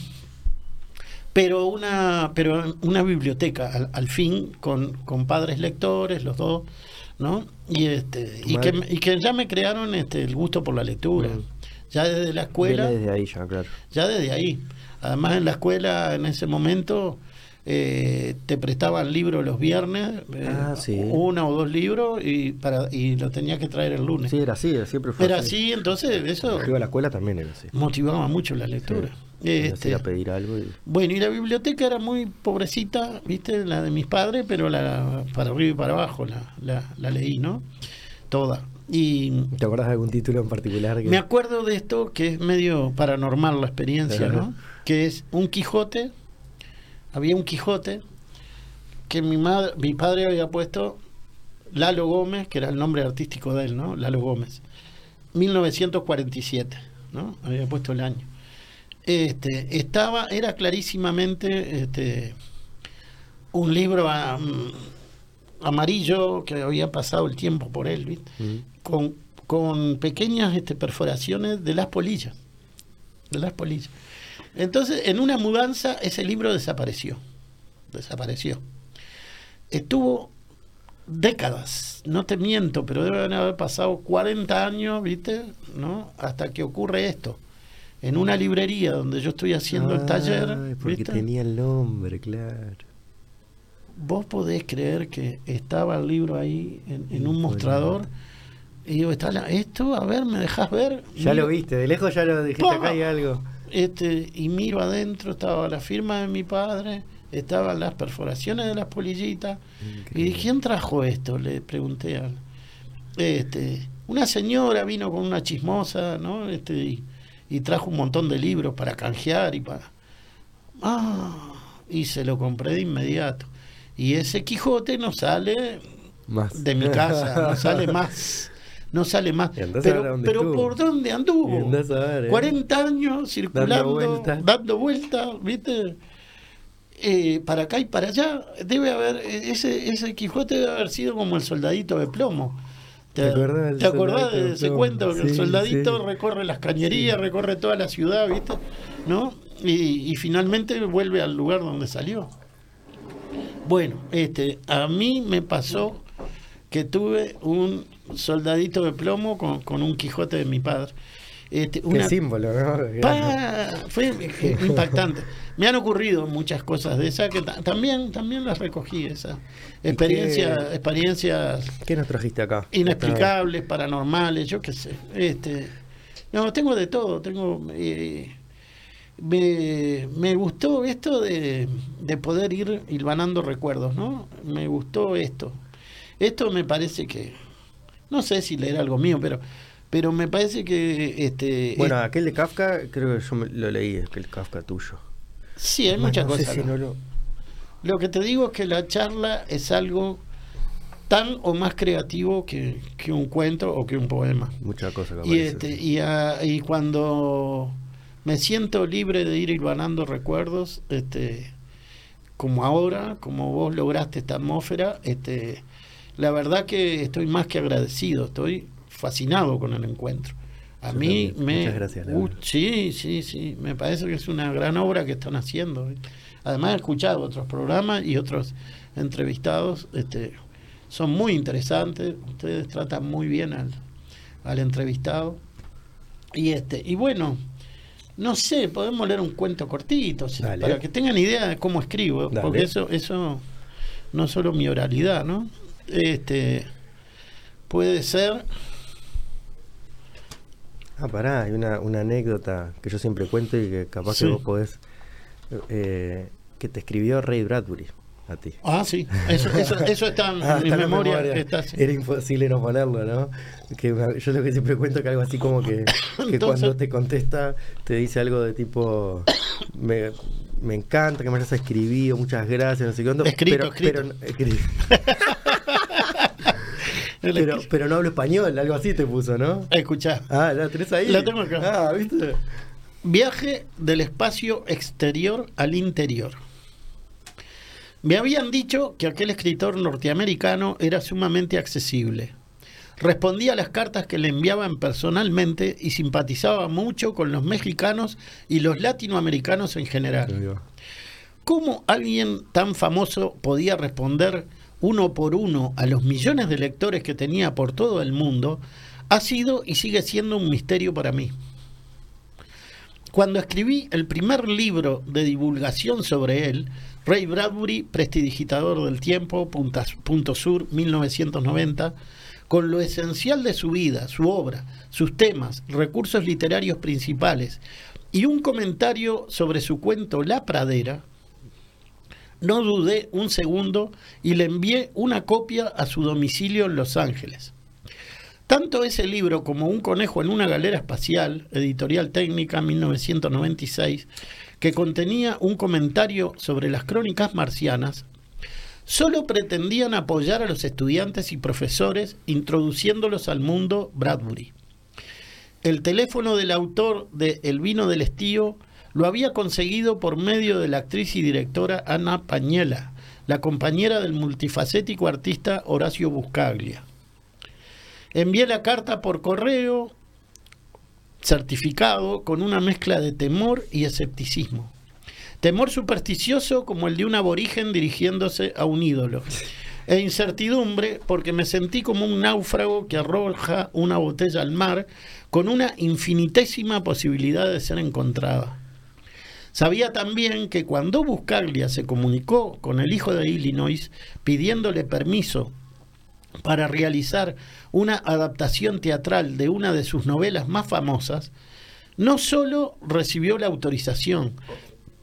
[SPEAKER 2] pero una, pero una biblioteca al, fin con, con, padres lectores, los dos, ¿no? Y este y que, y que, ya me crearon este el gusto por la lectura. Mm. Ya desde la escuela.
[SPEAKER 1] desde ahí ya, claro.
[SPEAKER 2] Ya desde ahí. Además en la escuela en ese momento eh, te prestaban libros los viernes, eh, ah, uno o dos libros y para y lo tenías que traer el lunes.
[SPEAKER 1] Sí, era así, siempre fue
[SPEAKER 2] Era así, entonces eso...
[SPEAKER 1] Iba a la escuela también era así.
[SPEAKER 2] Motivaba mucho la lectura.
[SPEAKER 1] Este, a pedir algo.
[SPEAKER 2] Bueno, y la biblioteca era muy pobrecita, viste, la de mis padres, pero la para arriba y para abajo la, la, leí, ¿no? Toda. Y,
[SPEAKER 1] ¿Te acuerdas de algún título en particular?
[SPEAKER 2] Me acuerdo de esto, que es medio paranormal la experiencia, ¿no? Que es un Quijote había un Quijote que mi, madre, mi padre había puesto Lalo Gómez, que era el nombre artístico de él, ¿no? Lalo Gómez. 1947, ¿no? Había puesto el año. Este, estaba, era clarísimamente este, un libro amarillo que había pasado el tiempo por él, ¿viste? con, con, pequeñas este, perforaciones de las polillas. De las polillas. Entonces, en una mudanza, ese libro desapareció. Desapareció. Estuvo décadas, no te miento, pero deben haber pasado 40 años, ¿viste? ¿No? Hasta que ocurre esto. En una librería donde yo estoy haciendo el taller.
[SPEAKER 1] Porque tenía el nombre, claro.
[SPEAKER 2] Vos podés creer que estaba el libro ahí en, un mostrador. Y digo, ¿está esto? A ver, ¿me dejas ver?
[SPEAKER 1] Ya lo viste, de lejos ya lo dijiste, acá hay algo
[SPEAKER 2] este, y miro adentro, estaba la firma de mi padre, estaban las perforaciones de las polillitas. Y dije, ¿quién trajo esto? Le pregunté a este, una señora vino con una chismosa, ¿no? Este, y, trajo un montón de libros para canjear y para. Ah, y se lo compré de inmediato. Y ese Quijote no sale más. de mi casa, no sale más no sale más. Pero, pero ¿por dónde anduvo? 40 eh. años circulando, dando vueltas, ¿viste? Eh, para acá y para allá. Debe haber, ese, ese Quijote debe haber sido como el soldadito de plomo. ¿Te, acordás, de ese cuento? que el soldadito recorre las cañerías, recorre toda la ciudad, ¿viste? ¿No? Y, y finalmente vuelve al lugar donde salió. Bueno, este, a mí me pasó que tuve un soldadito de plomo con, un Quijote de mi padre.
[SPEAKER 1] Este, Qué símbolo, ¿no?
[SPEAKER 2] fue impactante. Me han ocurrido muchas cosas de esas que también, también las recogí, esas experiencias, qué, experiencias.
[SPEAKER 1] ¿Qué nos trajiste acá?
[SPEAKER 2] Inexplicables, paranormales, yo qué sé. Este, no, tengo de todo. Tengo, eh, me, me, gustó esto de, de poder ir hilvanando recuerdos, ¿no? Me gustó esto. Esto me parece que no sé si leer algo mío, pero pero me parece que este
[SPEAKER 1] bueno aquel de Kafka creo que yo lo leí aquel Kafka tuyo.
[SPEAKER 2] Sí hay muchas cosas. lo... que te digo es que la charla es algo tan o más creativo que, un cuento o que un poema.
[SPEAKER 1] Muchas cosas
[SPEAKER 2] y este y, y cuando me siento libre de ir hilvanando recuerdos este como ahora como vos lograste esta atmósfera este la verdad que estoy más que agradecido, estoy fascinado con el encuentro. A mí me...
[SPEAKER 1] Muchas gracias.
[SPEAKER 2] sí, sí, sí, me parece que es una gran obra que están haciendo. Además he escuchado otros programas y otros entrevistados, este, son muy interesantes, ustedes tratan muy bien al, al entrevistado. Y este, y bueno, no sé, podemos leer un cuento cortito, para que tengan idea de cómo escribo, porque eso, eso no solo mi oralidad, ¿no? Este, puede ser.
[SPEAKER 1] Ah, pará, hay una, una anécdota que yo siempre cuento y que capaz que vos podés. Eh, que te escribió Ray Bradbury a ti.
[SPEAKER 2] Ah, sí, eso, eso, eso está en ah, mi memoria.
[SPEAKER 1] Era imposible no ponerlo, ¿no? Que yo lo que siempre cuento que algo así como que, que cuando te contesta te dice algo de tipo. Me, me encanta que me hayas escribido, muchas gracias, no sé qué.
[SPEAKER 2] Escrito, pero, escrito.
[SPEAKER 1] pero, pero no hablo español, algo así te puso, ¿no?
[SPEAKER 2] Escuchá.
[SPEAKER 1] Ah, ¿la tenés ahí?
[SPEAKER 2] La tengo acá. Ah, ¿viste? Viaje del espacio exterior al interior. Me habían dicho que aquel escritor norteamericano era sumamente accesible. Respondía a las cartas que le enviaban personalmente y simpatizaba mucho con los mexicanos y los latinoamericanos en general. ¿Cómo alguien tan famoso podía responder uno por uno a los millones de lectores que tenía por todo el mundo ha sido y sigue siendo un misterio para mí. Cuando escribí el primer libro de divulgación sobre él, Ray Bradbury, prestidigitador del tiempo, Punto Sur, 1990, con lo esencial de su vida, su obra, sus temas, recursos literarios principales y un comentario sobre su cuento La Pradera, no dudé un segundo y le envié una copia a su domicilio en Los Ángeles. Tanto ese libro como Un conejo en una galera espacial, editorial técnica 1996, que contenía un comentario sobre las crónicas marcianas, solo pretendían apoyar a los estudiantes y profesores introduciéndolos al mundo Bradbury. El teléfono del autor de El vino del estío lo había conseguido por medio de la actriz y directora Ana Pañela, la compañera del multifacético artista Horacio Buscaglia. Envié la carta por correo certificado con una mezcla de temor y escepticismo. Temor supersticioso como el de un aborigen dirigiéndose a un ídolo. E incertidumbre porque me sentí como un náufrago que arroja una botella al mar con una infinitésima posibilidad de ser encontrada. Sabía también que cuando Buscaglia se comunicó con el hijo de Illinois pidiéndole permiso para realizar una adaptación teatral de una de sus novelas más famosas, no solo recibió la autorización,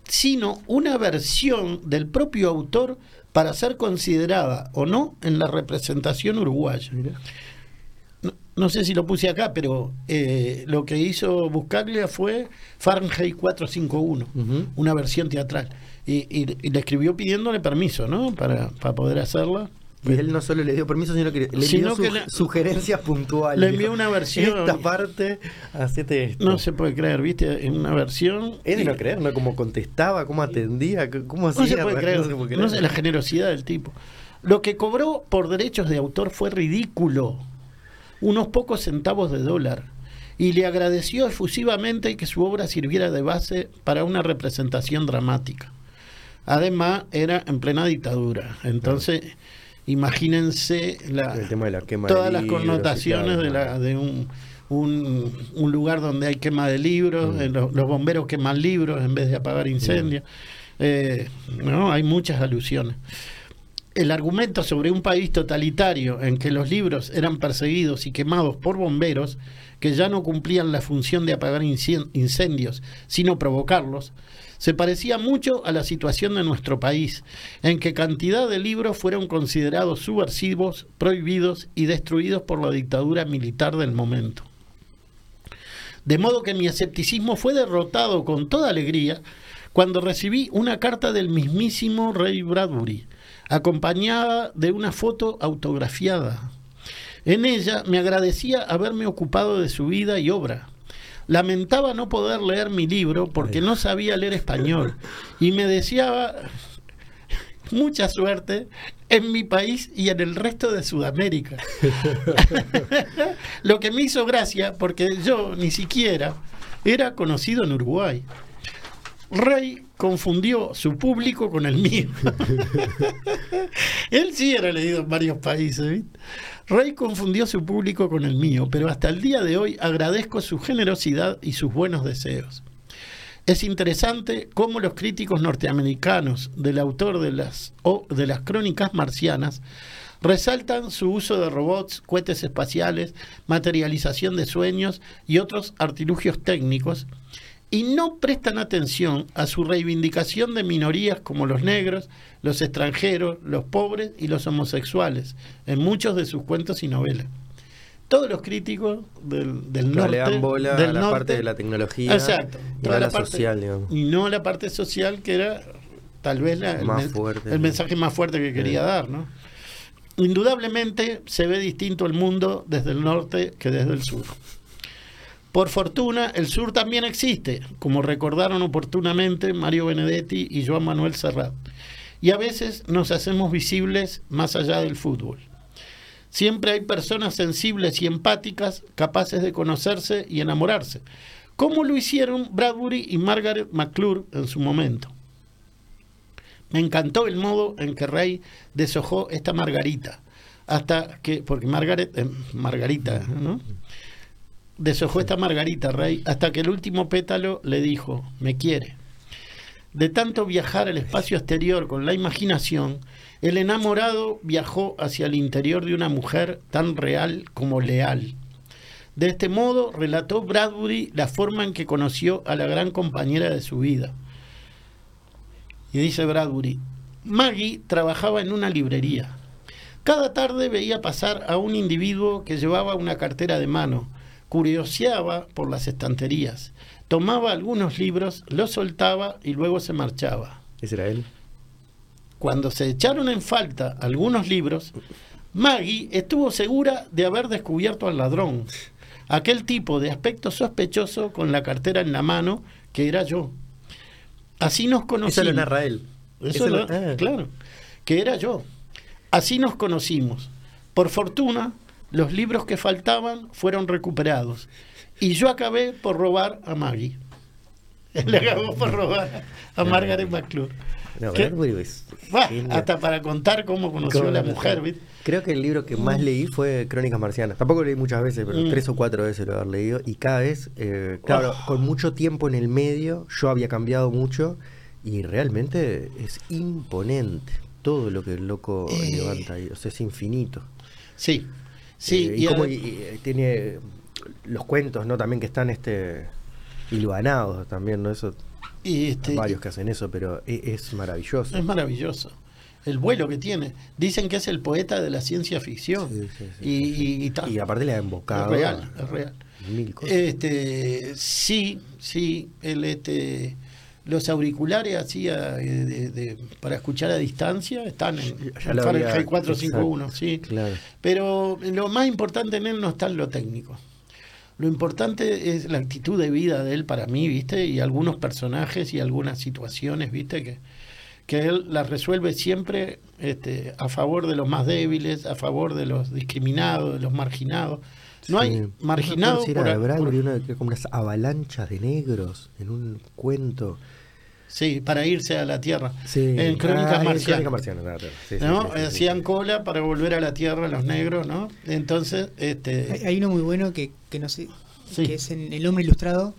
[SPEAKER 2] sino una versión del propio autor para ser considerada o no en la representación uruguaya. No, sé si lo puse acá, pero eh, lo que hizo Buscaglia fue Fahrenheit 451, una versión teatral. Y, y, le escribió pidiéndole permiso, ¿no? Para, para poder hacerla.
[SPEAKER 1] Y él no solo le dio permiso, sino que le dio sugerencias puntuales.
[SPEAKER 2] Le envió una versión.
[SPEAKER 1] Esta parte, hacete esto.
[SPEAKER 2] No se puede creer, ¿viste? En una versión.
[SPEAKER 1] Es de no creer, ¿no? Cómo contestaba, cómo atendía, cómo hacía.
[SPEAKER 2] No se puede creer, no, sé la generosidad del tipo. Lo que cobró por derechos de autor fue ridículo. Unos pocos centavos de dólar. Y le agradeció efusivamente que su obra sirviera de base para una representación dramática. Además, era en plena dictadura. Entonces imagínense la, todas las connotaciones de, la, de un, un, lugar donde hay quema de libros, mm. eh, los, bomberos queman libros en vez de apagar incendios. Eh, no, hay muchas alusiones. El argumento sobre un país totalitario en que los libros eran perseguidos y quemados por bomberos que ya no cumplían la función de apagar incendios, sino provocarlos, se parecía mucho a la situación de nuestro país, en que cantidad de libros fueron considerados subversivos, prohibidos y destruidos por la dictadura militar del momento. De modo que mi escepticismo fue derrotado con toda alegría cuando recibí una carta del mismísimo Ray Bradbury, acompañada de una foto autografiada. En ella me agradecía haberme ocupado de su vida y obra Lamentaba no poder leer mi libro porque no sabía leer español y me deseaba mucha suerte en mi país y en el resto de Sudamérica. Lo que me hizo gracia porque yo ni siquiera era conocido en Uruguay. Rey confundió su público con el mío. Él sí era leído en varios países. Rey confundió su público con el mío, pero hasta el día de hoy agradezco su generosidad y sus buenos deseos. Es interesante cómo los críticos norteamericanos del autor de las, de las crónicas marcianas resaltan su uso de robots, cohetes espaciales, materialización de sueños y otros artilugios técnicos, y no prestan atención a su reivindicación de minorías como los negros, los extranjeros, los pobres y los homosexuales en muchos de sus cuentos y novelas. Todos los críticos del, del norte,
[SPEAKER 1] de la parte de la tecnología,
[SPEAKER 2] exacto,
[SPEAKER 1] y
[SPEAKER 2] la,
[SPEAKER 1] parte, social,
[SPEAKER 2] y no la parte social que era tal vez el, mensaje más fuerte que quería dar, ¿no? Indudablemente se ve distinto el mundo desde el norte que desde el sur. Por fortuna, el sur también existe, como recordaron oportunamente Mario Benedetti y Joan Manuel Serrat. Y a veces nos hacemos visibles más allá del fútbol. Siempre hay personas sensibles y empáticas capaces de conocerse y enamorarse, como lo hicieron Bradbury y Margaret McClure en su momento. Me encantó el modo en que Rey deshojó esta margarita. Hasta que, porque Margaret, eh, Margarita, ¿no? Deshojó esta margarita, Rey, hasta que el último pétalo le dijo, me quiere. De tanto viajar al espacio exterior con la imaginación, el enamorado viajó hacia el interior de una mujer tan real como leal. De este modo relató Bradbury la forma en que conoció a la gran compañera de su vida. Y dice Bradbury, Maggie trabajaba en una librería. Cada tarde veía pasar a un individuo que llevaba una cartera de mano, curioseaba por las estanterías, tomaba algunos libros, los soltaba y luego se marchaba.
[SPEAKER 1] ¿Ese era él?
[SPEAKER 2] Cuando se echaron en falta algunos libros, Maggie estuvo segura de haber descubierto al ladrón, aquel tipo de aspecto sospechoso con la cartera en la mano que era yo. Así nos conocimos. Eso
[SPEAKER 1] lo narra él.
[SPEAKER 2] Eso, ah. claro, que era yo. Así nos conocimos. Por fortuna, los libros que faltaban fueron recuperados y yo acabé por robar a Maggie. Le acabó por robar a Margaret McClure. hasta para contar cómo conoció a la mujer.
[SPEAKER 1] Creo que el libro que más leí fue Crónicas Marcianas. Tampoco lo leí muchas veces, pero mm. tres o cuatro veces lo he leído. Y cada vez, eh, claro, ah. con mucho tiempo en el medio, yo había cambiado mucho y realmente es imponente todo lo que el loco eh. levanta ahí. O sea, es infinito.
[SPEAKER 2] Sí, sí.
[SPEAKER 1] Eh, y, como tiene los cuentos, ¿no? También que están este hilvanados también, ¿no? Eso, y este, varios que hacen eso, pero e, es, maravilloso.
[SPEAKER 2] Es maravilloso. El vuelo que tiene. Dicen que es el poeta de la ciencia ficción. Y,
[SPEAKER 1] y, aparte le ha embocado.
[SPEAKER 2] Es real, es real. Mil cosas. Este, sí, sí, el este los auriculares hacía de, para escuchar a distancia están en, el Fahrenheit 451, sí. Claro. Pero lo más importante en él no está en lo técnico. Lo importante es la actitud de vida de él para mí, ¿viste? Y algunos personajes y algunas situaciones, ¿viste? Que, que él las resuelve siempre este, a favor de los más débiles, a favor de los discriminados, de los marginados. No hay marginados.
[SPEAKER 1] por, una, como unas avalanchas de negros en un cuento.
[SPEAKER 2] Sí, para irse a la Tierra. En Crónicas ah, Marcianas. ¿no? Hacían cola para volver a la Tierra los negros, ¿no? Entonces, este...
[SPEAKER 3] Hay, uno muy bueno que, que no sé, que es en El Hombre Ilustrado,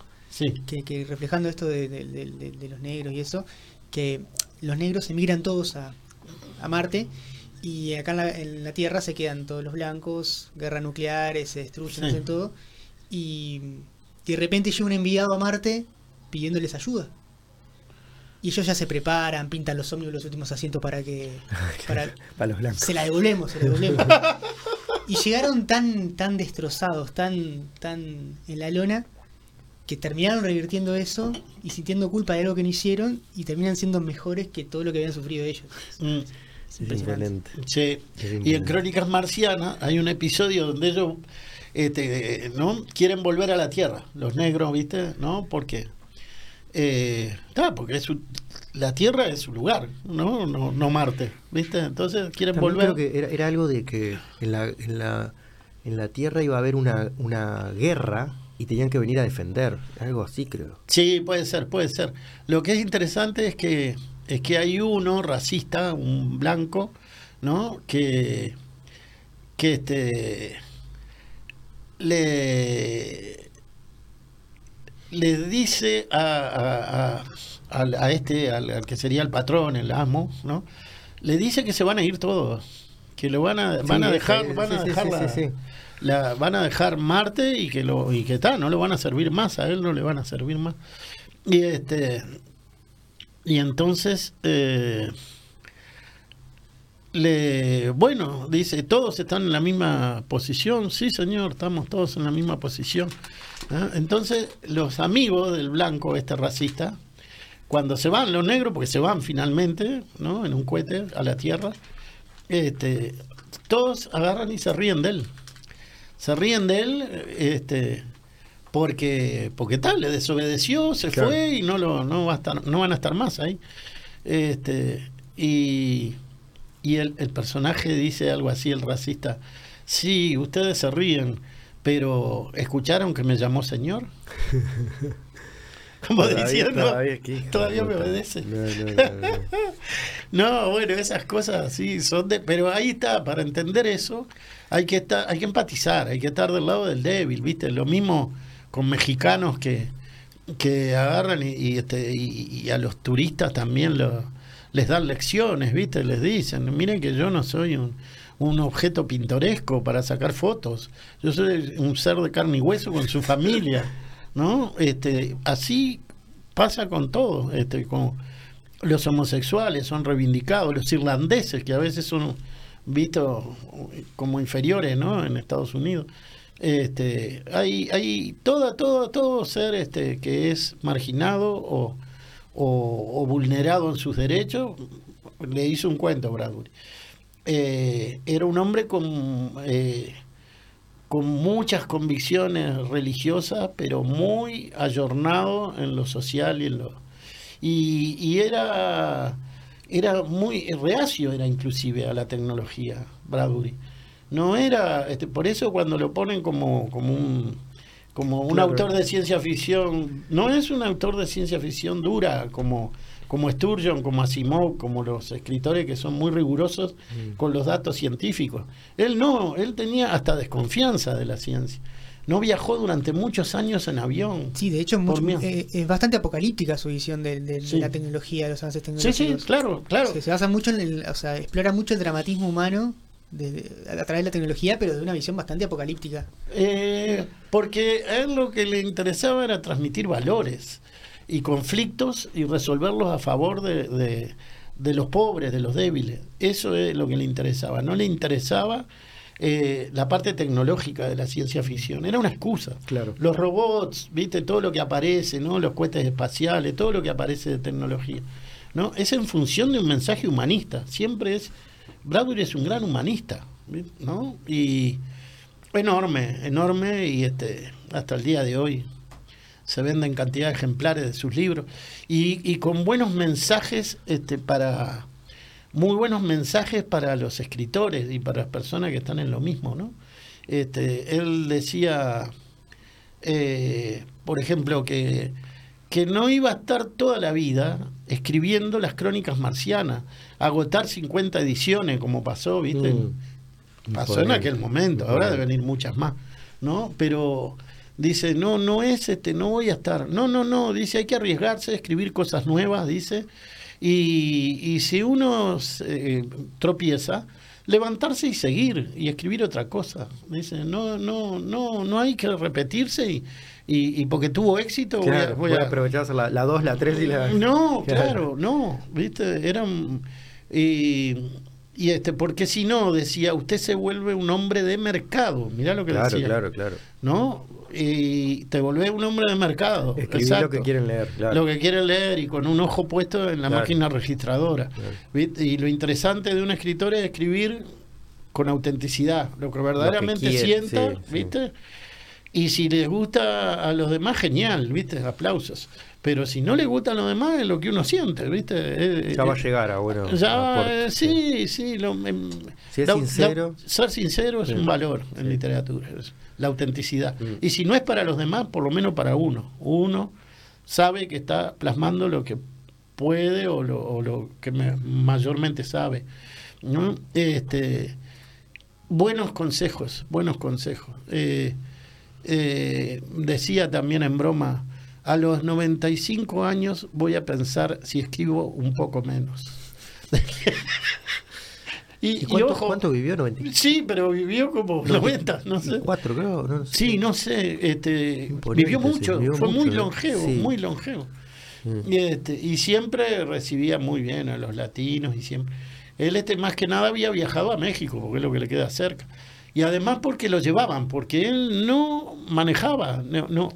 [SPEAKER 3] que, que, reflejando esto de, de, los negros y eso, que los negros emigran todos a, a Marte y acá en la, en la, Tierra se quedan todos los blancos, guerra nuclear, se destruyen, hacen todo, y de repente llega un enviado a Marte pidiéndoles ayuda. Y ellos ya se preparan, pintan los ómnibus los últimos asientos para que.
[SPEAKER 1] Para, los blancos.
[SPEAKER 3] Se la devolvemos, se la devolvemos. y llegaron tan, tan destrozados, tan, tan en la lona, que terminaron revirtiendo eso y sintiendo culpa de algo que no hicieron y terminan siendo mejores que todo lo que habían sufrido ellos. Mm.
[SPEAKER 2] impresionante. Sí. Y en Crónicas Marcianas hay un episodio donde ellos este, ¿no? quieren volver a la Tierra, los negros, ¿viste? ¿No? Porque eh, porque es la Tierra es su lugar, ¿no? No, no Marte, ¿viste? Entonces quieren volver.
[SPEAKER 1] Creo que era, algo de que en la, en la, en la Tierra iba a haber una, una guerra y tenían que venir a defender, algo así creo.
[SPEAKER 2] Sí, puede ser, puede ser. Lo que es interesante es que es que hay uno racista, un blanco, ¿no? Que que este le le dice a, a, este, al, que sería el patrón, el amo, ¿no? Le dice que se van a ir todos, que lo van a, van a dejar, van a dejar la, van a dejar Marte y que lo, y que está, no le van a servir más, a él no le van a servir más. Y este, y entonces eh, le, bueno, dice, todos están en la misma posición, sí señor, estamos todos en la misma posición. ¿Ah? Entonces, los amigos del blanco, este racista, cuando se van los negros, porque se van finalmente, ¿no? En un cohete a la tierra, este, todos agarran y se ríen de él. Se ríen de él, este, porque, porque tal, le desobedeció, se fue y no lo, no va a estar, no van a estar más ahí. Este, y y el, personaje dice algo así, el racista, sí, ustedes se ríen, pero ¿escucharon que me llamó señor? como diciendo, todavía, me obedece. No, bueno, esas cosas sí son de, pero ahí está, para entender eso, hay que estar, hay que empatizar, hay que estar del lado del débil, ¿viste? Lo mismo con mexicanos que, que agarran y, este, y, a los turistas también lo, les dan lecciones, ¿viste? Les dicen, miren que yo no soy un, un objeto pintoresco para sacar fotos. Yo soy un ser de carne y hueso con su familia, ¿no? Este, así pasa con todo, este, con los homosexuales son reivindicados, los irlandeses que a veces son vistos como inferiores, ¿no? En Estados Unidos. Este, hay, hay toda, todo, todo ser este, que es marginado o, o, vulnerado en sus derechos, le hizo un cuento Bradbury. Eh, era un hombre con, eh, con muchas convicciones religiosas, pero muy ayornado en lo social y en lo... Y, era, era muy reacio, era inclusive a la tecnología, Bradbury. No era, este, por eso cuando lo ponen como, como un, como un autor de ciencia ficción, no es un autor de ciencia ficción dura, como como Sturgeon, como Asimov, como los escritores que son muy rigurosos mm. con los datos científicos. Él no, él tenía hasta desconfianza de la ciencia. No viajó durante muchos años en avión.
[SPEAKER 3] Sí, de hecho eh, es bastante apocalíptica su visión de, la tecnología, de los avances tecnológicos.
[SPEAKER 2] Sí, sí, claro, claro.
[SPEAKER 3] Se, basa mucho en el, o sea, explora mucho el dramatismo humano a través de la tecnología, pero de una visión bastante apocalíptica.
[SPEAKER 2] Eh, porque a él lo que le interesaba era transmitir valores y conflictos y resolverlos a favor de, de, los pobres, de los débiles. Eso es lo que le interesaba. No le interesaba eh, la parte tecnológica de la ciencia ficción. Era una excusa.
[SPEAKER 1] Claro.
[SPEAKER 2] Los robots, viste, todo lo que aparece, ¿no? Los cohetes espaciales, todo lo que aparece de tecnología. ¿no? Es en función de un mensaje humanista. Siempre es. Bradbury es un gran humanista, ¿no? Y enorme, enorme, y este, hasta el día de hoy se venden cantidad de ejemplares de sus libros y, con buenos mensajes este, para muy buenos mensajes para los escritores y para las personas que están en lo mismo, ¿no? Este, él decía, eh, por ejemplo, que, que no iba a estar toda la vida escribiendo las crónicas marcianas, agotar 50 ediciones como pasó, ¿viste? Mm. pasó en aquel momento, ahora deben ir muchas más, ¿no? Pero dice, no, no es este, no voy a estar. No, no, no, dice, hay que arriesgarse, escribir cosas nuevas, dice. Y, y si uno eh, tropieza, levantarse y seguir y escribir otra cosa. Dice, no, no, no, no hay que repetirse y, y, porque tuvo éxito
[SPEAKER 1] voy a, aprovecharse la 2, la 3 y la...
[SPEAKER 2] No, claro, no, viste, eran... Y, y este, porque si no, decía, usted se vuelve un hombre de mercado. Mirá lo que
[SPEAKER 1] claro,
[SPEAKER 2] decía.
[SPEAKER 1] Claro, claro,
[SPEAKER 2] ¿No? Y te volvés un hombre de mercado.
[SPEAKER 1] Escribir lo que quieren leer,
[SPEAKER 2] Lo que quieren leer y con un ojo puesto en la máquina registradora. Y lo interesante de un escritor es escribir con autenticidad, lo que verdaderamente sienta, ¿viste? Y si les gusta a los demás, genial, ¿viste? Aplausos. Pero si no le gusta a los demás, es lo que uno siente, ¿viste?
[SPEAKER 1] Eh, ya va a eh, llegar a bueno.
[SPEAKER 2] Ya, sí, sí. Em,
[SPEAKER 1] si es sincero.
[SPEAKER 2] ser sincero es un valor en literatura, la autenticidad. Mm. Y si no es para los demás, por lo menos para uno. Uno sabe que está plasmando lo que puede o lo, que mayormente sabe. ¿no? Este, buenos consejos, buenos consejos. Eh, decía también en broma a los 95 años voy a pensar si escribo un poco menos.
[SPEAKER 1] y, cuánto, vivió? 95?
[SPEAKER 2] Sí, pero vivió como 90, no sé.
[SPEAKER 1] Cuatro, creo. No sé.
[SPEAKER 2] Sí, no sé. Este, vivió mucho, fue muy longevo, muy longevo. Mm. Y, este, y siempre recibía muy bien a los latinos y siempre. Él este, más que nada había viajado a México, porque es lo que le queda cerca y además porque lo llevaban, porque él no manejaba, no,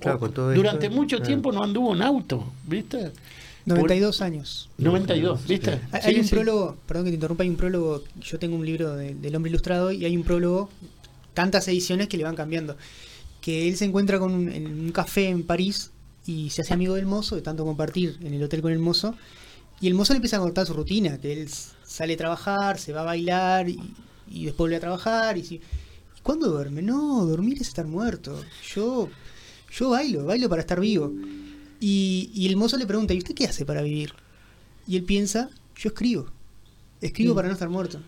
[SPEAKER 2] durante mucho tiempo no anduvo en auto, ¿viste?
[SPEAKER 3] 92 años.
[SPEAKER 2] 92, ¿viste?
[SPEAKER 3] Hay, un prólogo, perdón que te interrumpa, hay un prólogo, yo tengo un libro del hombre ilustrado y hay un prólogo, tantas ediciones que le van cambiando, que él se encuentra con en un café en París y se hace amigo del mozo, de tanto compartir en el hotel con el mozo, y el mozo le empieza a cortar su rutina, que él sale a trabajar, se va a bailar y, y después vuelve a trabajar y si ¿Cuándo duerme? No, dormir es estar muerto. Yo, yo bailo, bailo para estar vivo. Y, el mozo le pregunta, ¿y usted qué hace para vivir? Y él piensa, yo escribo. Escribo mm. para no estar muerto.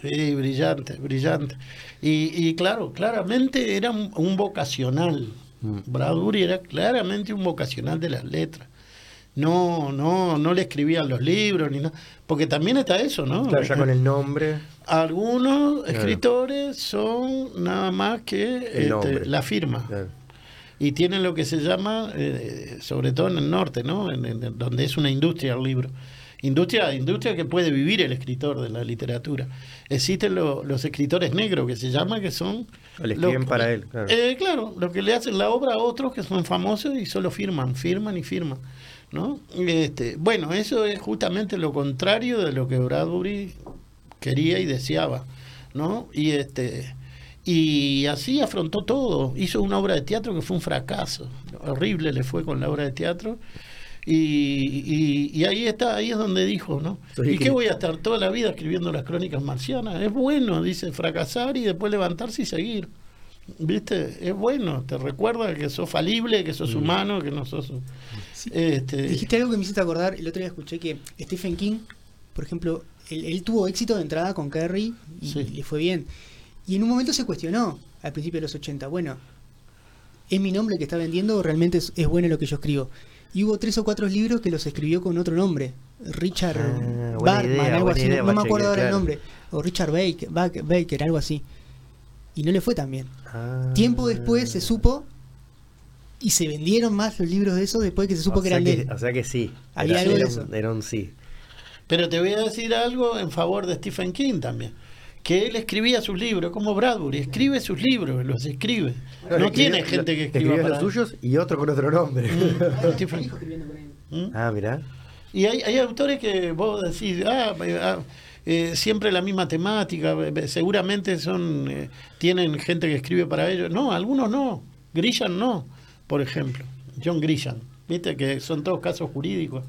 [SPEAKER 2] Sí, brillante, brillante. Y, claro, claramente era un, vocacional. Mm. Bradbury era claramente un vocacional de las letras. No, no, no le escribían los libros ni nada. Porque también está eso, ¿no?
[SPEAKER 1] Claro, ya con el nombre.
[SPEAKER 2] Algunos escritores son nada más que este, la firma. Y tienen lo que se llama, eh, sobre todo en el norte, ¿no? En, donde es una industria el libro. Industria, industria que puede vivir el escritor de la literatura. Existen los escritores negros que se llama, que son...
[SPEAKER 1] Le escriben para él,
[SPEAKER 2] claro. Eh, claro, lo que le hacen la obra a otros que son famosos y solo firman, firman y firman. ¿No? Este, bueno, eso es justamente lo contrario de lo que Bradbury quería y deseaba, ¿no? Y este y así afrontó todo. Hizo una obra de teatro que fue un fracaso. Horrible le fue con la obra de teatro. Y, y, ahí está, ahí es donde dijo, ¿no? ¿Y qué voy a estar toda la vida escribiendo las crónicas marcianas? Es bueno, dice, fracasar y después levantarse y seguir. ¿Viste? Es bueno, te recuerda que sos falible, que sos mm. humano, que no sos...
[SPEAKER 3] Este... Dijiste algo que me hiciste acordar, el otro día escuché que Stephen King, por ejemplo, él, tuvo éxito de entrada con Kerry y le fue bien. Y en un momento se cuestionó, al principio de los 80, bueno, ¿es mi nombre que está vendiendo o realmente es, bueno lo que yo escribo? Y hubo tres o cuatro libros que los escribió con otro nombre. Richard ah, Barman, algo así, no, me acuerdo ahora el nombre. O Richard Baker, Baker, algo así. Y no le fue tan bien. Ah. Tiempo después se supo y se vendieron más los libros de eso después que se supo que eran de
[SPEAKER 1] O sea que sí.
[SPEAKER 3] Había algo de eso.
[SPEAKER 1] Era un sí.
[SPEAKER 2] Pero te voy a decir algo en favor de Stephen King también. Que él escribía sus libros, como Bradbury, escribe sus libros, los escribe. no tiene gente que escriba
[SPEAKER 1] para... los suyos y otro con otro nombre. Mm. ¿Mm? Ah, mira.
[SPEAKER 2] Y hay, hay, autores que vos decís, ah, ah eh, siempre la misma temática, seguramente son eh, tienen gente que escribe para ellos. No, algunos no. Grishan no, por ejemplo. John Grishan. Viste que son todos casos jurídicos.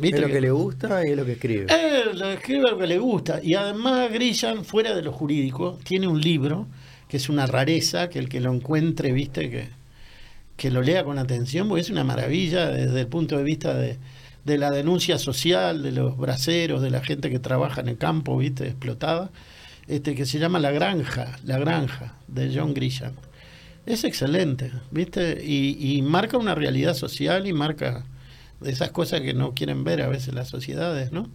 [SPEAKER 1] Es lo que, le gusta y es lo que escribe.
[SPEAKER 2] Él escribe lo que le gusta. Y además Grillan, fuera de lo jurídico, tiene un libro que es una rareza, que el que lo encuentre, viste, que, que lo lea con atención, porque es una maravilla desde el punto de vista de, de la denuncia social, de los braceros, de la gente que trabaja en el campo, viste, explotada, este, que se llama La Granja, La Granja, de John Grisham. Es excelente, viste, y, y marca una realidad social y marca de esas cosas que no quieren ver a veces las sociedades, ¿no?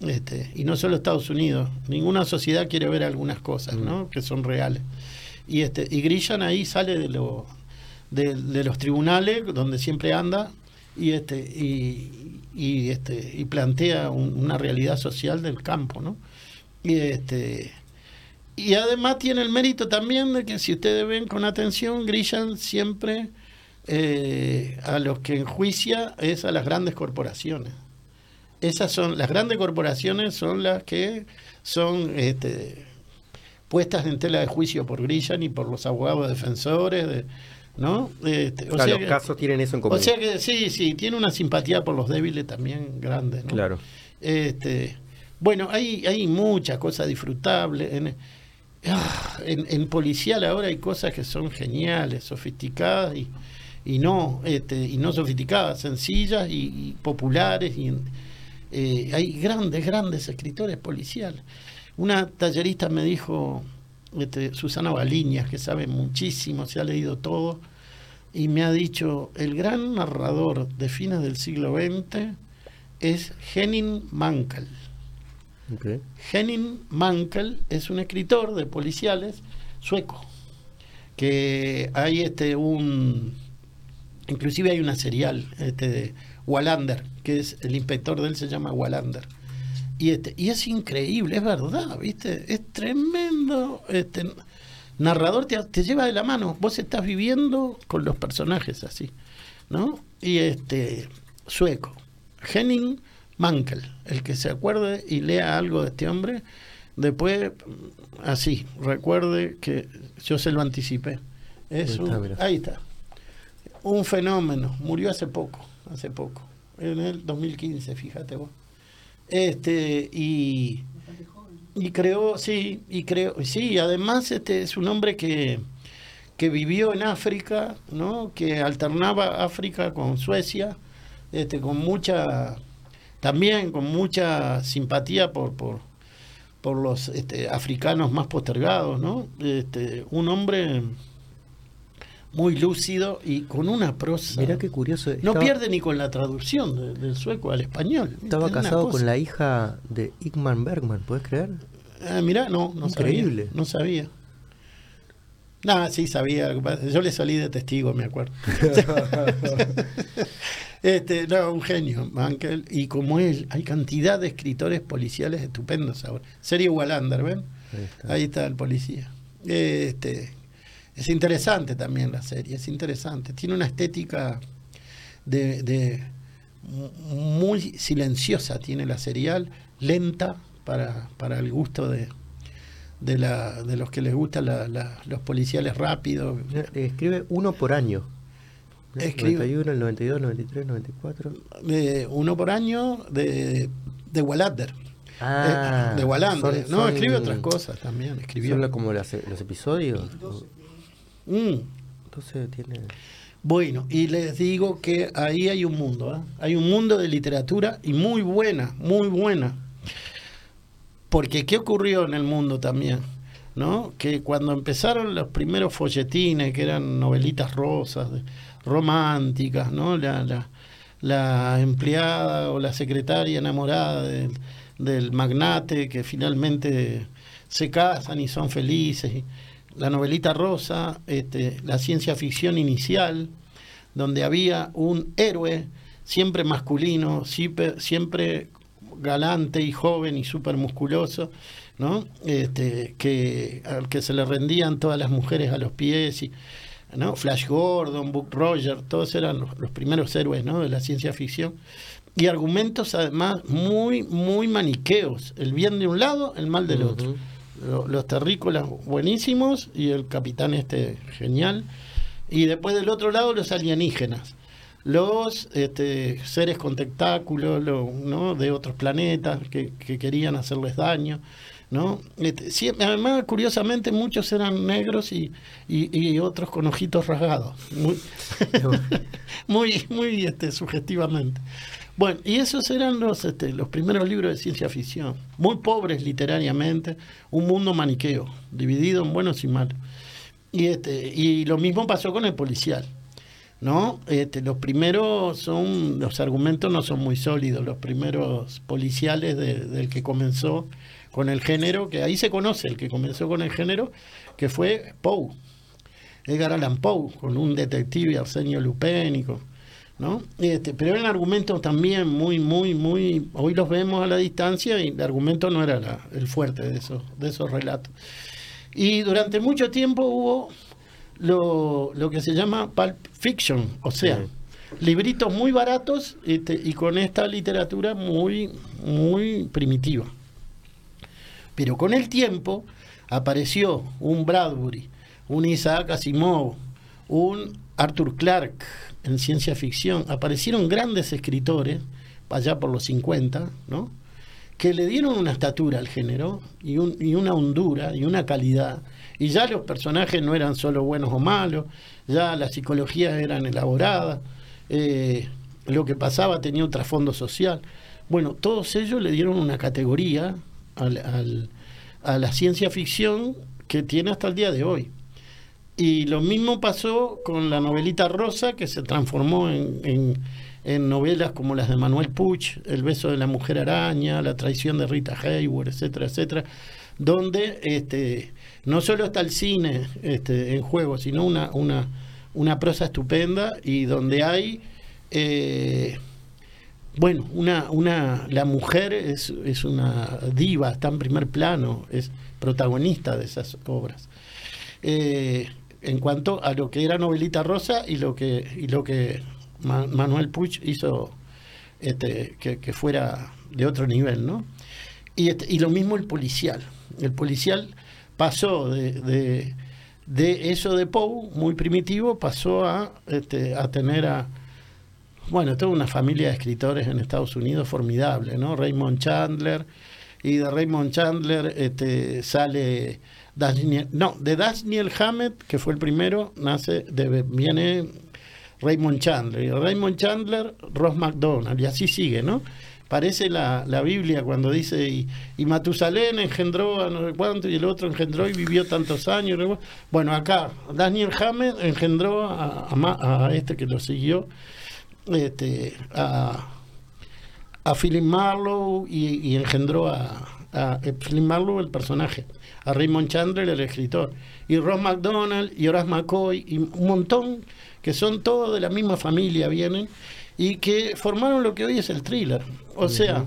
[SPEAKER 2] Este, y no solo Estados Unidos, ninguna sociedad quiere ver algunas cosas, ¿no? Mm. Que son reales. Y este, y Grillan ahí sale de lo, de, los tribunales, donde siempre anda, y este, y, y este, y plantea una realidad social del campo, ¿no? Y este y además tiene el mérito también de que si ustedes ven con atención, Grillan siempre eh, a los que enjuicia es a las grandes corporaciones. Esas son, las grandes corporaciones son las que son este, puestas en tela de juicio por Grillan y por los abogados defensores, ¿no?
[SPEAKER 1] Este, o sea los casos tienen eso en común.
[SPEAKER 2] O sea que sí, sí, tiene una simpatía por los débiles también grande, ¿no?
[SPEAKER 1] Claro.
[SPEAKER 2] Este, bueno, hay, hay muchas cosas disfrutables. En, ah, en, en, policial ahora hay cosas que son geniales, sofisticadas y, y no este, y no sofisticadas, sencillas y, populares. Y, eh, hay grandes, grandes escritores policiales. Una tallerista me dijo, este, Susana Baliñas, que sabe muchísimo, se ha leído todo, y me ha dicho, el gran narrador de fines del siglo XX es Henning Mankell. Henning Mankell es un escritor de policiales sueco, que hay este, un Inclusive hay una serial este, de Wallander, que es el inspector de él se llama Wallander. Y, este, y es increíble, es verdad, ¿viste? Es tremendo. Este, narrador te, te, lleva de la mano. Vos estás viviendo con los personajes así, ¿no? Y este, sueco. Henning Mankell, el que se acuerde y lea algo de este hombre, después, así, recuerde que yo se lo anticipé. ahí está un fenómeno, murió hace poco, hace poco, en el 2015, fíjate vos. Este, y, y creó, sí, y creo, sí, además este es un hombre que, que vivió en África, ¿no? que alternaba África con Suecia, este, con mucha, también con mucha simpatía por, por, por los este, africanos más postergados, ¿no? Este, un hombre muy lúcido y con una prosa.
[SPEAKER 1] Mirá qué curioso.
[SPEAKER 2] No pierde ni con la traducción del sueco al español.
[SPEAKER 1] Estaba casado con la hija de Igman Bergman, ¿puedes creer?
[SPEAKER 2] Ah, mirá, no, no Increíble. no sabía. No, sí sabía. Yo le salí de testigo, me acuerdo. este, no, un genio, Mankel. Y como él, hay cantidad de escritores policiales estupendos ahora. Serie Wallander, ¿ven? Ahí está. el policía. Este, es interesante también la serie, es interesante. Tiene una estética de, de muy silenciosa, tiene la serial, lenta para, para el gusto de, de, la, de los que les gustan los policiales rápidos.
[SPEAKER 1] Escribe uno por año. Escribe, el 91, el 92, el 93, el 94.
[SPEAKER 2] uno por año de, de Wallander. Ah, de Wallander. no, escribe otras cosas también. Escribió.
[SPEAKER 1] ¿Son como los, episodios?
[SPEAKER 2] Mm. Entonces tiene... Bueno, y les digo que ahí hay un mundo, ¿eh? hay un mundo de literatura y muy buena, muy buena. Porque ¿qué ocurrió en el mundo también? ¿No? Que cuando empezaron los primeros folletines, que eran novelitas rosas, románticas, ¿no? La, la, empleada o la secretaria enamorada del, del, magnate que finalmente se casan y son felices. La novelita rosa, este, la ciencia ficción inicial, donde había un héroe siempre masculino, siempre, siempre galante y joven y súper musculoso, ¿no? Este, que, al que se le rendían todas las mujeres a los pies, y, ¿no? Flash Gordon, Buck Roger, todos eran los, primeros héroes ¿no? de la ciencia ficción. Y argumentos además muy, muy maniqueos. El bien de un lado, el mal del otro. Los terrícolas buenísimos y el capitán este genial. Y después del otro lado los alienígenas los este, seres con tentáculos ¿no? de otros planetas que, querían hacerles daño. ¿no? Este, además, curiosamente, muchos eran negros y, y, otros con ojitos rasgados, muy, muy, muy este, sugestivamente. Bueno, y esos eran los, este, los primeros libros de ciencia ficción, muy pobres literariamente, un mundo maniqueo, dividido en buenos y malos. Y, este, y lo mismo pasó con el policial. ¿no? Este, los primeros son, los argumentos no son muy sólidos, los primeros policiales del que comenzó con el género, que ahí se conoce el que comenzó con el género, que fue Poe, Edgar Allan Poe, con un detective Arsenio Lupénico, ¿no? Este, pero eran argumentos también muy, muy, muy, hoy los vemos a la distancia y el argumento no era el fuerte de esos, de esos relatos. Y durante mucho tiempo hubo lo, lo que se llama pulp fiction, o sea, libritos muy baratos este, y con esta literatura muy, muy primitiva. Pero con el tiempo apareció un Bradbury, un Isaac Asimov, un Arthur Clarke en ciencia ficción. Aparecieron grandes escritores, allá por los 50, ¿no? que le dieron una estatura al género y, un, y una hondura y una calidad y ya los personajes no eran solo buenos o malos, ya las psicologías eran elaboradas, eh, lo que pasaba tenía un trasfondo social. Bueno, todos ellos le dieron una categoría a la ciencia ficción que tiene hasta el día de hoy. Y lo mismo pasó con la novelita rosa, que se transformó en, en, novelas como las de Manuel Puch, El beso de la mujer araña, La traición de Rita Hayworth, etcétera, etcétera, donde este, no solo está el cine este, en juego, sino una, una, una prosa estupenda y donde hay, eh, bueno, una, una, la mujer es, es una diva, está en primer plano, es protagonista de esas obras. Eh, en cuanto a lo que era Novelita Rosa y lo que, y lo que Manuel Puig hizo este, que, fuera de otro nivel, ¿no? Y, este, y lo mismo el policial. El policial pasó de, de, eso de Poe, muy primitivo, pasó a, este, a tener a, bueno, toda una familia de escritores en Estados Unidos formidable, ¿no? Raymond Chandler, y de Raymond Chandler sale no, de Daniel Hammett, que fue el primero, nace, de, viene Raymond Chandler. Y Raymond Chandler, Ross McDonald, y así sigue, ¿no? Parece la, la Biblia cuando dice, y, y, Matusalén engendró a no sé cuánto, y el otro engendró y vivió tantos años. Bueno, acá, Daniel Hammett engendró a, este que lo siguió, este, a, a Philip Marlowe, y, engendró a, a Philip Marlowe, el personaje a Raymond Chandler, el escritor, y Ross McDonald, y Horace McCoy, y un montón que son todos de la misma familia, vienen, y que formaron lo que hoy es el thriller. O sea,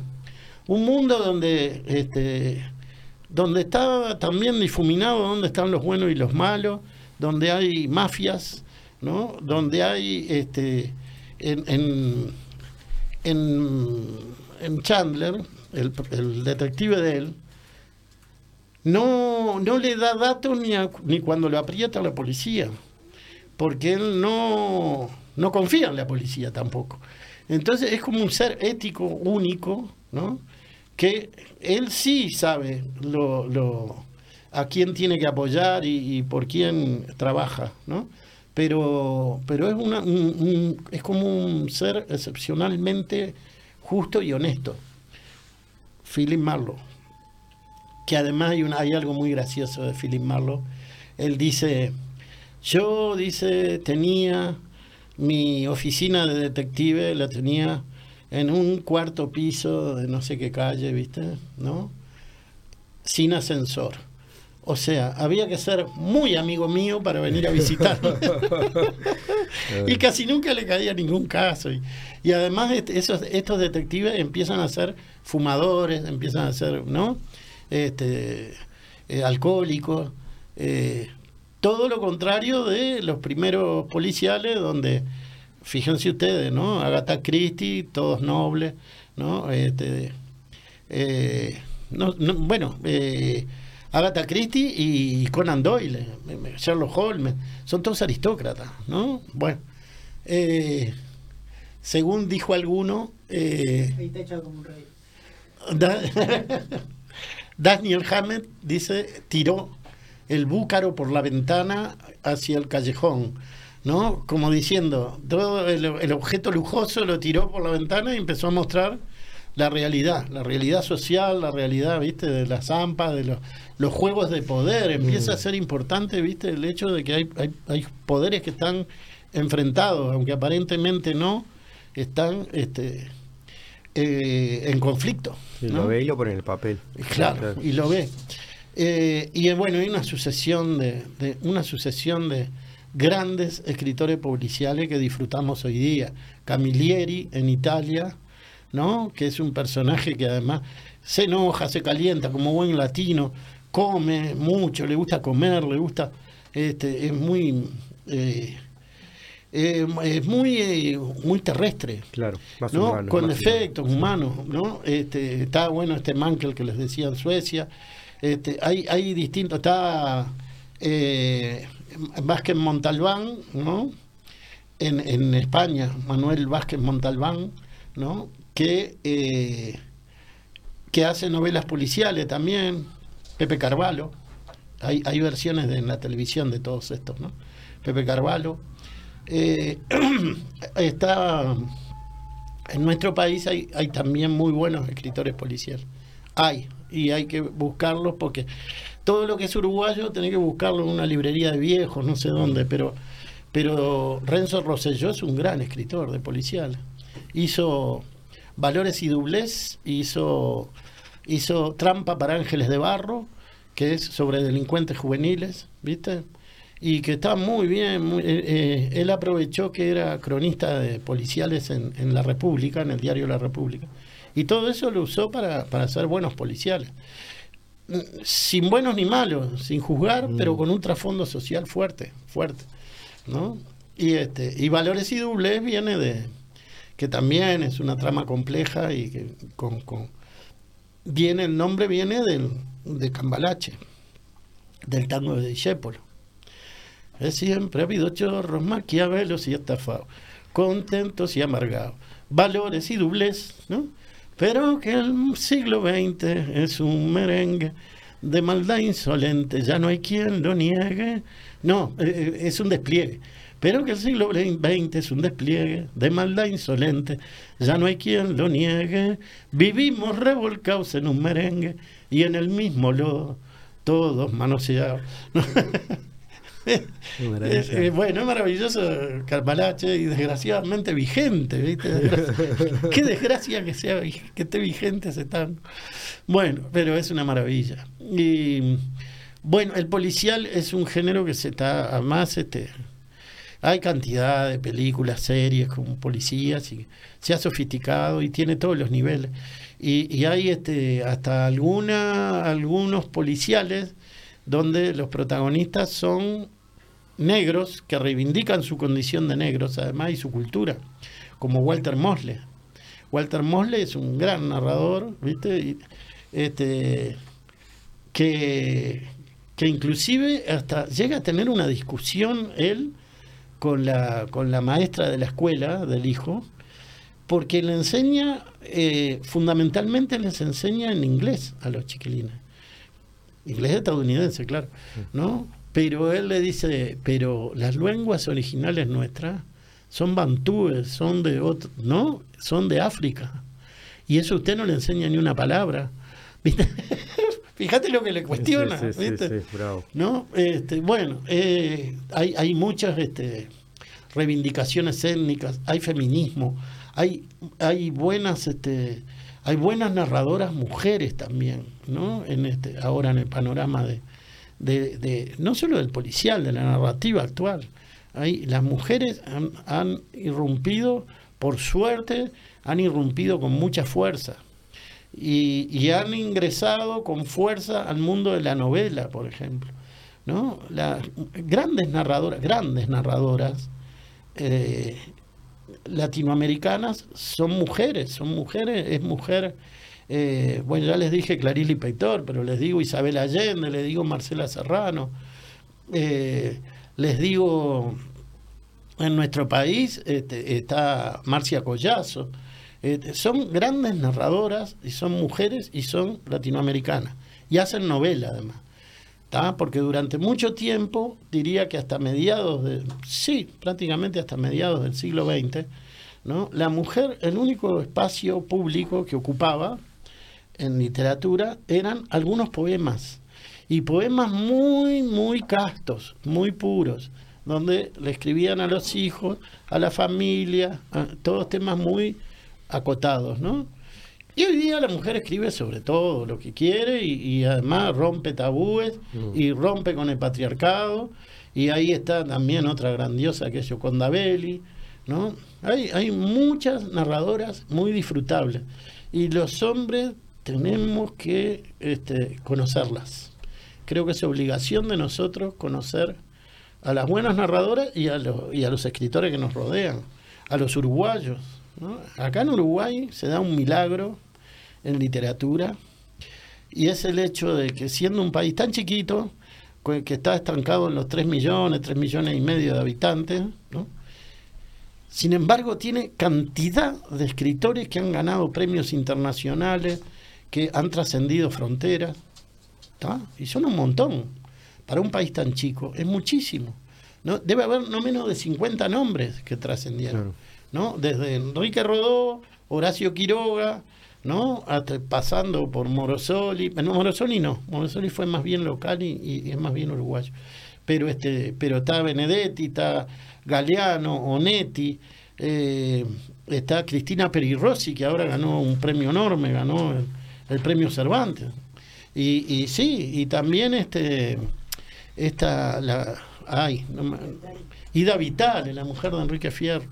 [SPEAKER 2] un mundo donde, este, donde está también difuminado donde están los buenos y los malos, donde hay mafias, ¿no? donde hay este, en, en, en, Chandler, el, el detective de él, no, no le da datos ni, ni cuando lo aprieta la policía, porque él no, no confía en la policía tampoco. Entonces es como un ser ético único, ¿no? Que él sí sabe lo, lo, a quién tiene que apoyar y, por quién trabaja, ¿no? Pero, pero es, una, es como un ser excepcionalmente justo y honesto. Philip Marlowe que además hay, hay algo muy gracioso de Philip Marlowe. Él dice, yo, dice, tenía mi oficina de detective, la tenía en un cuarto piso de no sé qué calle, ¿viste? ¿No? Sin ascensor. O sea, había que ser muy amigo mío para venir a visitarlo. y casi nunca le caía ningún caso. Y, y además esos, estos detectives empiezan a ser fumadores, empiezan a ser, ¿no? Este, eh, alcohólicos, eh, todo lo contrario de los primeros policiales donde, fíjense ustedes, ¿no? Agatha Christie, todos nobles, ¿no? Este, eh, bueno, Agatha Christie y Conan Doyle, Sherlock Holmes, son todos aristócratas, ¿no? Bueno, según dijo alguno... Eh, como un rey. Daniel Hammett dice, tiró el búcaro por la ventana hacia el callejón, ¿no? Como diciendo, todo el, objeto lujoso lo tiró por la ventana y empezó a mostrar la realidad, la realidad social, la realidad, ¿viste? De las zampas, de los, los juegos de poder. Empieza a mm. ser importante, ¿viste? El hecho de que hay, hay, hay poderes que están enfrentados, aunque aparentemente no, están este, eh, en conflicto.
[SPEAKER 1] Y lo ve y lo pone en el papel.
[SPEAKER 2] Claro, y lo ve. Eh, y bueno, hay una sucesión de, una sucesión de grandes escritores policiales que disfrutamos hoy día. Camilleri en Italia, ¿no? Que es un personaje que además se enoja, se calienta como buen latino, come mucho, le gusta comer, le gusta, este, es muy eh, eh, es muy, eh, muy terrestre.
[SPEAKER 1] Claro,
[SPEAKER 2] ¿no? Con efectos humanos, ¿no? Este, está bueno este Mankel que les decía en Suecia. Este, hay, hay distintos, está eh, Vázquez Montalbán, ¿no? En, en España, Manuel Vázquez Montalbán, ¿no? Que, eh, que hace novelas policiales también, Pepe Carvalho. Hay, hay versiones en la televisión de todos estos, ¿no? Pepe Carvalho, eh, está en nuestro país hay, también muy buenos escritores policiales. Hay, y hay que buscarlos porque todo lo que es uruguayo tiene que buscarlo en una librería de viejos, no sé dónde, pero, pero Renzo Rosselló es un gran escritor de policial. Hizo Valores y Dublés, hizo, hizo Trampa para Ángeles de Barro, que es sobre delincuentes juveniles, ¿viste? Y que está muy bien. Muy, eh, eh, él aprovechó que era cronista de policiales en, en, La República, en el diario La República, y todo eso lo usó para, para ser buenos policiales. Sin buenos ni malos, sin juzgar, mm. pero con un trasfondo social fuerte, fuerte. ¿no? Y, este, y Valores y Dobles viene de, que también es una trama compleja y que con, con viene, el nombre viene del, de Cambalache, del tango de Discépolo siempre ha habido chorros, maquiavelos y estafados, contentos y amargados, valores y dobles, ¿no? Pero que el siglo XX es un merengue de maldad insolente, ya no hay quien lo niegue. No, eh, eh, es un despliegue. Pero que el siglo XX es un despliegue de maldad insolente, ya no hay quien lo niegue. Vivimos revolcados en un merengue y en el mismo lodo, todos manoseados. bueno, es maravilloso Carmalache y desgraciadamente vigente, ¿viste? Qué desgracia que sea que esté vigente hace. Bueno, pero es una maravilla. Y bueno, el policial es un género que se está más este hay cantidad de películas, series con policías y se ha sofisticado y tiene todos los niveles. Y, y hay este hasta alguna algunos policiales donde los protagonistas son negros que reivindican su condición de negros, además, y su cultura, como Walter Mosley. Walter Mosley es un gran narrador, ¿viste? este, que, que inclusive hasta llega a tener una discusión él con la, con la maestra de la escuela del hijo, porque le enseña, eh, fundamentalmente les enseña en inglés a los chiquilines inglés estadounidense, claro, ¿no? Pero él le dice, pero las lenguas originales nuestras son bantúes, son de otro, ¿no? Son de África. Y eso usted no le enseña ni una palabra. Fíjate lo que le cuestiona, ¿viste? ¿No? Este, bueno, eh, hay, hay muchas este, reivindicaciones étnicas, hay feminismo, hay, hay buenas este, hay buenas narradoras mujeres también, ¿no? En este, ahora en el panorama de, no solo del policial, de la narrativa actual. Hay, las mujeres han, irrumpido, por suerte, han irrumpido con mucha fuerza. Y, han ingresado con fuerza al mundo de la novela, por ejemplo. ¿no? Grandes narradoras, grandes narradoras eh, latinoamericanas son mujeres, son mujeres, es mujer, eh, bueno, ya les dije Clarice Lispector, pero les digo Isabel Allende, les digo Marcela Serrano, eh, les digo, en nuestro país este, está Marcia Collazo, este, son grandes narradoras y son mujeres y son latinoamericanas y hacen novela además porque durante mucho tiempo, diría que hasta mediados de, sí, prácticamente hasta mediados del siglo XX, ¿no? la mujer, el único espacio público que ocupaba en literatura eran algunos poemas, y poemas muy, muy castos, muy puros, donde le escribían a los hijos, a la familia, todos temas muy acotados, ¿no? Y hoy día la mujer escribe sobre todo lo que quiere y, además rompe tabúes mm. y rompe con el patriarcado. Y ahí está también otra grandiosa que es Yoconda Belli. ¿no? Hay, hay muchas narradoras muy disfrutables. Y los hombres tenemos que este, conocerlas. Creo que es obligación de nosotros conocer a las buenas narradoras y a, los, y a los escritores que nos rodean, a los uruguayos. Acá en Uruguay se da un milagro en literatura y es el hecho de que siendo un país tan chiquito, que está estancado en los 3 millones, 3 millones y medio de habitantes, sin embargo tiene cantidad de escritores que han ganado premios internacionales, que han trascendido fronteras, y son un montón. Para un país tan chico, es muchísimo. ¿no? Debe haber no menos de 50 nombres que trascendieron. ¿No? Desde Enrique Rodó, Horacio Quiroga, ¿no? pasando por Morosoli, no, Morosoli no, Morosoli fue más bien local y, es más bien uruguayo. Pero este, pero está Benedetti, está Galeano, Onetti, eh, está Cristina Perirossi, que ahora ganó un premio enorme, ganó el, premio Cervantes. Y, sí, y también este esta la ay, Ida Vital, la mujer de Enrique Fierro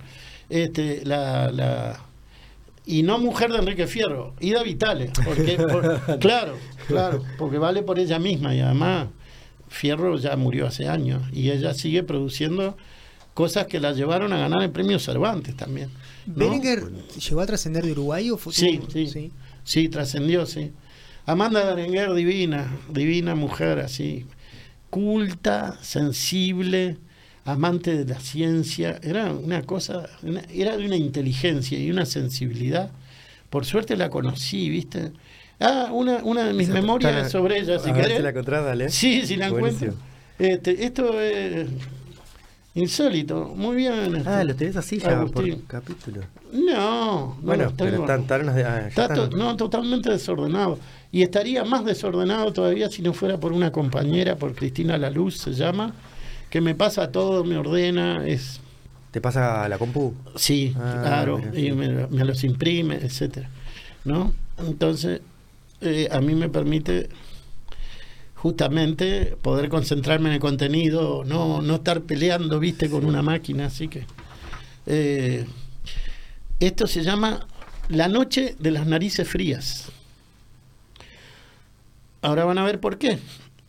[SPEAKER 2] este, la, la, y no mujer de Enrique Fierro, Ida Vitale, porque, claro, claro, porque vale por ella misma y además Fierro ya murió hace años y ella sigue produciendo cosas que la llevaron a ganar el premio Cervantes también.
[SPEAKER 3] ¿Berenguer llegó a trascender de Uruguay o fue
[SPEAKER 2] sí, sí, sí, trascendió, sí. Amanda Berenguer, divina, divina mujer, así, culta, sensible, amante de la ciencia, era una cosa, era de una inteligencia y una sensibilidad. Por suerte la conocí, ¿viste? Ah, una, una de mis memorias sobre ella, si querés.
[SPEAKER 1] la encontrás, dale.
[SPEAKER 2] Sí, si la encuentro. Este, esto es insólito, muy bien.
[SPEAKER 1] Ah, lo tenés así ya por capítulo.
[SPEAKER 2] No,
[SPEAKER 1] bueno, pero están,
[SPEAKER 2] ah, está no, totalmente desordenado. Y estaría más desordenado todavía si no fuera por una compañera, por Cristina La Luz se llama, que me pasa todo, me ordena, es...
[SPEAKER 1] ¿Te pasa la compu?
[SPEAKER 2] Sí, ah, claro, y me, me, los imprime, etcétera. ¿No? Entonces, eh, a mí me permite justamente poder concentrarme en el contenido, no, no estar peleando, viste, con una máquina, así que... Eh, esto se llama La Noche de las Narices Frías. Ahora van a ver por qué.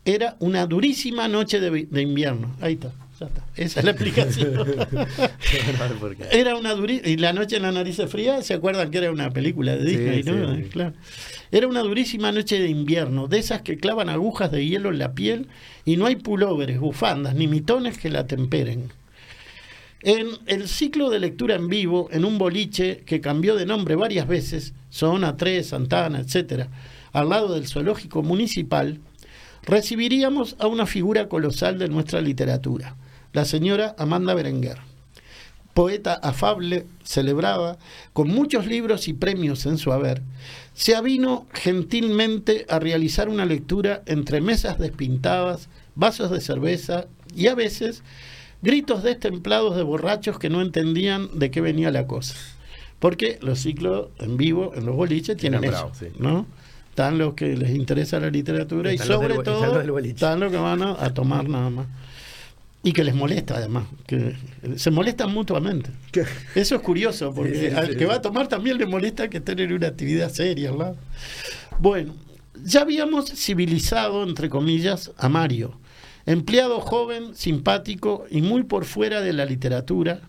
[SPEAKER 2] Era una durísima noche de, invierno. Ahí está, ya está. Esa es la explicación. era una durísima. Y La Noche de las Narices Frías, ¿se acuerdan que era una película de Disney? ¿no? Claro. Era una durísima noche de invierno, de esas que clavan agujas de hielo en la piel y no hay pulóveres, bufandas ni mitones que la temperen. En el ciclo de lectura en vivo, en un boliche que cambió de nombre varias veces, Zona 3, Santana, etc., al lado del zoológico municipal, recibiríamos a una figura colosal de nuestra literatura, la señora Amanda Berenguer. Poeta afable, celebrada, con muchos libros y premios en su haber, se avino gentilmente a realizar una lectura entre mesas despintadas, vasos de cerveza y a veces gritos destemplados de borrachos que no entendían de qué venía la cosa. Porque los ciclos en vivo, en los boliches, tienen eso, ¿no? Están los que les interesa la literatura y sobre todo están los que van a tomar nada más. Y que les molesta además, que se molestan mutuamente. Eso es curioso, porque al que va a tomar también le molesta que estén en una actividad seria. ¿verdad? Bueno, ya habíamos civilizado, entre comillas, a Mario, empleado joven, simpático y muy por fuera de la literatura,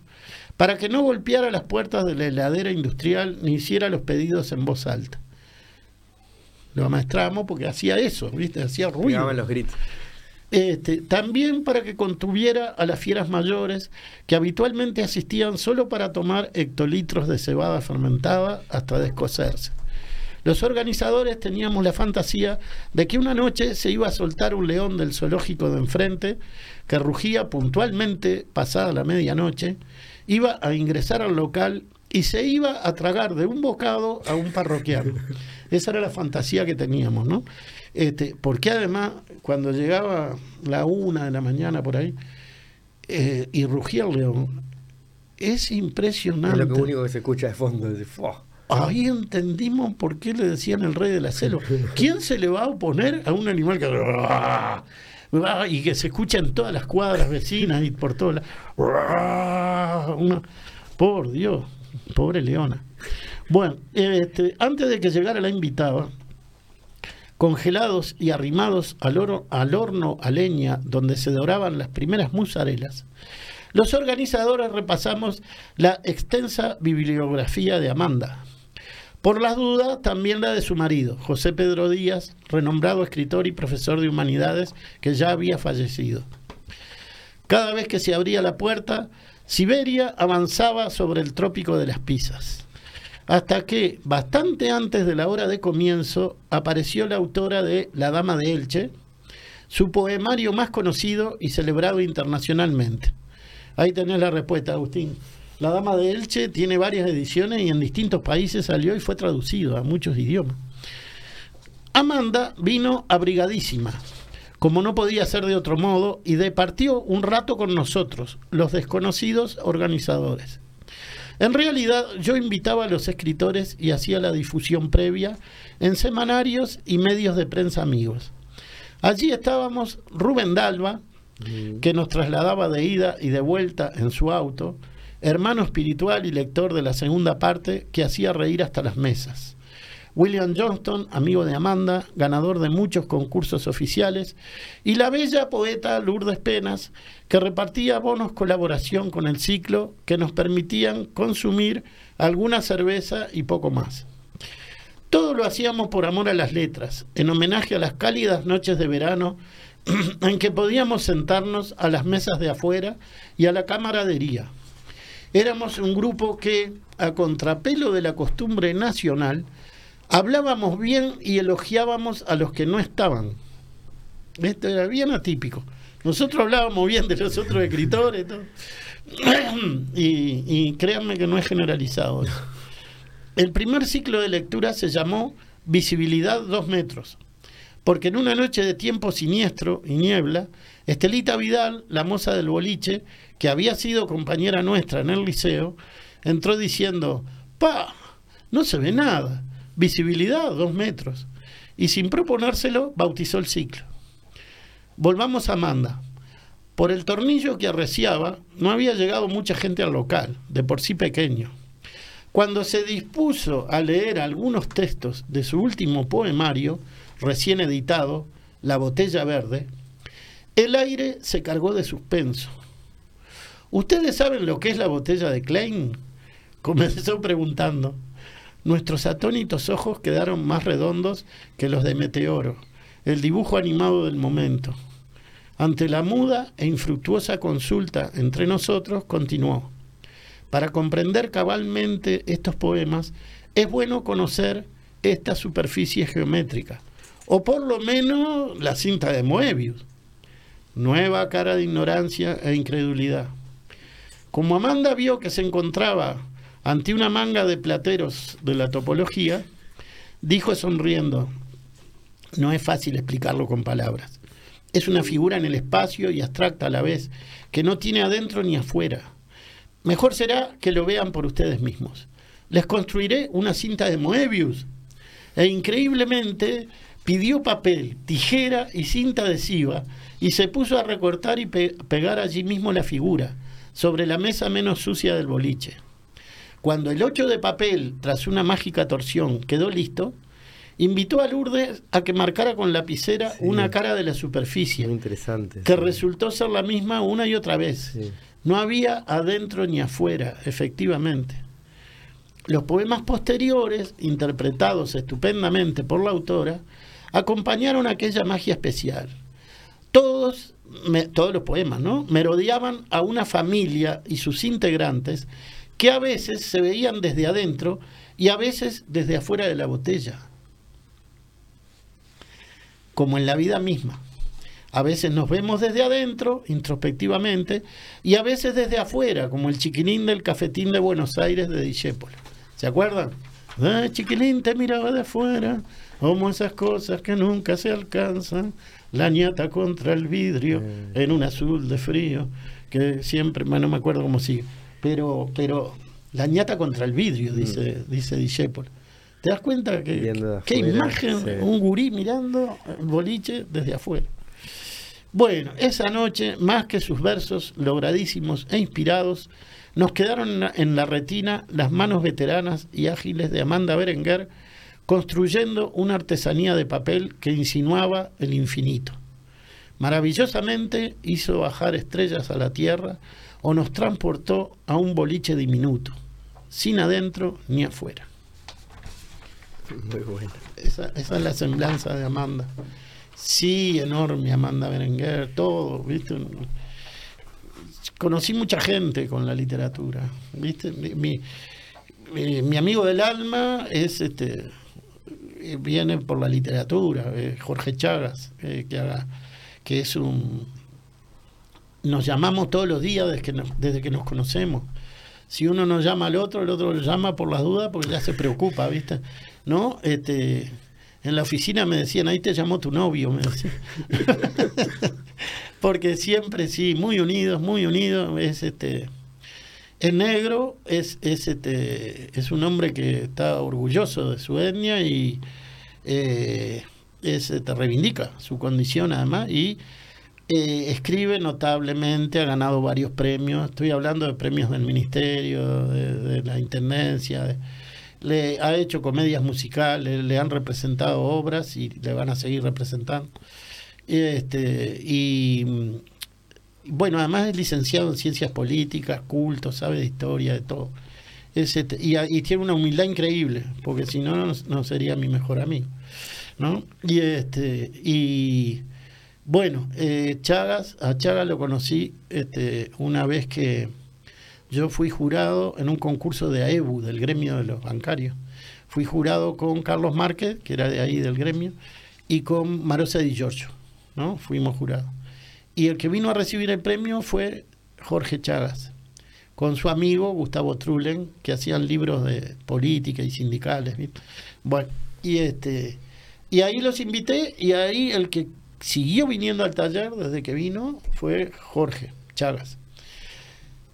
[SPEAKER 2] para que no golpeara las puertas de la heladera industrial ni hiciera los pedidos en voz alta. Lo amaestramos porque hacía eso, ¿viste? Hacía ruido.
[SPEAKER 1] los gritos.
[SPEAKER 2] Este, también para que contuviera a las fieras mayores que habitualmente asistían solo para tomar hectolitros de cebada fermentada hasta descocerse. Los organizadores teníamos la fantasía de que una noche se iba a soltar un león del zoológico de enfrente que rugía puntualmente pasada la medianoche, iba a ingresar al local y se iba a tragar de un bocado a un parroquiano. Esa era la fantasía que teníamos, ¿no? Este, porque además, cuando llegaba la una de la mañana por ahí, eh, y rugía el león, es impresionante.
[SPEAKER 1] Es lo único que se escucha de fondo.
[SPEAKER 2] Ahí entendimos por qué le decían el rey de la selva. ¿Quién se le va a oponer a un animal que y que se escucha en todas las cuadras vecinas y por todas las... Por Dios, pobre leona. Bueno, este, antes de que llegara la invitada, congelados y arrimados al, al horno a leña donde se doraban las primeras musarelas, los organizadores repasamos la extensa bibliografía de Amanda. Por las dudas, también la de su marido, José Pedro Díaz, renombrado escritor y profesor de humanidades que ya había fallecido. Cada vez que se abría la puerta, Siberia avanzaba sobre el trópico de las Pisas hasta que, bastante antes de la hora de comienzo, apareció la autora de La Dama de Elche, su poemario más conocido y celebrado internacionalmente. Ahí tenés la respuesta, Agustín. La Dama de Elche tiene varias ediciones y en distintos países salió y fue traducido a muchos idiomas. Amanda vino abrigadísima, como no podía ser de otro modo, y departió un rato con nosotros, los desconocidos organizadores. En realidad yo invitaba a los escritores y hacía la difusión previa en semanarios y medios de prensa amigos. Allí estábamos Rubén Dalva, mm. que nos trasladaba de ida y de vuelta en su auto, hermano espiritual y lector de la segunda parte que hacía reír hasta las mesas. William Johnston, amigo de Amanda, ganador de muchos concursos oficiales, y la bella poeta Lourdes Penas, que repartía bonos colaboración con el ciclo que nos permitían consumir alguna cerveza y poco más. Todo lo hacíamos por amor a las letras, en homenaje a las cálidas noches de verano en que podíamos sentarnos a las mesas de afuera y a la camaradería. Éramos un grupo que, a contrapelo de la costumbre nacional, hablábamos bien y elogiábamos a los que no estaban. Esto era bien atípico. Nosotros hablábamos bien de los otros escritores y, créanme que no es generalizado. El primer ciclo de lectura se llamó Visibilidad dos metros, porque en una noche de tiempo siniestro y niebla, Estelita Vidal, la moza del boliche, que había sido compañera nuestra en el liceo, entró diciendo, pa, no se ve nada, visibilidad dos metros, y sin proponérselo bautizó el ciclo. Volvamos a Amanda. Por el tornillo que arreciaba, no había llegado mucha gente al local, de por sí pequeño. Cuando se dispuso a leer algunos textos de su último poemario, recién editado, La botella verde, el aire se cargó de suspenso. ¿Ustedes saben lo que es la botella de Klein? Comenzó preguntando. Nuestros atónitos ojos quedaron más redondos que los de Meteoro, el dibujo animado del momento. Ante la muda e infructuosa consulta entre nosotros, continuó. Para comprender cabalmente estos poemas es bueno conocer esta superficie geométrica, o por lo menos la cinta de Moebius. Nueva cara de ignorancia e incredulidad. Como Amanda vio que se encontraba ante una manga de plateros de la topología, dijo sonriendo, no es fácil explicarlo con palabras. Es una figura en el espacio y abstracta a la vez, que no tiene adentro ni afuera Mejor será que lo vean por ustedes mismos. Les construiré una cinta de Moebius. E increíblemente pidió papel, tijera y cinta adhesiva y se puso a recortar y pegar allí mismo la figura, sobre la mesa menos sucia del boliche. Cuando el ocho de papel, tras una mágica torsión, quedó listo, invitó a Lourdes a que marcara con lapicera una cara de la superficie,
[SPEAKER 1] interesante,
[SPEAKER 2] que resultó ser la misma una y otra vez. No había adentro ni afuera, efectivamente. Los poemas posteriores, interpretados estupendamente por la autora, acompañaron aquella magia especial. Todos, todos los poemas, ¿no? Merodeaban a una familia y sus integrantes que a veces se veían desde adentro y a veces desde afuera de la botella, como en la vida misma. A veces nos vemos desde adentro, introspectivamente, y a veces desde afuera, como el chiquilín del cafetín de Buenos Aires de Discépolo. ¿Se acuerdan? Ah, chiquilín te miraba de afuera, como esas cosas que nunca se alcanzan, la ñata contra el vidrio, en un azul de frío, que siempre, no me acuerdo cómo sigue, pero, pero la ñata contra el vidrio, dice, mm. dice Discépolo. ¿Te das cuenta que qué imagen? Un gurí mirando el boliche desde afuera. Bueno, esa noche, más que sus versos logradísimos e inspirados, nos quedaron en la retina las manos veteranas y ágiles de Amanda Berenguer construyendo una artesanía de papel que insinuaba el infinito. Maravillosamente hizo bajar estrellas a la tierra o nos transportó a un boliche diminuto, sin adentro ni afuera.
[SPEAKER 1] Muy bueno.
[SPEAKER 2] Esa, esa es la semblanza de Amanda. Sí, enorme, Amanda Berenguer, todo, ¿viste? Conocí mucha gente con la literatura, ¿viste? Mi, mi, amigo del alma es este viene por la literatura, Jorge Chagas, que, que es un nos llamamos todos los días desde que, nos, desde que nos conocemos. Si uno nos llama al otro, el otro lo llama por las dudas porque ya se preocupa, ¿viste? ¿No? Este, en la oficina me decían, ahí te llamó tu novio, me decían. Porque siempre, sí, muy unidos, muy unidos. Es este. Es negro, es, es, este, es un hombre que está orgulloso de su etnia y eh, es, te este, reivindica su condición además y eh, escribe notablemente, ha ganado varios premios. Estoy hablando de premios del ministerio, de, de la intendencia. De, le ha hecho comedias musicales, le han representado obras y le van a seguir representando. Este, y bueno, además es licenciado en ciencias políticas, culto, sabe de historia, de todo. Este, y, tiene una humildad increíble, porque si no, no, sería mi mejor amigo. ¿no? Y, este, y bueno, eh, Chagas, a Chagas lo conocí este, una vez que yo fui jurado en un concurso de AEBU, del gremio de los bancarios. fui jurado con Carlos Márquez, que era de ahí del gremio, y con Marosa Di Giorgio, ¿no? Fuimos jurados. Y el que vino a recibir el premio fue Jorge Chagas, con su amigo Gustavo Trulen, que hacían libros de política y sindicales. Bueno, y este y ahí los invité y ahí el que siguió viniendo al taller desde que vino fue Jorge Chagas.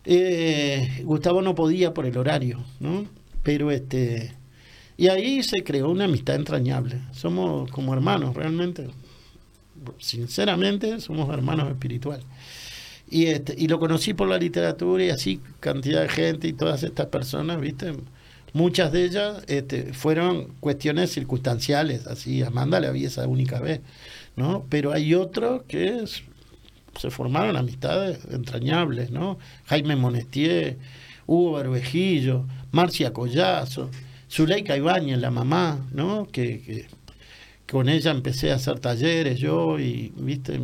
[SPEAKER 2] Eh, Gustavo no podía por el horario, ¿no? Pero este y ahí se creó una amistad entrañable. Somos como hermanos realmente. Sinceramente somos hermanos espirituales. Y, este, y lo conocí por la literatura y así cantidad de gente y todas estas personas, ¿viste? Muchas de ellas este, fueron cuestiones circunstanciales, así Amanda la vi esa única vez, ¿no? Pero hay otros que se formaron amistades entrañables, ¿no? Jaime Monestier, Hugo Barbejillo, Marcia Collazo, Zuleika Ibáñez, la mamá, ¿no? Que, con ella empecé a hacer talleres yo y, ¿viste?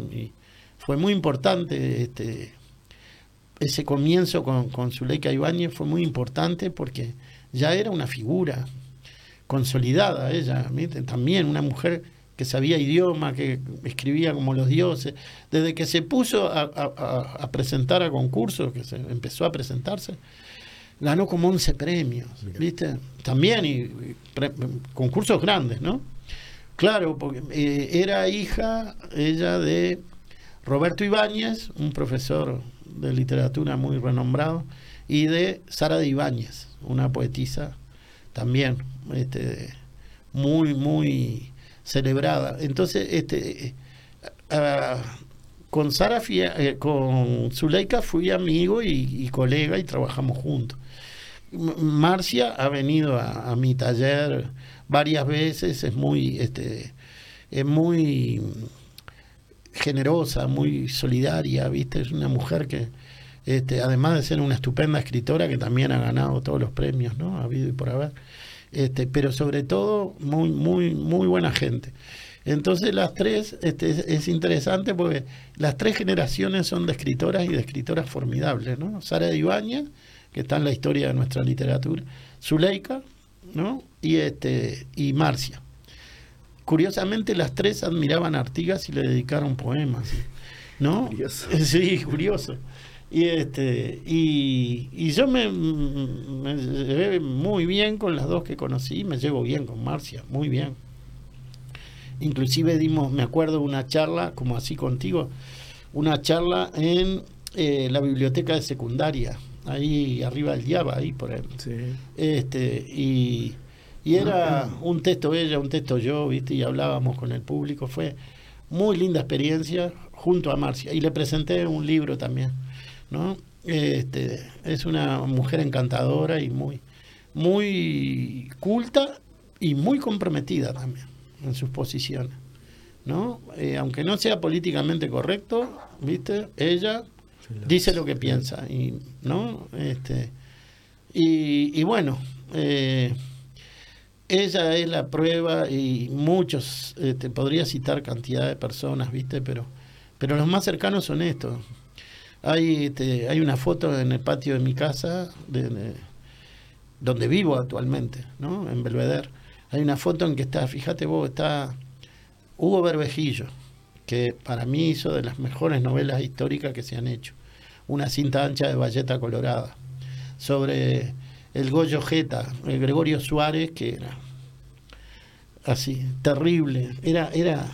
[SPEAKER 2] Fue muy importante este, ese comienzo con, con Zuleika Ibáñez fue muy importante porque ya era una figura consolidada ella, también una mujer que sabía idioma, que escribía como los dioses, desde que se puso a, presentar a concursos, que se empezó a presentarse, ganó como 11 premios, ¿viste? También y, concursos grandes, ¿no? Claro, porque eh, era hija ella de Roberto Ibáñez, un profesor de literatura muy renombrado, y de Sara de Ibáñez, una poetisa también este, muy, muy celebrada. Entonces, este, con Sara, eh, con Zuleika fui amigo y, colega y trabajamos juntos. Marcia ha venido a, a, mi taller varias veces, es muy, este, es muy generosa, muy solidaria, ¿viste? Es una mujer que, este, además de ser una estupenda escritora que también ha ganado todos los premios, ¿no? Ha habido y por haber. Este, pero sobre todo muy, muy, muy buena gente. Entonces las tres, este, es, interesante porque las tres generaciones son de escritoras y de escritoras formidables, ¿no? Sara de Ibañez, que está en la historia de nuestra literatura, Zuleika, ¿no? Y este, y Marcia. Curiosamente las tres admiraban a Artigas y le dedicaron poemas, ¿no? Curioso. Sí, curioso. Y este y, y yo me, me, llevé muy bien con las dos que conocí, me llevo bien con Marcia, muy bien. Inclusive dimos, me acuerdo, una charla, como así contigo, una charla en eh, la biblioteca de secundaria, ahí arriba del Diaba, ahí por él. Este, y y era un texto ella, un texto yo, ¿viste? Y hablábamos con el público. Fue muy linda experiencia junto a Marcia. Y le presenté un libro también, ¿no? Este, es una mujer encantadora y muy, muy culta y muy comprometida también en sus posiciones, ¿no? Eh, aunque no sea políticamente correcto, ¿viste? Ella dice lo que piensa, y, ¿no? Este, y, y bueno, eh, ella es la prueba y muchos, te este, podría citar cantidad de personas, ¿viste? Pero, pero los más cercanos son estos. Hay, este, hay una foto en el patio de mi casa, de, donde vivo actualmente, ¿no? En Belvedere. Hay una foto en que está, fíjate vos, está Hugo Berbejillo, que para mí hizo de las mejores novelas históricas que se han hecho. Una cinta ancha de Valleta Colorada, sobre el Goyo Jeta, el Gregorio Suárez, que era así, terrible, era, era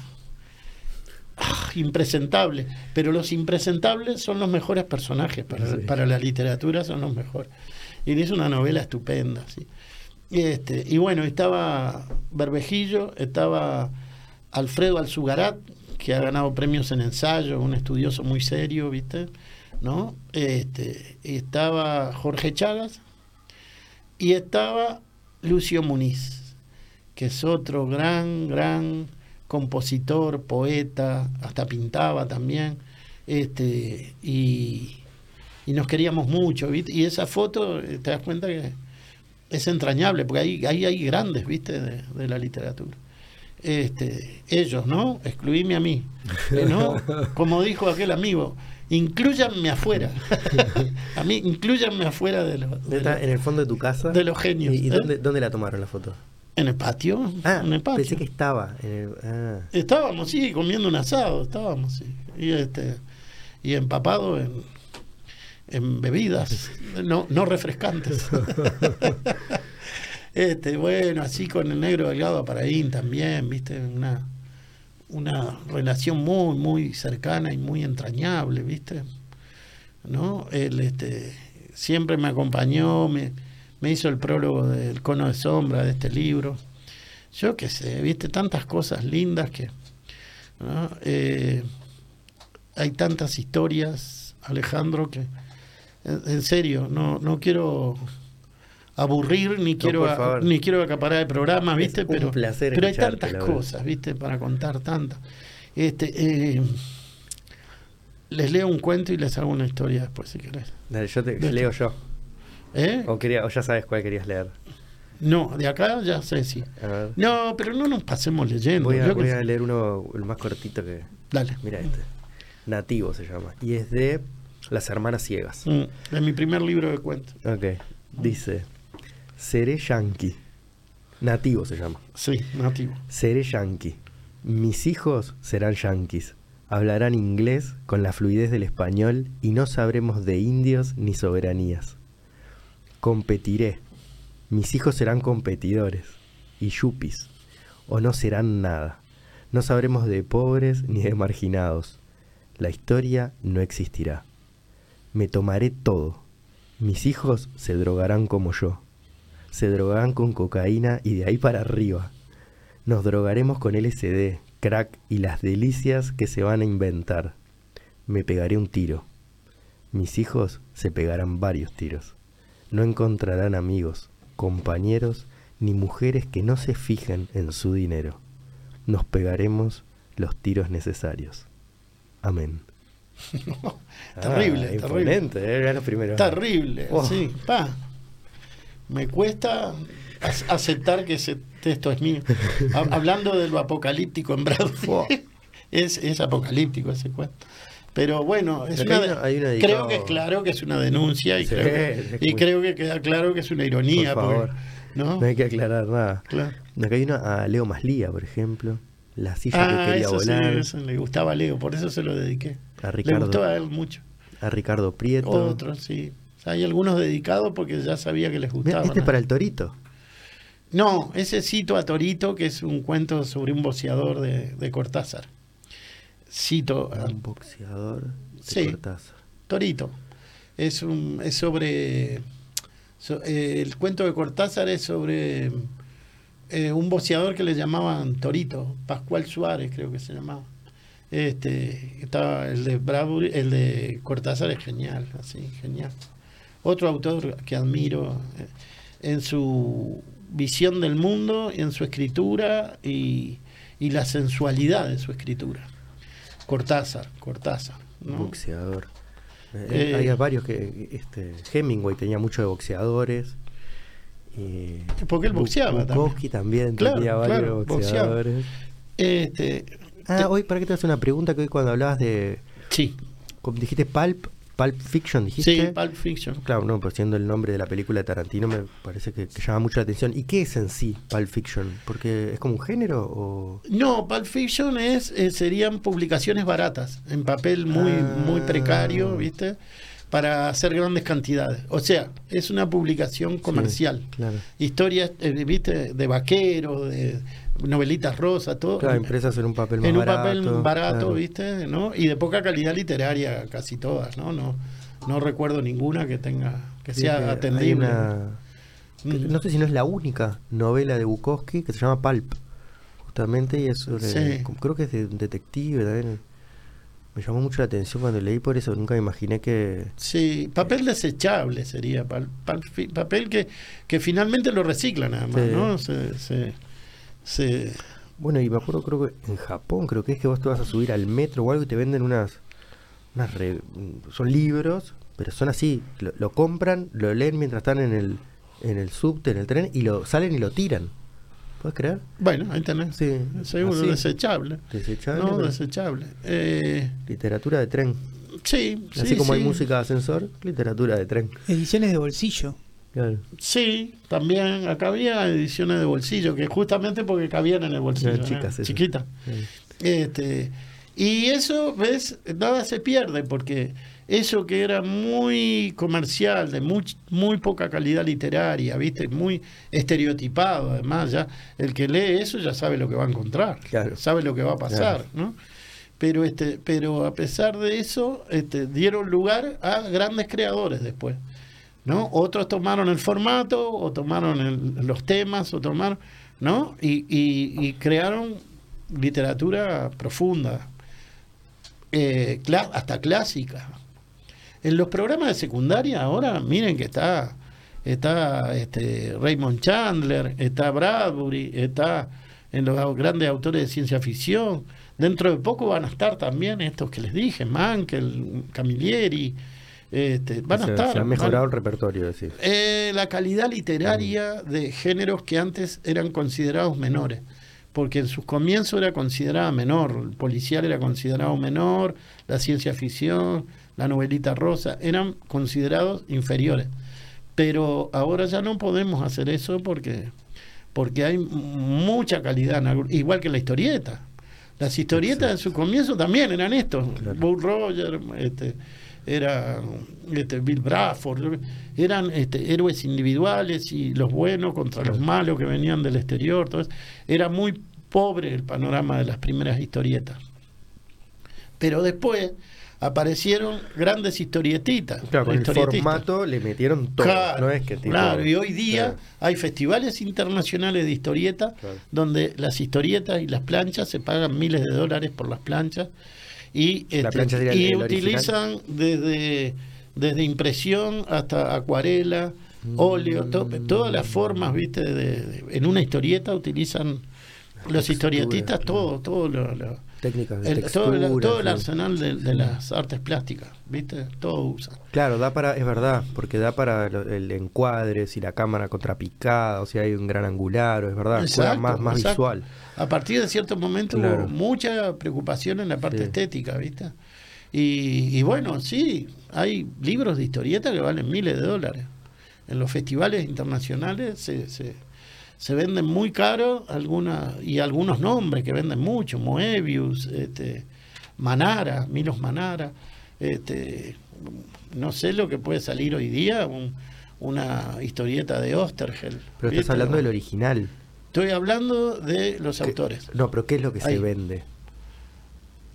[SPEAKER 2] ah, impresentable, pero los impresentables son los mejores personajes para, la literatura, son los mejores. Y es una novela estupenda, ¿sí? Este, y bueno, estaba Berbejillo, estaba Alfredo Alzugarat, que ha ganado premios en ensayo, un estudioso muy serio, ¿viste? ¿No? Este, estaba Jorge Chagas, y estaba Lucio Muniz, que es otro gran, gran compositor, poeta, hasta pintaba también, este, y, nos queríamos mucho, y esa foto, eh, te das cuenta que es entrañable, porque ahí, ahí hay grandes, ¿viste?, de, la literatura. Este, ellos, ¿no? Excluíme a mí, ¿no? Como dijo aquel amigo, incluyanme afuera. a mí, incluyanme afuera de los.
[SPEAKER 1] ¿En el fondo de tu casa?
[SPEAKER 2] De los genios.
[SPEAKER 1] ¿Y, ¿eh? dónde, la tomaron la foto?
[SPEAKER 2] En el patio.
[SPEAKER 1] Ah,
[SPEAKER 2] en el patio.
[SPEAKER 1] pensé que estaba.
[SPEAKER 2] Ah. Estábamos, sí, comiendo un asado, estábamos, sí. Y, este, y empapado en, en bebidas, no, no refrescantes. este, bueno, así con el negro delgado Paraín también, viste, una, una relación muy, muy cercana y muy entrañable, viste. ¿No? Él este, siempre me acompañó, me, me hizo el prólogo del cono de sombra de este libro. Yo qué sé, viste tantas cosas lindas que eh, hay tantas historias, Alejandro, que en, serio, no, no quiero aburrir ni quiero ni quiero acaparar el programa, ¿viste? pero pero hay tantas cosas, ¿viste? Para contar tantas. Este eh, les leo un cuento y les hago una historia después si querés.
[SPEAKER 1] Dale, yo te leo yo. ¿Eh? O, quería, o ya sabes cuál querías leer.
[SPEAKER 2] No, de acá ya sé, sí. No, pero no nos pasemos leyendo.
[SPEAKER 1] Voy a, leer uno, el más cortito que.
[SPEAKER 2] Dale.
[SPEAKER 1] Mira este. Nativo se llama. Y es de Las Hermanas Ciegas.
[SPEAKER 2] Mm, es mi primer libro de cuentos.
[SPEAKER 1] Ok. Dice: Seré yankee. Nativo se llama.
[SPEAKER 2] Sí, nativo.
[SPEAKER 1] Seré yankee. Mis hijos serán yankees. Hablarán inglés con la fluidez del español y no sabremos de indios ni soberanías competiré. Mis hijos serán competidores y yupis, o no serán nada. No sabremos de pobres ni de marginados. La historia no existirá. Me tomaré todo. Mis hijos se drogarán como yo. Se drogarán con cocaína y de ahí para arriba. Nos drogaremos con LSD, crack y las delicias que se van a inventar. Me pegaré un tiro. Mis hijos se pegarán varios tiros no encontrarán amigos, compañeros, ni mujeres que no se fijen en su dinero. Nos pegaremos los tiros necesarios. Amén.
[SPEAKER 2] terrible,
[SPEAKER 1] ah, terrible. Eh,
[SPEAKER 2] terrible, oh. sí, pa. Me cuesta aceptar que ese texto es mío. Hablando de lo apocalíptico en Bradford, es, es apocalíptico ese cuento. Pero bueno, creo que es claro que es una denuncia y, creo, que, queda claro que es una ironía.
[SPEAKER 1] Por favor. ¿no? hay que aclarar nada. Claro. Acá hay una a Leo Maslía, por ejemplo. La que ah, quería volar.
[SPEAKER 2] Sí, le gustaba a Leo, por eso se lo dediqué. A Ricardo, le gustó a él mucho.
[SPEAKER 1] A Ricardo Prieto.
[SPEAKER 2] Otros, sí. hay algunos dedicados porque ya sabía que les gustaba.
[SPEAKER 1] Este es para el Torito.
[SPEAKER 2] No, ese cito a Torito, que es un cuento sobre un boceador de, de Cortázar cito
[SPEAKER 1] un boxeador
[SPEAKER 2] sí, Torito. Es un es sobre eh, el cuento de Cortázar es sobre eh, un boxeador que le llamaban Torito Pascual Suárez creo que se llamaba. Este estaba el de Bradbury el de Cortázar es genial así genial. Otro autor que admiro eh, en su visión del mundo en su escritura y, y la sensualidad de su escritura Cortázar, Cortázar.
[SPEAKER 1] Boxeador. Eh, hay varios que este Hemingway tenía mucho de boxeadores.
[SPEAKER 2] Y porque él boxeaba
[SPEAKER 1] Bukowski también, tenía varios boxeadores.
[SPEAKER 2] Este,
[SPEAKER 1] ah, hoy para que te hagas una pregunta que hoy cuando hablabas de
[SPEAKER 2] sí.
[SPEAKER 1] dijiste Pulp, Pulp Fiction, dijiste.
[SPEAKER 2] Sí, Pulp Fiction.
[SPEAKER 1] Claro, no, pues siendo el nombre de la película de Tarantino me parece que, llama mucho la atención. ¿Y qué es en sí Pulp Fiction? Porque es como un género o
[SPEAKER 2] No, Pulp Fiction es eh, serían publicaciones baratas en papel muy muy precario, ah. ¿viste? Para hacer grandes cantidades. O sea, es una publicación comercial.
[SPEAKER 1] claro.
[SPEAKER 2] Historias, eh, ¿viste? De vaqueros, de novelitas rosas, todo.
[SPEAKER 1] Claro, impresas en un papel
[SPEAKER 2] más En un papel barato, ¿viste? ¿no? Y de poca calidad literaria, casi todas, ¿no? No, no recuerdo ninguna que tenga, que sea atendible.
[SPEAKER 1] Mm. no sé si no es la única novela de Bukowski que se llama Pulp, justamente, y es creo que es de un detective también. Me llamó mucho la atención cuando leí por eso, nunca me imaginé que...
[SPEAKER 2] Sí, papel desechable sería, papel que, que finalmente lo recicla nada más, ¿no? se, Sí.
[SPEAKER 1] Bueno, y me acuerdo, creo que en Japón, creo que es que vos te vas a subir al metro o algo y te venden unas. unas son libros, pero son así. Lo, compran, lo leen mientras están en el, en el subte, en el tren, y lo salen y lo tiran. ¿Puedes creer?
[SPEAKER 2] Bueno, ahí tenés. Sí. Seguro, desechable.
[SPEAKER 1] Desechable.
[SPEAKER 2] No, desechable. Eh,
[SPEAKER 1] literatura de tren.
[SPEAKER 2] Sí,
[SPEAKER 1] Así como hay música de ascensor, literatura de tren.
[SPEAKER 3] Ediciones de bolsillo.
[SPEAKER 2] Sí, también acá había ediciones de bolsillo, que justamente porque cabían en el bolsillo. Chiquita. Este, y eso, ¿ves? Nada se pierde porque eso que era muy comercial, de muy, muy poca calidad literaria, ¿viste? Muy estereotipado, además, ya el que lee eso ya sabe lo que va a encontrar, sabe lo que va a pasar, ¿no? Pero, este, pero a pesar de eso, este, dieron lugar a grandes creadores después. ¿No? Otros tomaron el formato, o tomaron los temas, o tomaron, ¿no? Y, crearon literatura profunda, eh, hasta clásica. En los programas de secundaria ahora, miren que está, está este, Raymond Chandler, está Bradbury, está en los grandes autores de ciencia ficción. Dentro de poco van a estar también estos que les dije, Mankel, Camilleri, este, van a estar.
[SPEAKER 1] Se ha mejorado el repertorio, decir.
[SPEAKER 2] Eh, la calidad literaria de géneros que antes eran considerados menores, porque en sus comienzos era considerada menor, el policial era considerado menor, la ciencia ficción, la novelita rosa, eran considerados inferiores. Pero ahora ya no podemos hacer eso porque, porque hay mucha calidad, igual que la historieta. Las historietas en su comienzo también eran estos, Bull Roger, este, era este, Bill Bradford, eran este, héroes individuales y los buenos contra los malos que venían del exterior. Era muy pobre el panorama de las primeras historietas. Pero después aparecieron grandes historietitas.
[SPEAKER 1] Claro, con el formato le metieron todo.
[SPEAKER 2] Claro, no es que claro y hoy día hay festivales internacionales de historietas donde las historietas y las planchas se pagan miles de dólares por las planchas y, este, y utilizan desde, desde impresión hasta acuarela, mm. óleo, todas las formas, viste, de, en una historieta utilizan los historietistas todo, todo lo,
[SPEAKER 1] técnicas
[SPEAKER 2] de todo, el arsenal de, las artes plásticas, ¿viste? Todo usa.
[SPEAKER 1] Claro, da para, es verdad, porque da para el encuadre, si la cámara contrapicada, o si hay un gran angular, es verdad, más, más visual
[SPEAKER 2] a partir de cierto momento hubo mucha preocupación en la parte estética, ¿viste? Y, bueno, sí, hay libros de historieta que valen miles de dólares. En los festivales internacionales se, se, venden muy caro algunas, y algunos nombres que venden mucho, Moebius, este, Manara, Milos Manara, este, no sé lo que puede salir hoy día, una historieta de Ostergel.
[SPEAKER 1] Pero estás hablando del original.
[SPEAKER 2] Estoy hablando de los autores.
[SPEAKER 1] No, pero ¿qué es lo que se vende?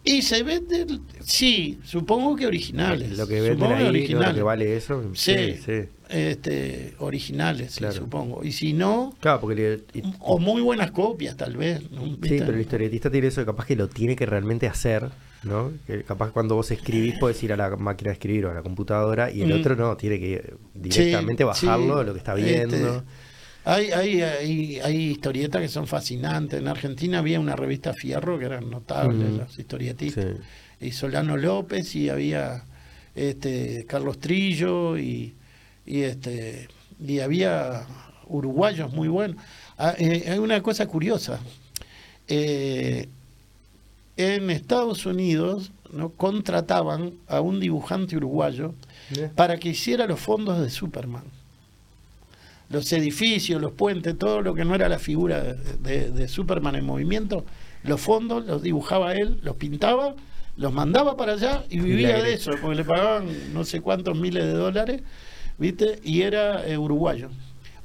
[SPEAKER 2] Y se vende, sí, supongo que originales.
[SPEAKER 1] Lo que venden ahí, originales. que vale eso.
[SPEAKER 2] Sí, sí. Este, originales, supongo. Y si no,
[SPEAKER 1] claro, porque
[SPEAKER 2] o muy buenas copias, tal vez.
[SPEAKER 1] Sí, pero el historietista tiene eso de capaz que lo tiene que realmente hacer, ¿no? Que capaz cuando vos escribís puedes ir a la máquina de escribir o a la computadora y el mm. otro no, tiene que directamente bajarlo, lo que está viendo. Este,
[SPEAKER 2] hay, hay, hay, hay, historietas que son fascinantes. En Argentina había una revista Fierro que eran notables, los historietistas. Y Solano López y había este Carlos Trillo y, y este y había uruguayos muy buenos. Ah, eh, hay una cosa curiosa. Eh, en Estados Unidos ¿no? contrataban a un dibujante uruguayo para que hiciera los fondos de Superman los edificios, los puentes, todo lo que no era la figura de, Superman en movimiento, los fondos los dibujaba él, los pintaba, los mandaba para allá y vivía de eso, porque le pagaban no sé cuántos miles de dólares, ¿viste? Y era eh, uruguayo.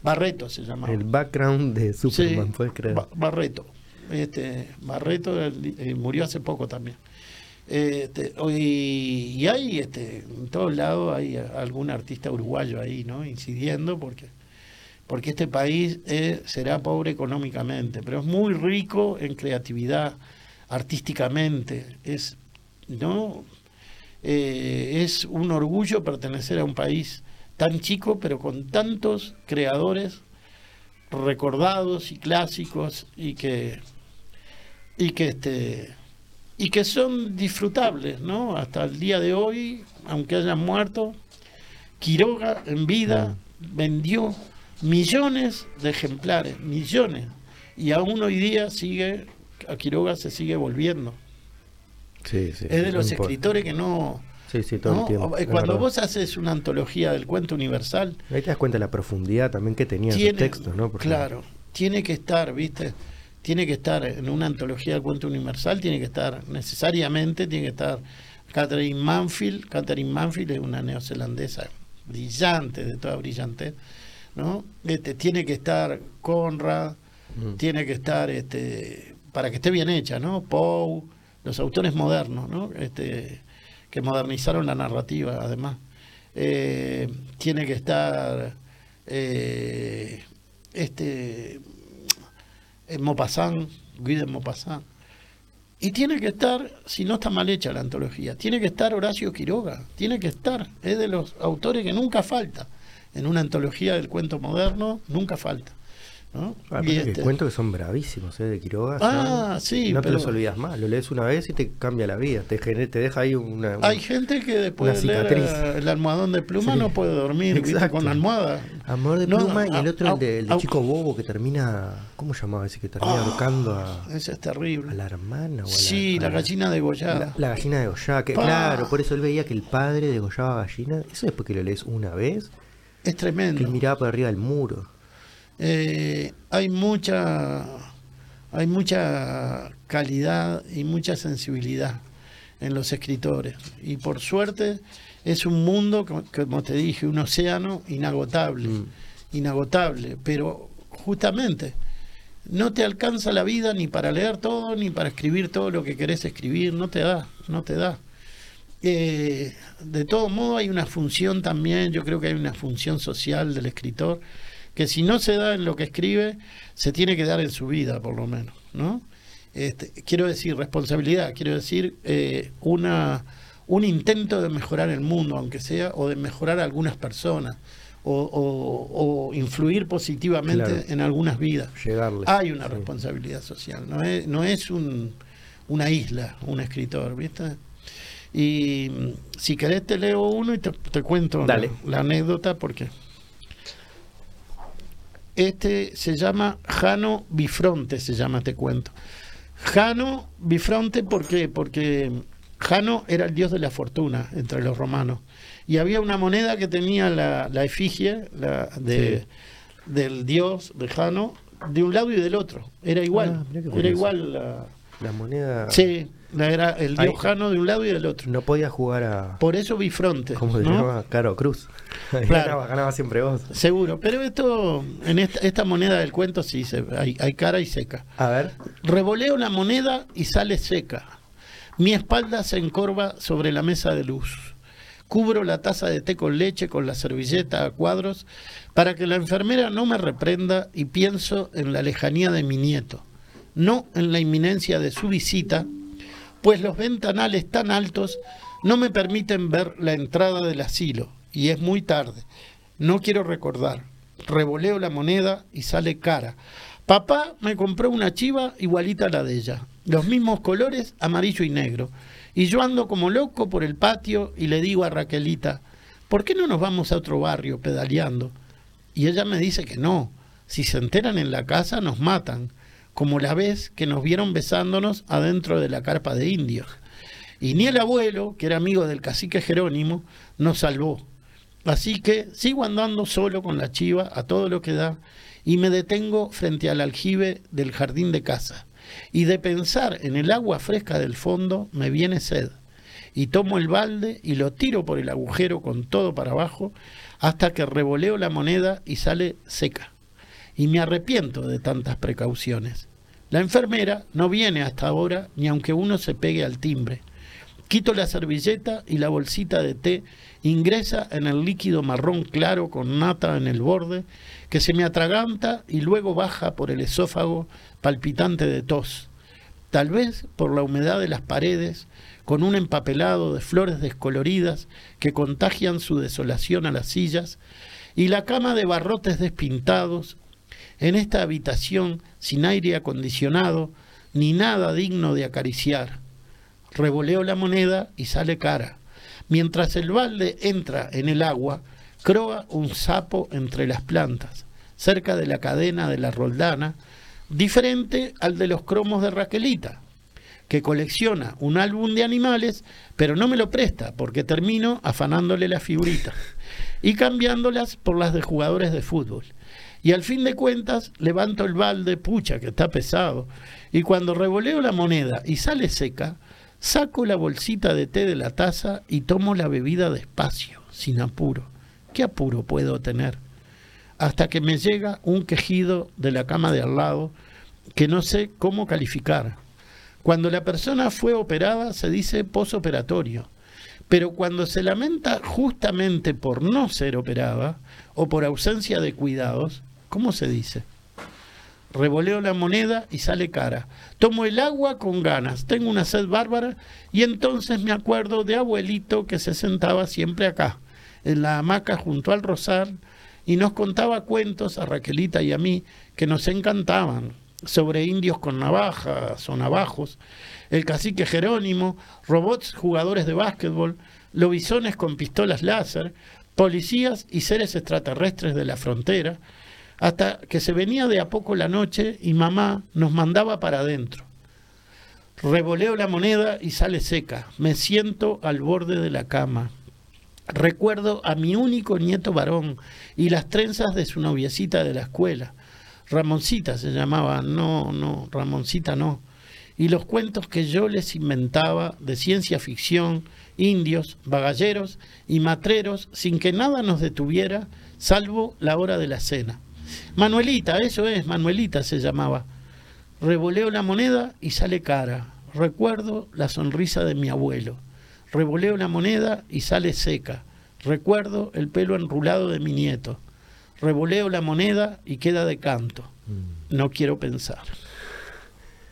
[SPEAKER 2] Barreto se llamaba.
[SPEAKER 1] El background de Superman, puedes creer.
[SPEAKER 2] Barreto. Este, Barreto eh, murió hace poco también. Este, y, y, hay este, en todos lados hay algún artista uruguayo ahí, ¿no? Incidiendo porque porque este país será pobre económicamente, pero es muy rico en creatividad, artísticamente. Es, ¿no? Eh, es un orgullo pertenecer a un país tan chico, pero con tantos creadores recordados y clásicos y que y que este y que son disfrutables, ¿no? Hasta el día de hoy, aunque hayan muerto, Quiroga en vida vendió millones de ejemplares, millones. Y aún hoy día sigue, a Quiroga se sigue volviendo.
[SPEAKER 1] Sí, sí,
[SPEAKER 2] es de los escritores que no,
[SPEAKER 1] Sí, sí, todo el tiempo.
[SPEAKER 2] Cuando vos haces una antología del cuento universal.
[SPEAKER 1] Ahí te das cuenta de la profundidad también que tenía el texto, ¿no?
[SPEAKER 2] claro, tiene que estar, ¿viste? Tiene que estar en una antología del cuento universal, tiene que estar necesariamente, tiene que estar Catherine Manfield. Catherine Manfield es una neozelandesa brillante, de toda brillante, ¿no? Este, tiene que estar Conrad, mm. tiene que estar, este, para que esté bien hecha, ¿no? Poe, los autores modernos, ¿no? Este, que modernizaron la narrativa, además. Eh, tiene que estar eh, este Maupassant, Guy de Maupassant. Y tiene que estar, si no está mal hecha la antología, tiene que estar Horacio Quiroga, tiene que estar, es de los autores que nunca falta. En una antología del cuento moderno, nunca falta. ¿no?
[SPEAKER 1] Ah, y este... cuentos que son bravísimos, ¿eh? de Quiroga.
[SPEAKER 2] Ah, sí.
[SPEAKER 1] No te los olvidas más, lo lees una vez y te cambia la vida, te, te deja ahí una,
[SPEAKER 2] Hay gente que después de leer el almohadón de pluma no puede dormir con almohada.
[SPEAKER 1] Amor de pluma y el otro, el de, Chico Bobo, que termina, ¿cómo llamaba ese? Que termina ah, ahorcando a...
[SPEAKER 2] Ese es terrible.
[SPEAKER 1] A la hermana o a
[SPEAKER 2] Sí, la, gallina degollada.
[SPEAKER 1] La, gallina degollada, que claro, por eso él veía que el padre degollaba gallina. Eso después que lo lees una vez.
[SPEAKER 2] Es tremendo.
[SPEAKER 1] Que miraba por arriba del muro.
[SPEAKER 2] Eh, hay mucha hay mucha calidad y mucha sensibilidad en los escritores y por suerte es un mundo como te dije un océano inagotable mm. inagotable pero justamente no te alcanza la vida ni para leer todo ni para escribir todo lo que querés escribir no te da no te da eh, de todo modo hay una función también yo creo que hay una función social del escritor que si no se da en lo que escribe, se tiene que dar en su vida, por lo menos, ¿no? Este, quiero decir responsabilidad, quiero decir eh, una, un intento de mejorar el mundo, aunque sea, o de mejorar a algunas personas, o, influir positivamente en algunas vidas. Hay una responsabilidad social, no es, no es un, una isla, un escritor, ¿viste? Y si querés te leo uno y te, cuento la anécdota porque... Este se llama Jano Bifronte, se llama este cuento. Jano Bifronte, ¿por qué? Porque Jano era el dios de la fortuna entre los romanos. Y había una moneda que tenía la, efigie la de, del dios de Jano de un lado y del otro. Era igual. Ah, era igual la,
[SPEAKER 1] la moneda.
[SPEAKER 2] Sí, era el diojano de un lado y del otro.
[SPEAKER 1] No podía jugar a.
[SPEAKER 2] Por eso bifronte.
[SPEAKER 1] Como se llama Caro Cruz. Claro. ganaba, siempre vos.
[SPEAKER 2] Seguro, pero esto, en esta, moneda del cuento sí, se, hay, hay cara y seca.
[SPEAKER 1] A ver.
[SPEAKER 2] Revoleo la moneda y sale seca. Mi espalda se encorva sobre la mesa de luz. Cubro la taza de té con leche con la servilleta a cuadros para que la enfermera no me reprenda y pienso en la lejanía de mi nieto, no en la inminencia de su visita pues los ventanales tan altos no me permiten ver la entrada del asilo, y es muy tarde. No quiero recordar. Revoleo la moneda y sale cara. Papá me compró una chiva igualita a la de ella, los mismos colores, amarillo y negro. Y yo ando como loco por el patio y le digo a Raquelita, ¿por qué no nos vamos a otro barrio pedaleando? Y ella me dice que no, si se enteran en la casa nos matan como la vez que nos vieron besándonos adentro de la carpa de indios. Y ni el abuelo, que era amigo del cacique Jerónimo, nos salvó. Así que sigo andando solo con la chiva a todo lo que da y me detengo frente al aljibe del jardín de casa. Y de pensar en el agua fresca del fondo me viene sed. Y tomo el balde y lo tiro por el agujero con todo para abajo hasta que revoleo la moneda y sale seca y me arrepiento de tantas precauciones. La enfermera no viene hasta ahora ni aunque uno se pegue al timbre. Quito la servilleta y la bolsita de té ingresa en el líquido marrón claro con nata en el borde, que se me atraganta y luego baja por el esófago palpitante de tos. Tal vez por la humedad de las paredes, con un empapelado de flores descoloridas que contagian su desolación a las sillas, y la cama de barrotes despintados en esta habitación sin aire acondicionado, ni nada digno de acariciar. Revoleo la moneda y sale cara. Mientras el balde entra en el agua, croa un sapo entre las plantas, cerca de la cadena de la roldana, diferente al de los cromos de Raquelita, que colecciona un álbum de animales, pero no me lo presta porque termino afanándole las figuritas y cambiándolas por las de jugadores de fútbol. Y al fin de cuentas levanto el balde, pucha, que está pesado, y cuando revoleo la moneda y sale seca, saco la bolsita de té de la taza y tomo la bebida despacio, sin apuro. ¿Qué apuro puedo tener? Hasta que me llega un quejido de la cama de al lado que no sé cómo calificar. Cuando la persona fue operada se dice posoperatorio, pero cuando se lamenta justamente por no ser operada o por ausencia de cuidados, ¿Cómo se dice? Revoleo la moneda y sale cara. Tomo el agua con ganas, tengo una sed bárbara y entonces me acuerdo de abuelito que se sentaba siempre acá, en la hamaca junto al rosal, y nos contaba cuentos a Raquelita y a mí que nos encantaban sobre indios con navajas o navajos, el cacique Jerónimo, robots jugadores de básquetbol, lobisones con pistolas láser, policías y seres extraterrestres de la frontera, hasta que se venía de a poco la noche y mamá nos mandaba para adentro. Revoleo la moneda y sale seca. Me siento al borde de la cama. Recuerdo a mi único nieto varón y las trenzas de su noviecita de la escuela. Ramoncita se llamaba, no, no, Ramoncita no. Y los cuentos que yo les inventaba de ciencia ficción, indios, bagalleros y matreros, sin que nada nos detuviera, salvo la hora de la cena. Manuelita, eso es, Manuelita se llamaba. Revoleo la moneda y sale cara. Recuerdo la sonrisa de mi abuelo. Revoleo la moneda y sale seca. Recuerdo el pelo enrulado de mi nieto. Revoleo la moneda y queda de canto. Mm. No quiero pensar.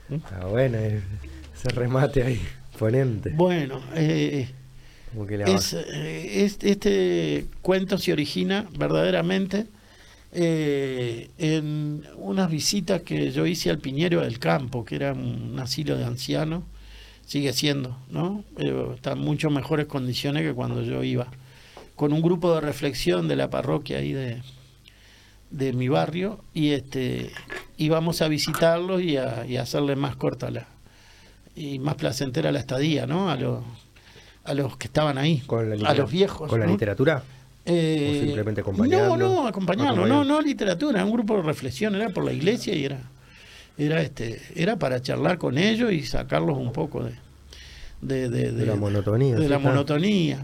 [SPEAKER 1] Está bueno ese remate ahí, ponente.
[SPEAKER 2] Bueno, eh, eh, este cuento se origina verdaderamente eh, en unas visitas que yo hice al Piñero del Campo, que era un asilo de ancianos, sigue siendo, ¿no? Pero está en mucho mejores condiciones que cuando yo iba, con un grupo de reflexión de la parroquia ahí de, de mi barrio, y este íbamos a visitarlos y a, y hacerle más corta la y más placentera la estadía, ¿no? A los a los que estaban ahí, a los viejos.
[SPEAKER 1] ¿Con la literatura?
[SPEAKER 2] Eh, simplemente acompañarlo. No, no, acompañarlo, no, no literatura, un grupo de reflexión, era por la iglesia y era, era este, era para charlar con ellos y sacarlos un poco de, de,
[SPEAKER 1] la monotonía.
[SPEAKER 2] De la monotonía,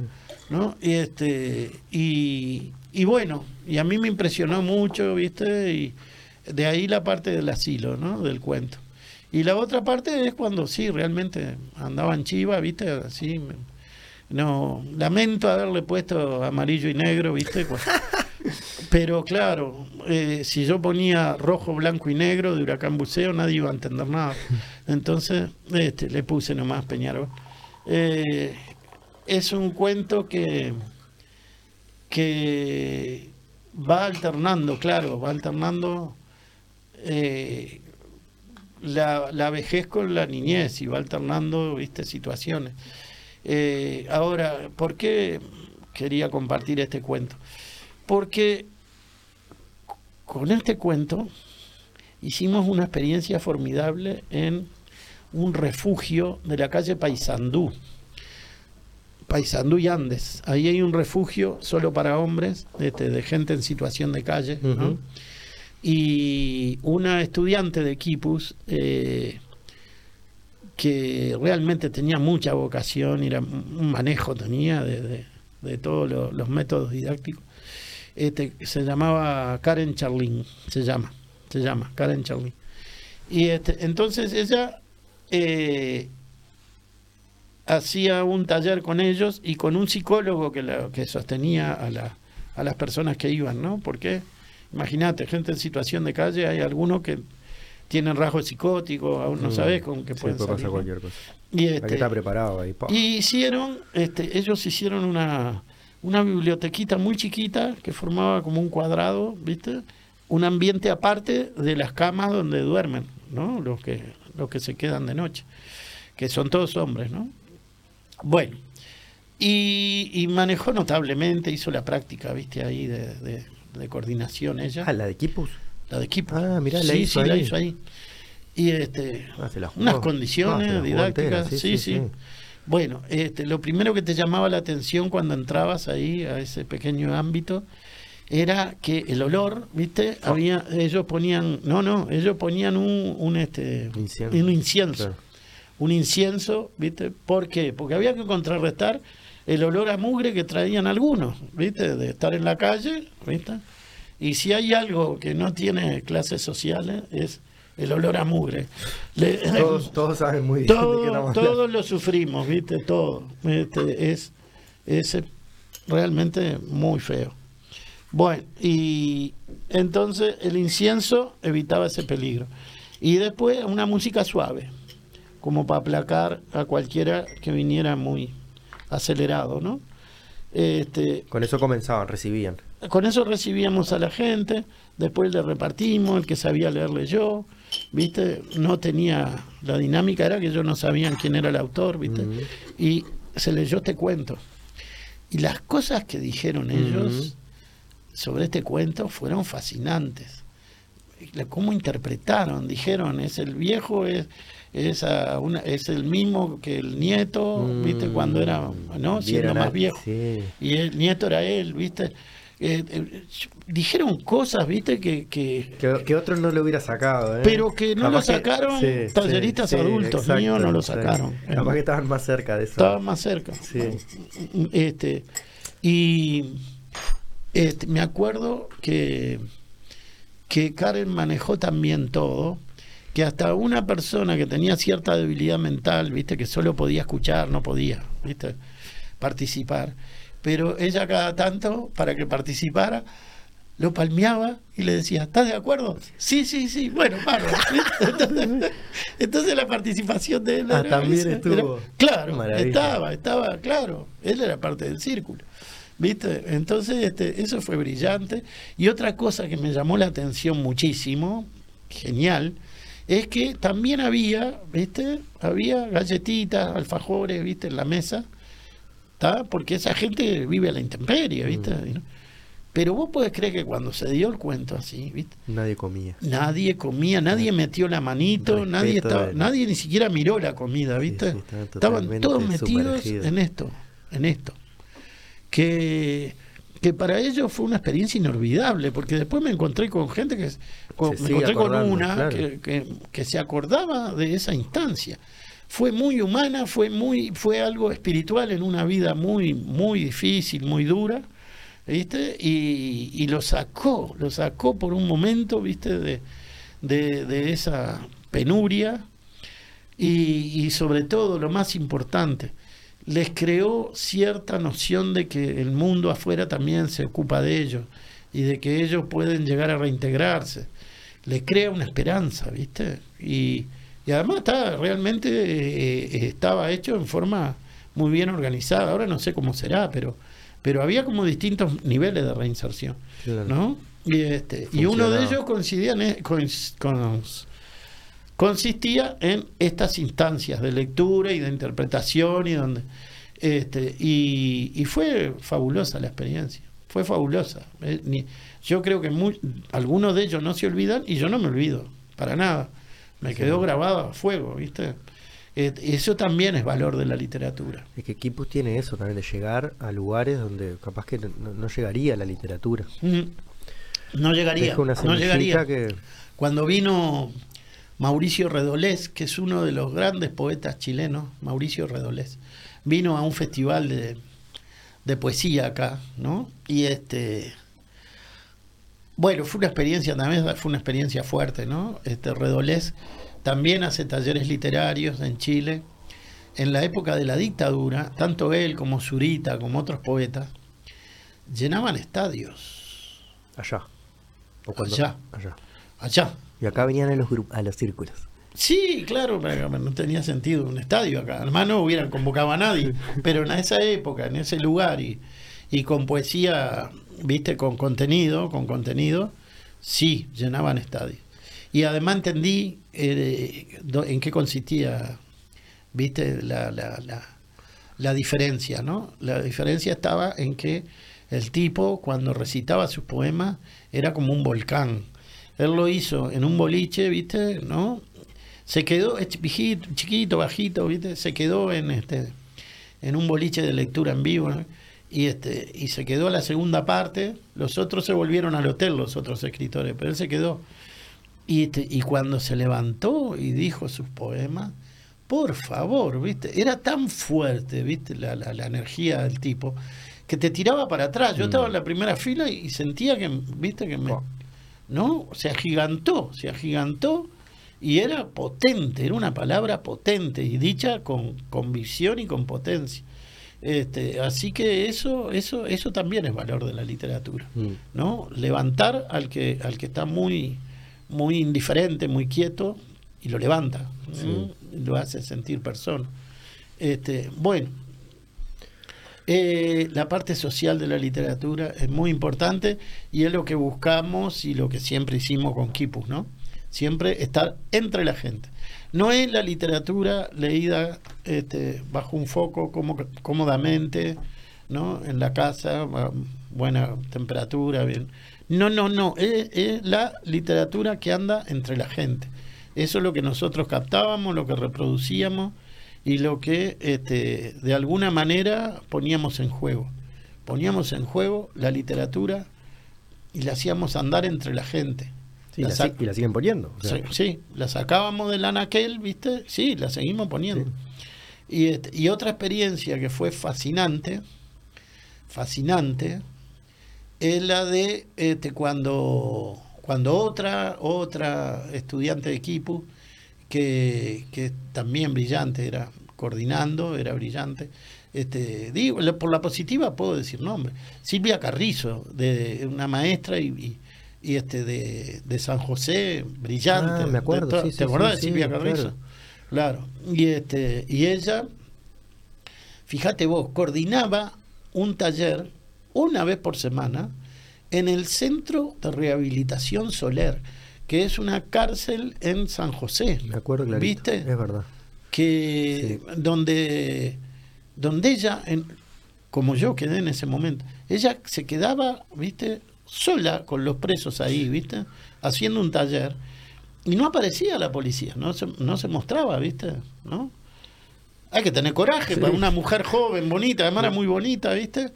[SPEAKER 2] ¿no? Y este, y, y bueno, y a mí me impresionó mucho, viste, y de ahí la parte del asilo, ¿no? Del cuento. Y la otra parte es cuando sí, realmente andaban chivas, viste, así no, lamento haberle puesto amarillo y negro, ¿viste? Pues, pero claro, eh, si yo ponía rojo, blanco y negro de Huracán Buceo, nadie iba a entender nada. Entonces, este, le puse nomás Peñarol. Eh, es un cuento que, que va alternando, claro, va alternando eh, la, la vejez con la niñez y va alternando, viste, situaciones. Eh, ahora, ¿por qué quería compartir este cuento? Porque con este cuento hicimos una experiencia formidable en un refugio de la calle Paysandú. Paysandú y Andes. Ahí hay un refugio solo para hombres, este, de, gente en situación de calle. Y una estudiante de Kipus eh, que realmente tenía mucha vocación y un manejo tenía de, todos los, métodos didácticos. Este, se llamaba Karen Charlin, se llama, se llama Karen Charlin. Y este, entonces ella eh, hacía un taller con ellos y con un psicólogo que, que sostenía a, la, a las personas que iban, ¿no? Porque, imagínate, gente en situación de calle, hay algunos que tienen rasgos psicóticos, aún no mm. sabes con qué pueden sí, pasar
[SPEAKER 1] cualquier cosa. Y este, está preparado ahí.
[SPEAKER 2] Y hicieron, este, ellos hicieron una, una bibliotequita muy chiquita que formaba como un cuadrado, ¿viste? Un ambiente aparte de las camas donde duermen, ¿no? Los que, los que se quedan de noche, que son todos hombres, ¿no? Bueno, y, manejó notablemente, hizo la práctica, ¿viste? Ahí de, de, coordinación ella.
[SPEAKER 1] Ah, la de equipos
[SPEAKER 2] la de equipo.
[SPEAKER 1] Ah, mirá, la hizo
[SPEAKER 2] sí, la hizo ahí. y este, ah, unas condiciones ah, didácticas, sí, sí, Bueno, este, lo primero que te llamaba la atención cuando entrabas ahí a ese pequeño ámbito era que el olor, ¿viste? Ah. Había, ellos ponían, no, no, ellos ponían un, un este, incienso. un incienso, un incienso, ¿viste? ¿Por qué? Porque había que contrarrestar el olor a mugre que traían algunos, ¿viste? De estar en la calle, ¿viste? Y si hay algo que no tiene clases sociales es el olor a mugre.
[SPEAKER 1] todos, saben muy bien.
[SPEAKER 2] todos lo sufrimos, ¿viste? Todo. Este, es, es realmente muy feo. Bueno, y entonces el incienso evitaba ese peligro. Y después una música suave, como para aplacar a cualquiera que viniera muy acelerado, ¿no?
[SPEAKER 1] Este, con eso comenzaban, recibían.
[SPEAKER 2] Con eso recibíamos a la gente, después le repartimos, el que sabía leerle yo, ¿viste? No tenía, la dinámica era que ellos no sabían quién era el autor, ¿viste? Y se leyó este cuento. Y las cosas que dijeron ellos sobre este cuento fueron fascinantes. Cómo interpretaron, dijeron, es el viejo, es, es, una, es el mismo que el nieto, ¿viste? Cuando era, ¿no? Siendo más viejo. Y el nieto era él, ¿viste? Eh, eh, dijeron cosas, viste, que
[SPEAKER 1] que, que... otros no lo hubiera sacado. ¿eh?
[SPEAKER 2] Pero que no lo sacaron talleristas adultos, niños no lo sacaron.
[SPEAKER 1] Capaz que estaban más cerca de eso.
[SPEAKER 2] Estaban más cerca. Este, y este, me acuerdo que, que Karen manejó también todo, que hasta una persona que tenía cierta debilidad mental, viste, que solo podía escuchar, no podía, viste, participar pero ella cada tanto, para que participara, lo palmeaba y le decía, ¿estás de acuerdo? Sí, sí, sí, bueno, paro. Entonces, la participación de él
[SPEAKER 1] ah, también estuvo.
[SPEAKER 2] claro, estaba, estaba, claro, él era parte del círculo. ¿Viste? Entonces, este, eso fue brillante. Y otra cosa que me llamó la atención muchísimo, genial, es que también había, ¿viste? Había galletitas, alfajores, ¿viste? En la mesa porque esa gente vive a la intemperie, ¿viste? Mm. Pero vos podés creer que cuando se dio el cuento así, ¿viste?
[SPEAKER 1] Nadie comía.
[SPEAKER 2] Nadie comía, nadie metió la manito, nadie estaba, nadie ni siquiera miró la comida, ¿viste? estaban, todos metidos en esto, en esto. Que, que para ellos fue una experiencia inolvidable, porque después me encontré con gente que me encontré con una que, que se acordaba de esa instancia fue muy humana, fue muy, fue algo espiritual en una vida muy, muy difícil, muy dura, ¿viste? Y, lo sacó, lo sacó por un momento, ¿viste? De, de, esa penuria y, y, sobre todo, lo más importante, les creó cierta noción de que el mundo afuera también se ocupa de ellos y de que ellos pueden llegar a reintegrarse. Les crea una esperanza, ¿viste? Y, y además está, realmente eh, estaba hecho en forma muy bien organizada. Ahora no sé cómo será, pero, pero había como distintos niveles de reinserción. ¿no? Y, este, y uno de ellos coincidía en, con, consistía en estas instancias de lectura y de interpretación y donde este, y, fue fabulosa la experiencia fue fabulosa eh, yo creo que algunos de ellos no se olvidan y yo no me olvido para nada me quedó grabado a fuego, ¿viste? Eh, eso también es valor de la literatura.
[SPEAKER 1] Es que Kipus tiene eso también, de llegar a lugares donde capaz que no, llegaría la literatura.
[SPEAKER 2] Mm. No llegaría. no llegaría. Cuando vino Mauricio Redolés, que es uno de los grandes poetas chilenos, Mauricio Redolés, vino a un festival de, de poesía acá, ¿no? Y este bueno, fue una experiencia también, fue una experiencia fuerte, ¿no? Este Redolés también hace talleres literarios en Chile. En la época de la dictadura, tanto él como Zurita, como otros poetas, llenaban estadios.
[SPEAKER 1] Allá.
[SPEAKER 2] allá. Allá. Allá.
[SPEAKER 1] Y acá venían a los, a los círculos.
[SPEAKER 2] Sí, claro, no tenía sentido un estadio acá. Además no hubieran convocado a nadie, pero en esa época, en ese lugar y, y con poesía viste, con contenido, con contenido, sí, llenaban estadios. Y además entendí eh, en qué consistía, viste, la, la, la, la, diferencia, ¿no? La diferencia estaba en que el tipo, cuando recitaba sus poemas, era como un volcán. Él lo hizo en un boliche, viste, ¿no? Se quedó, chiquito, bajito, ¿viste? Se quedó en este en un boliche de lectura en vivo, y este y se quedó la segunda parte, los otros se volvieron al hotel, los otros escritores, pero él se quedó. Y, este, y cuando se levantó y dijo sus poemas, por favor, ¿viste? Era tan fuerte, ¿viste? La, la, energía del tipo, que te tiraba para atrás. Yo mm. estaba en la primera fila y, sentía que, ¿viste? Que me... Oh. ¿No? Se agigantó, se agigantó y era potente, era una palabra potente y dicha con, con visión y con potencia. Este, así que eso, eso, eso también es valor de la literatura, mm. ¿no? Levantar al que, al que está muy, muy indiferente, muy quieto, y lo levanta, lo hace sentir persona. Este, bueno, eh, la parte social de la literatura es muy importante y es lo que buscamos y lo que siempre hicimos con Kipus, ¿no? Siempre estar entre la gente. No es la literatura leída este, bajo un foco cómodamente, ¿no? En la casa, buena temperatura, bien. No, no, no. Es, la literatura que anda entre la gente. Eso es lo que nosotros captábamos, lo que reproducíamos y lo que este, de alguna manera poníamos en juego. Poníamos en juego la literatura y la hacíamos andar entre la gente.
[SPEAKER 1] Y la siguen poniendo.
[SPEAKER 2] Sí, la sacábamos del anaquel, ¿viste? Sí, la seguimos poniendo. Y, este, y otra experiencia que fue fascinante, fascinante, es la de este, cuando, cuando otra, otra estudiante de equipo, que, que también brillante, era coordinando, era brillante, este, digo, por la positiva puedo decir nombre, Silvia Carrizo, de una maestra y, y, este de, de, San José, brillante.
[SPEAKER 1] Ah, me acuerdo,
[SPEAKER 2] ¿Te acordás de Silvia Carrizo? Claro. Y este, y ella, fíjate vos, coordinaba un taller una vez por semana en el Centro de Rehabilitación Soler, que es una cárcel en San José.
[SPEAKER 1] Me acuerdo
[SPEAKER 2] ¿Viste?
[SPEAKER 1] Es verdad.
[SPEAKER 2] Que donde, donde ella, en, como yo quedé en ese momento, ella se quedaba, ¿viste? Sola con los presos ahí, ¿viste? Haciendo un taller. Y no aparecía la policía, no se, no se mostraba, ¿viste? ¿No? Hay que tener coraje para una mujer joven, bonita, además era muy bonita, ¿viste?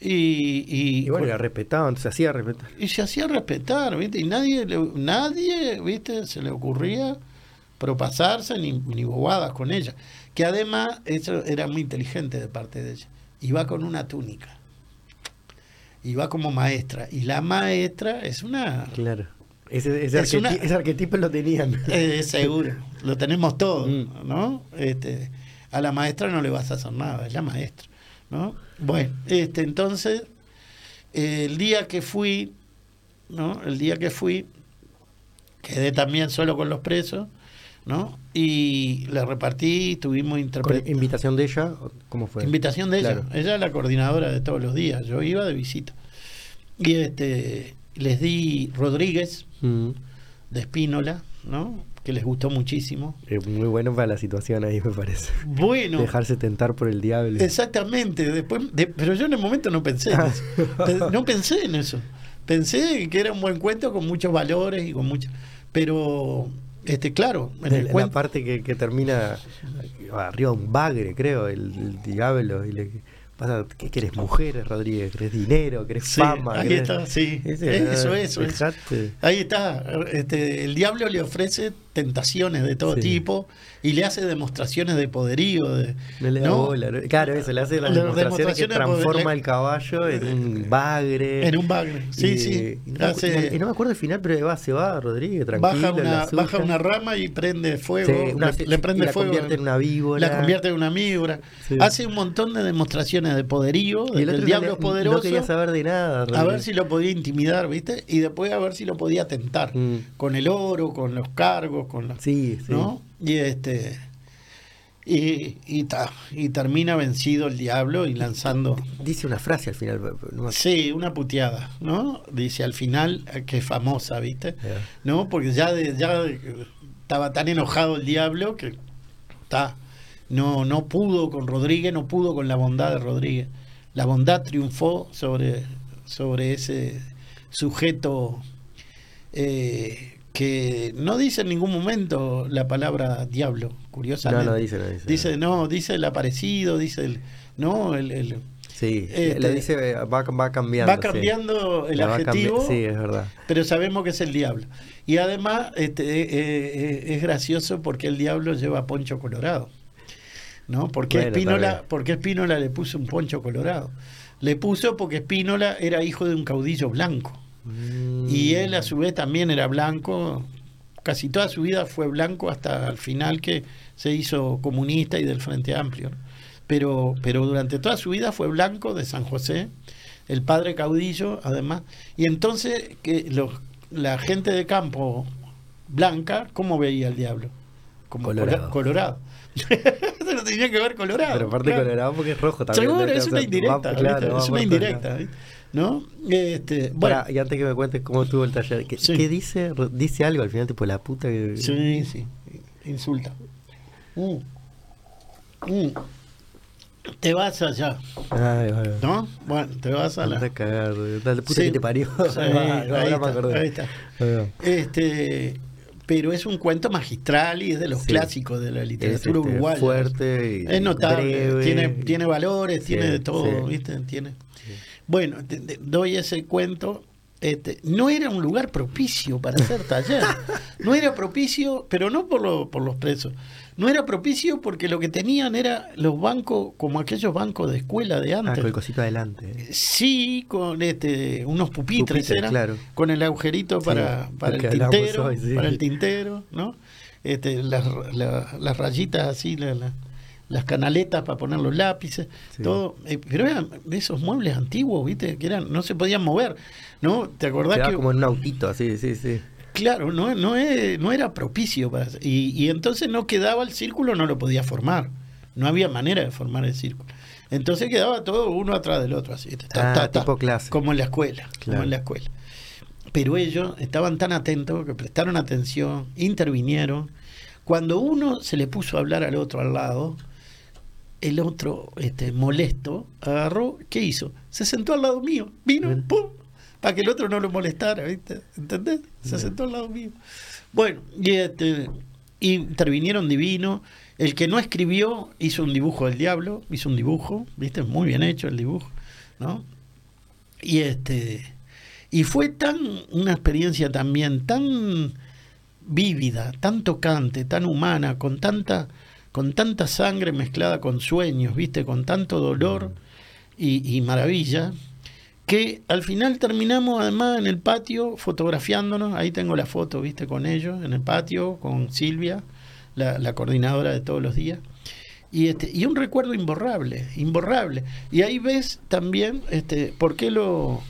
[SPEAKER 2] Y,
[SPEAKER 1] y, bueno, la respetaban, se hacía respetar.
[SPEAKER 2] Y se hacía respetar, ¿viste? Y nadie, nadie ¿viste? Se le ocurría propasarse ni, ni bobadas con ella. Que además, eso era muy inteligente de parte de ella. Iba con una túnica. Iba como maestra. Y la maestra es una.
[SPEAKER 1] Claro. Ese, ese, arquetipo lo tenían.
[SPEAKER 2] Es, seguro. lo tenemos todos, mm. ¿no? Este, a la maestra no le vas a hacer nada, es la maestra. ¿no? Bueno, este, entonces, el día que fui, ¿no? El día que fui, quedé también solo con los presos, ¿no? Y le repartí, tuvimos
[SPEAKER 1] interpretación. ¿Invitación de ella? ¿Cómo fue?
[SPEAKER 2] Invitación de ella. Ella es la coordinadora de todos los días. Yo iba de visita. Y este les di Rodríguez, mm. de Espínola, ¿no? que les gustó muchísimo.
[SPEAKER 1] muy bueno para la situación ahí, me parece.
[SPEAKER 2] Bueno.
[SPEAKER 1] Dejarse tentar por el diablo.
[SPEAKER 2] Exactamente. Después, pero yo en el momento no pensé en eso. no pensé en eso. Pensé que era un buen cuento con muchos valores y con mucha. Pero, este, claro,
[SPEAKER 1] en la parte que, que, termina arriba un bagre, creo, el, el diablo. Y le, Pasa, ¿qué querés? Mujeres, Rodríguez, querés dinero, querés fama.
[SPEAKER 2] Ahí está, sí. eso, eso, eso. Ahí está. Este, el diablo le ofrece tentaciones de todo tipo y le hace demostraciones de poderío. De,
[SPEAKER 1] ¿no? Claro, eso, le hace las demostraciones, que transforma el caballo en un bagre.
[SPEAKER 2] En un bagre, sí, sí.
[SPEAKER 1] Y no, me acuerdo el final, pero va, se va Rodríguez, tranquilo.
[SPEAKER 2] Baja una, baja una rama y prende fuego. le, prende fuego.
[SPEAKER 1] La convierte en una víbora.
[SPEAKER 2] La convierte en una víbora. Hace un montón de demostraciones de poderío. Y el, diablo es poderoso.
[SPEAKER 1] No quería saber de nada.
[SPEAKER 2] A ver si lo podía intimidar, ¿viste? Y después a ver si lo podía tentar. Mm. Con el oro, con los cargos, con la,
[SPEAKER 1] sí, sí.
[SPEAKER 2] ¿no? Y este y, y, y, termina vencido el diablo y lanzando.
[SPEAKER 1] Dice una frase al final.
[SPEAKER 2] Sí, una puteada, ¿no? Dice al final, que es famosa, ¿viste? ¿No? Porque ya, de, ya estaba tan enojado el diablo que está no, no pudo con Rodríguez, no pudo con la bondad de Rodríguez. La bondad triunfó sobre, sobre ese sujeto eh, que no dice en ningún momento la palabra diablo, curiosamente.
[SPEAKER 1] No, no dice, no
[SPEAKER 2] dice. Dice, no, dice el aparecido, dice el. No, el. el
[SPEAKER 1] sí, este, le dice, va, va, cambiando.
[SPEAKER 2] Va cambiando el adjetivo.
[SPEAKER 1] sí, es verdad.
[SPEAKER 2] Pero sabemos que es el diablo. Y además este, eh, eh, es gracioso porque el diablo lleva poncho colorado. ¿No? Porque, Espínola, porque Espínola le puso un poncho colorado. Le puso porque Espínola era hijo de un caudillo blanco. Mm. Y él a su vez también era blanco, casi toda su vida fue blanco hasta el final que se hizo comunista y del Frente Amplio. Pero, pero durante toda su vida fue blanco de San José, el padre caudillo además. Y entonces que los, la gente de campo blanca, ¿cómo veía el diablo?
[SPEAKER 1] Como colorado.
[SPEAKER 2] colorado. no tenía que ver colorado.
[SPEAKER 1] Pero aparte colorado porque es rojo también.
[SPEAKER 2] Seguro, es una indirecta. es una indirecta. ¿No? Este,
[SPEAKER 1] bueno. y antes que me cuentes cómo estuvo el taller, ¿qué, dice? ¿Dice algo al final, tipo la puta que.
[SPEAKER 2] Sí, sí. Insulta. Mm. Mm. Te vas allá. Ay, ¿No? Bueno, te vas a la.
[SPEAKER 1] Te cagar, la puta que te parió.
[SPEAKER 2] ahí, está, Este, pero es un cuento magistral y es de los clásicos de la literatura este, uruguaya.
[SPEAKER 1] Fuerte.
[SPEAKER 2] es notable. Tiene, tiene valores, tiene de todo, ¿viste? Tiene. Bueno, doy ese cuento. Este, no era un lugar propicio para hacer taller. No era propicio, pero no por, por los presos. No era propicio porque lo que tenían era los bancos, como aquellos bancos de escuela de antes. Ah,
[SPEAKER 1] con el cosito adelante.
[SPEAKER 2] Sí, con este, unos pupitres, con el agujerito para, para el tintero, para el tintero, ¿no? Este, las, las rayitas así, la, las canaletas para poner los lápices, todo. Eh, pero eran esos muebles antiguos, ¿viste? Que eran, no se podían mover, ¿no? ¿Te acordás
[SPEAKER 1] Era como en un autito, así, sí, sí.
[SPEAKER 2] Claro, no, no, no era propicio para y, y entonces no quedaba el círculo, no lo podía formar. No había manera de formar el círculo. Entonces quedaba todo uno atrás del otro, así.
[SPEAKER 1] Ah, tipo clase.
[SPEAKER 2] Como en la escuela, como en la escuela. Pero ellos estaban tan atentos que prestaron atención, intervinieron. Cuando uno se le puso a hablar al otro al lado, el otro, este, molesto, agarró, ¿qué hizo? Se sentó al lado mío, vino, ¡pum! Para que el otro no lo molestara, ¿viste? ¿Entendés? Se sentó al lado mío. Bueno, y este, intervinieron divino. El que no escribió hizo un dibujo del diablo, hizo un dibujo, ¿viste? Muy bien hecho el dibujo, ¿no? Y este y fue tan una experiencia también tan vívida, tan tocante, tan humana, con tanta con tanta sangre mezclada con sueños, ¿viste? Con tanto dolor y, maravilla, que al final terminamos además en el patio fotografiándonos, ahí tengo la foto, ¿viste? Con ellos, en el patio, con Silvia, la, coordinadora de todos los días. Y, este, y un recuerdo imborrable, imborrable. Y ahí ves también este, por qué lo,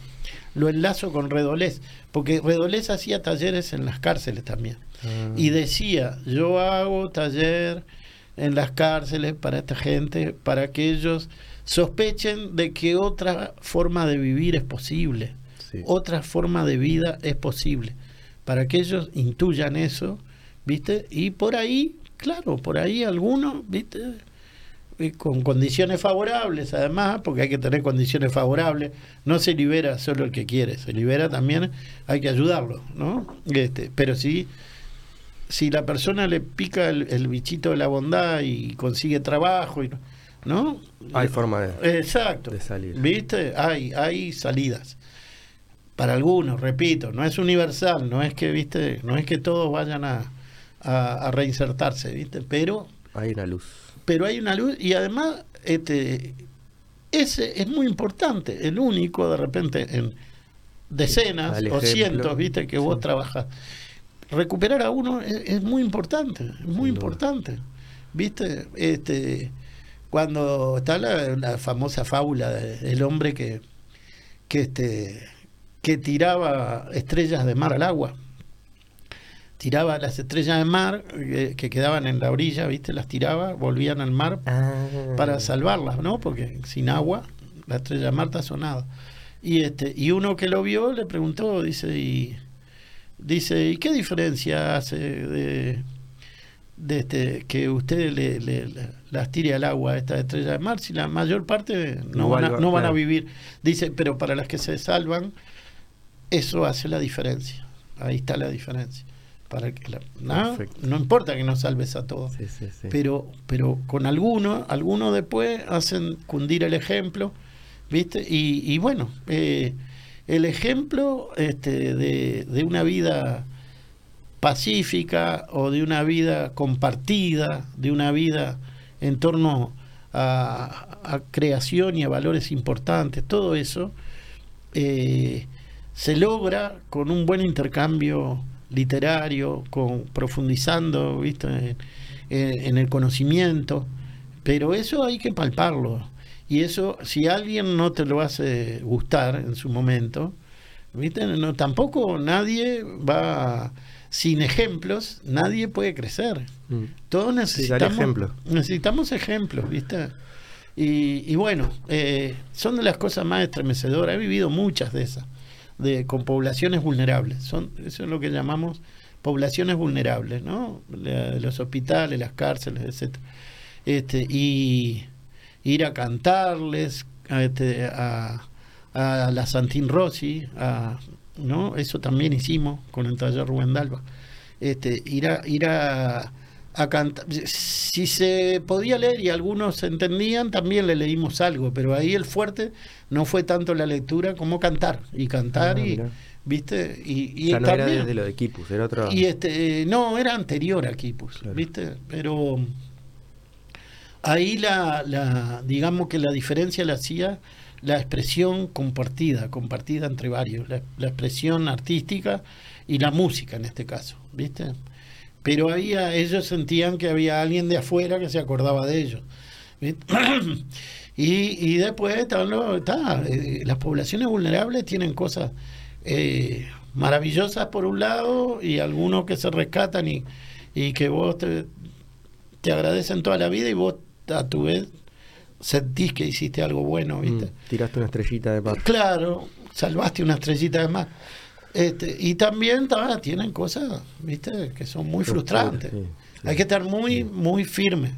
[SPEAKER 2] lo enlazo con Redolés, porque Redolés hacía talleres en las cárceles también. Ah. Y decía, yo hago taller en las cárceles para esta gente, para que ellos sospechen de que otra forma de vivir es posible, otra forma de vida es posible, para que ellos intuyan eso, ¿viste? Y por ahí, claro, por ahí algunos, ¿viste? con condiciones favorables además, porque hay que tener condiciones favorables, no se libera solo el que quiere, se libera también, hay que ayudarlo, ¿no? Este, pero sí si la persona le pica el, bichito de la bondad y consigue trabajo, y, ¿no?
[SPEAKER 1] Hay forma
[SPEAKER 2] de, exacto,
[SPEAKER 1] de salir.
[SPEAKER 2] ¿Viste? Hay, hay salidas. Para algunos, repito, no es universal, no es que, ¿viste? No es que todos vayan a, a, reinsertarse, ¿viste? Pero...
[SPEAKER 1] Hay una luz.
[SPEAKER 2] Pero hay una luz y además este, ese es muy importante, el único de repente en decenas o cientos, ¿viste? Que vos trabajas recuperar a uno es, muy importante, muy importante. ¿Viste? Este, cuando está la, famosa fábula del hombre que, que, este, que tiraba estrellas de mar al agua. Tiraba las estrellas de mar eh, que, quedaban en la orilla, ¿viste? Las tiraba, volvían al mar ah. para salvarlas, ¿no? Porque sin agua la estrella de mar está sonada. Y, este, y uno que lo vio le preguntó, dice, ¿y Dice, ¿y qué diferencia hace de, de este, que usted le, las tire al agua a esta estrella de mar si la mayor parte no, van, a, no van a vivir? Dice, pero para las que se salvan, eso hace la diferencia. Ahí está la diferencia. para que ¿no? no importa que no salves a todos pero pero con algunos algunos después hacen cundir el ejemplo viste y, bueno eh, el ejemplo este, de, de, una vida pacífica o de una vida compartida de una vida en torno a, a creación y a valores importantes todo eso eh, se logra con un buen intercambio literario, con, profundizando ¿viste? En, el conocimiento, pero eso hay que palparlo. Y eso, si alguien no te lo hace gustar en su momento, ¿viste? No, tampoco nadie va, sin ejemplos, nadie puede crecer. Mm. Todos necesitamos, ejemplos. necesitamos ejemplos, ¿viste? Y, bueno, eh, son de las cosas más estremecedoras. He vivido muchas de esas de, con poblaciones vulnerables. Son, eso es lo que llamamos poblaciones vulnerables, ¿no? los hospitales, las cárceles, etcétera. Este, y ir a cantarles a, este, a, a la Santín Rossi, a, ¿no? Eso también hicimos con el taller Rubén Dalva. Este, ir a, ir a a cantar. Si se podía leer y algunos entendían, también le leímos algo, pero ahí el fuerte no fue tanto la lectura como cantar. Y cantar ah, y. ¿Viste? Y,
[SPEAKER 1] no era desde lo de Kipus, era otro.
[SPEAKER 2] Y este, no, era anterior a Kipus, ¿viste? Pero ahí la, la, digamos que la diferencia la hacía la expresión compartida, compartida entre varios, la, expresión artística y la música en este caso, ¿viste? pero había, ellos sentían que había alguien de afuera que se acordaba de ellos. y, después está, eh, las poblaciones vulnerables tienen cosas eh, maravillosas por un lado y algunos que se rescatan y, y que vos te, te, agradecen toda la vida y vos a tu vez sentís que hiciste algo bueno, ¿viste?
[SPEAKER 1] Mm, tiraste una estrellita de mar.
[SPEAKER 2] Claro, salvaste una estrellita de mar. Este, y también tienen cosas, ¿viste? Que son muy frustrantes. Hay que estar muy, muy firme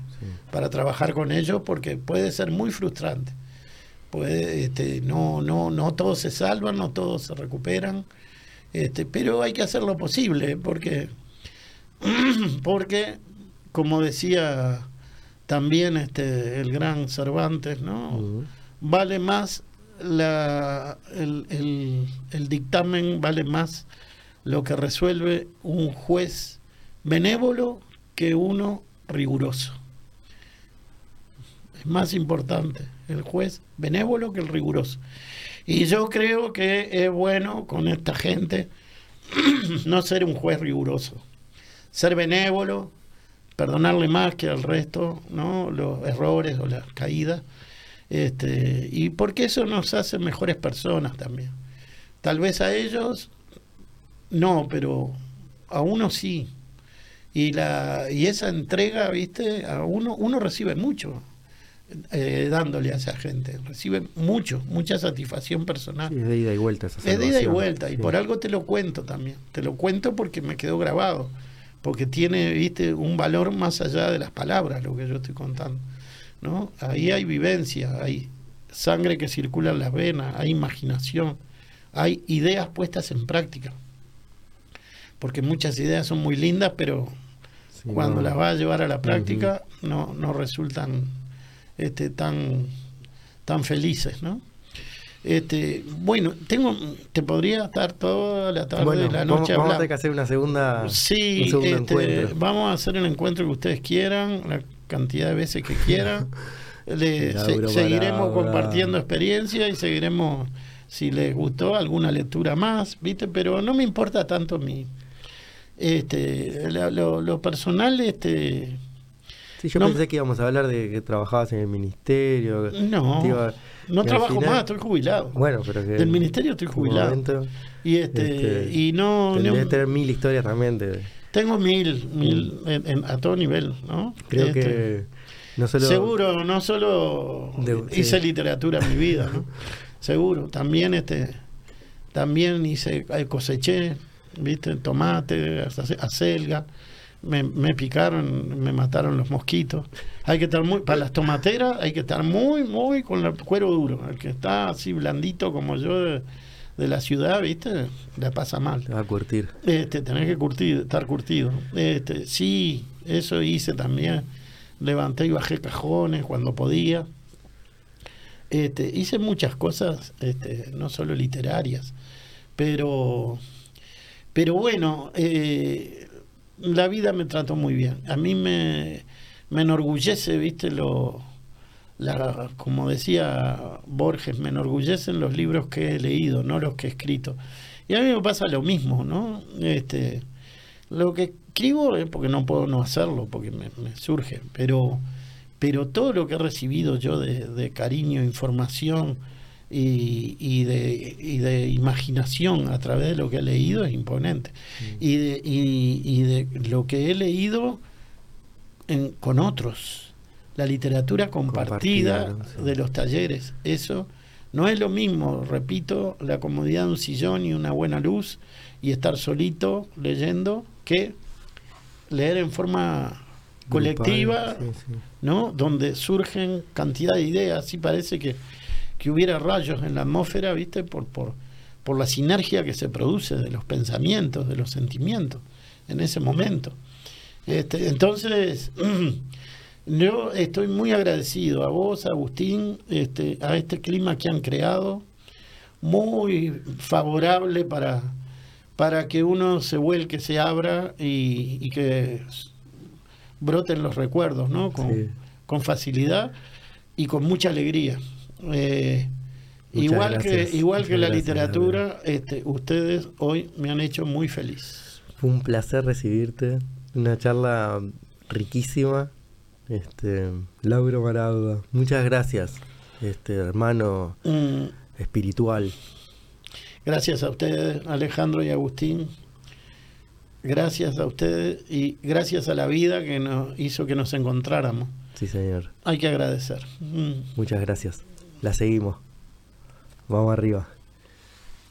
[SPEAKER 2] para trabajar con ellos porque puede ser muy frustrante. Puede, este, no, no, no todos se salvan, no todos se recuperan, este, pero hay que hacer lo posible porque, porque como decía también este, el gran Cervantes, ¿no? Vale más la, el, el, dictamen vale más lo que resuelve un juez benévolo que uno riguroso. Es más importante el juez benévolo que el riguroso. Y yo creo que es bueno con esta gente no ser un juez riguroso, ser benévolo, perdonarle más que al resto, ¿no? los errores o las caídas este, y porque eso nos hace mejores personas también. Tal vez a ellos no, pero a uno sí. Y, la, y esa entrega, viste, a uno, uno recibe mucho eh, dándole a esa gente. Recibe mucho, mucha satisfacción personal.
[SPEAKER 1] es de ida y vuelta
[SPEAKER 2] Es de ida y vuelta. Y por algo te lo cuento también. Te lo cuento porque me quedó grabado. Porque tiene, viste, un valor más allá de las palabras, lo que yo estoy contando. ¿no? Ahí hay vivencia, hay sangre que circula en las venas, hay imaginación, hay ideas puestas en práctica. Porque muchas ideas son muy lindas, pero cuando las vas a llevar a la práctica no, no resultan este, tan, tan felices, ¿no? Este, bueno, tengo, te podría estar toda la tarde, la noche
[SPEAKER 1] vamos, Vamos a hacer una segunda.
[SPEAKER 2] Sí, este, vamos a hacer el encuentro que ustedes quieran, la cantidad de veces que quieran. seguiremos compartiendo experiencia y seguiremos, si les gustó, alguna lectura más, ¿viste? Pero no me importa tanto mi. Este, lo, personal, este.
[SPEAKER 1] Sí, yo pensé que íbamos a hablar de que trabajabas en el ministerio.
[SPEAKER 2] No. No trabajo más, estoy jubilado.
[SPEAKER 1] Bueno, pero que.
[SPEAKER 2] Del ministerio estoy jubilado. y este, este, y no.
[SPEAKER 1] Tendrías tener mil historias también de.
[SPEAKER 2] Tengo mil, mil mm. a todo nivel, ¿no?
[SPEAKER 1] Creo que. Este,
[SPEAKER 2] no solo, seguro, no solo hice literatura en mi vida, ¿no? seguro. También este, también hice, eh, coseché, viste, tomate, acelga me, me, picaron, me mataron los mosquitos. Hay que estar muy, para las tomateras hay que estar muy, muy con el cuero duro. El que está así blandito como yo de la ciudad, ¿viste? La pasa mal.
[SPEAKER 1] a curtir.
[SPEAKER 2] Este, tenés que curtir, estar curtido. Este, sí, eso hice también. Levanté y bajé cajones cuando podía. Este, hice muchas cosas, este, no solo literarias, pero, pero bueno, eh, la vida me trató muy bien. A mí me, me enorgullece, viste, lo, como decía Borges, me enorgullecen los libros que he leído, no los que he escrito. Y a mí me pasa lo mismo, ¿no? Este, lo que escribo es porque no puedo no hacerlo, porque me, surge, pero, pero todo lo que he recibido yo de, cariño, información y, y, de, y, de, imaginación a través de lo que he leído es imponente. Mm. Y, de, y, de lo que he leído en, con otros la literatura compartida, de los talleres. Eso no es lo mismo, repito, la comodidad de un sillón y una buena luz y estar solito leyendo que leer en forma colectiva, ¿no? Donde surgen cantidad de ideas, y parece que, que hubiera rayos en la atmósfera, ¿viste? Por, por, por la sinergia que se produce de los pensamientos, de los sentimientos en ese momento. Este, entonces, Yo estoy muy agradecido a vos, Agustín, este, a este clima que han creado, muy favorable para, para que uno se vuelque, se abra y, que broten los recuerdos, ¿no? Con, facilidad y con mucha alegría. Eh, igual que, igual que la literatura, este, ustedes hoy me han hecho muy feliz.
[SPEAKER 1] Fue un placer recibirte, una charla riquísima este, Lauro Marauda, muchas gracias, este hermano mm. espiritual.
[SPEAKER 2] Gracias a ustedes, Alejandro y Agustín. Gracias a ustedes y gracias a la vida que nos hizo que nos encontráramos.
[SPEAKER 1] Sí, señor.
[SPEAKER 2] Hay que agradecer.
[SPEAKER 1] Mm. Muchas gracias. La seguimos. Vamos arriba.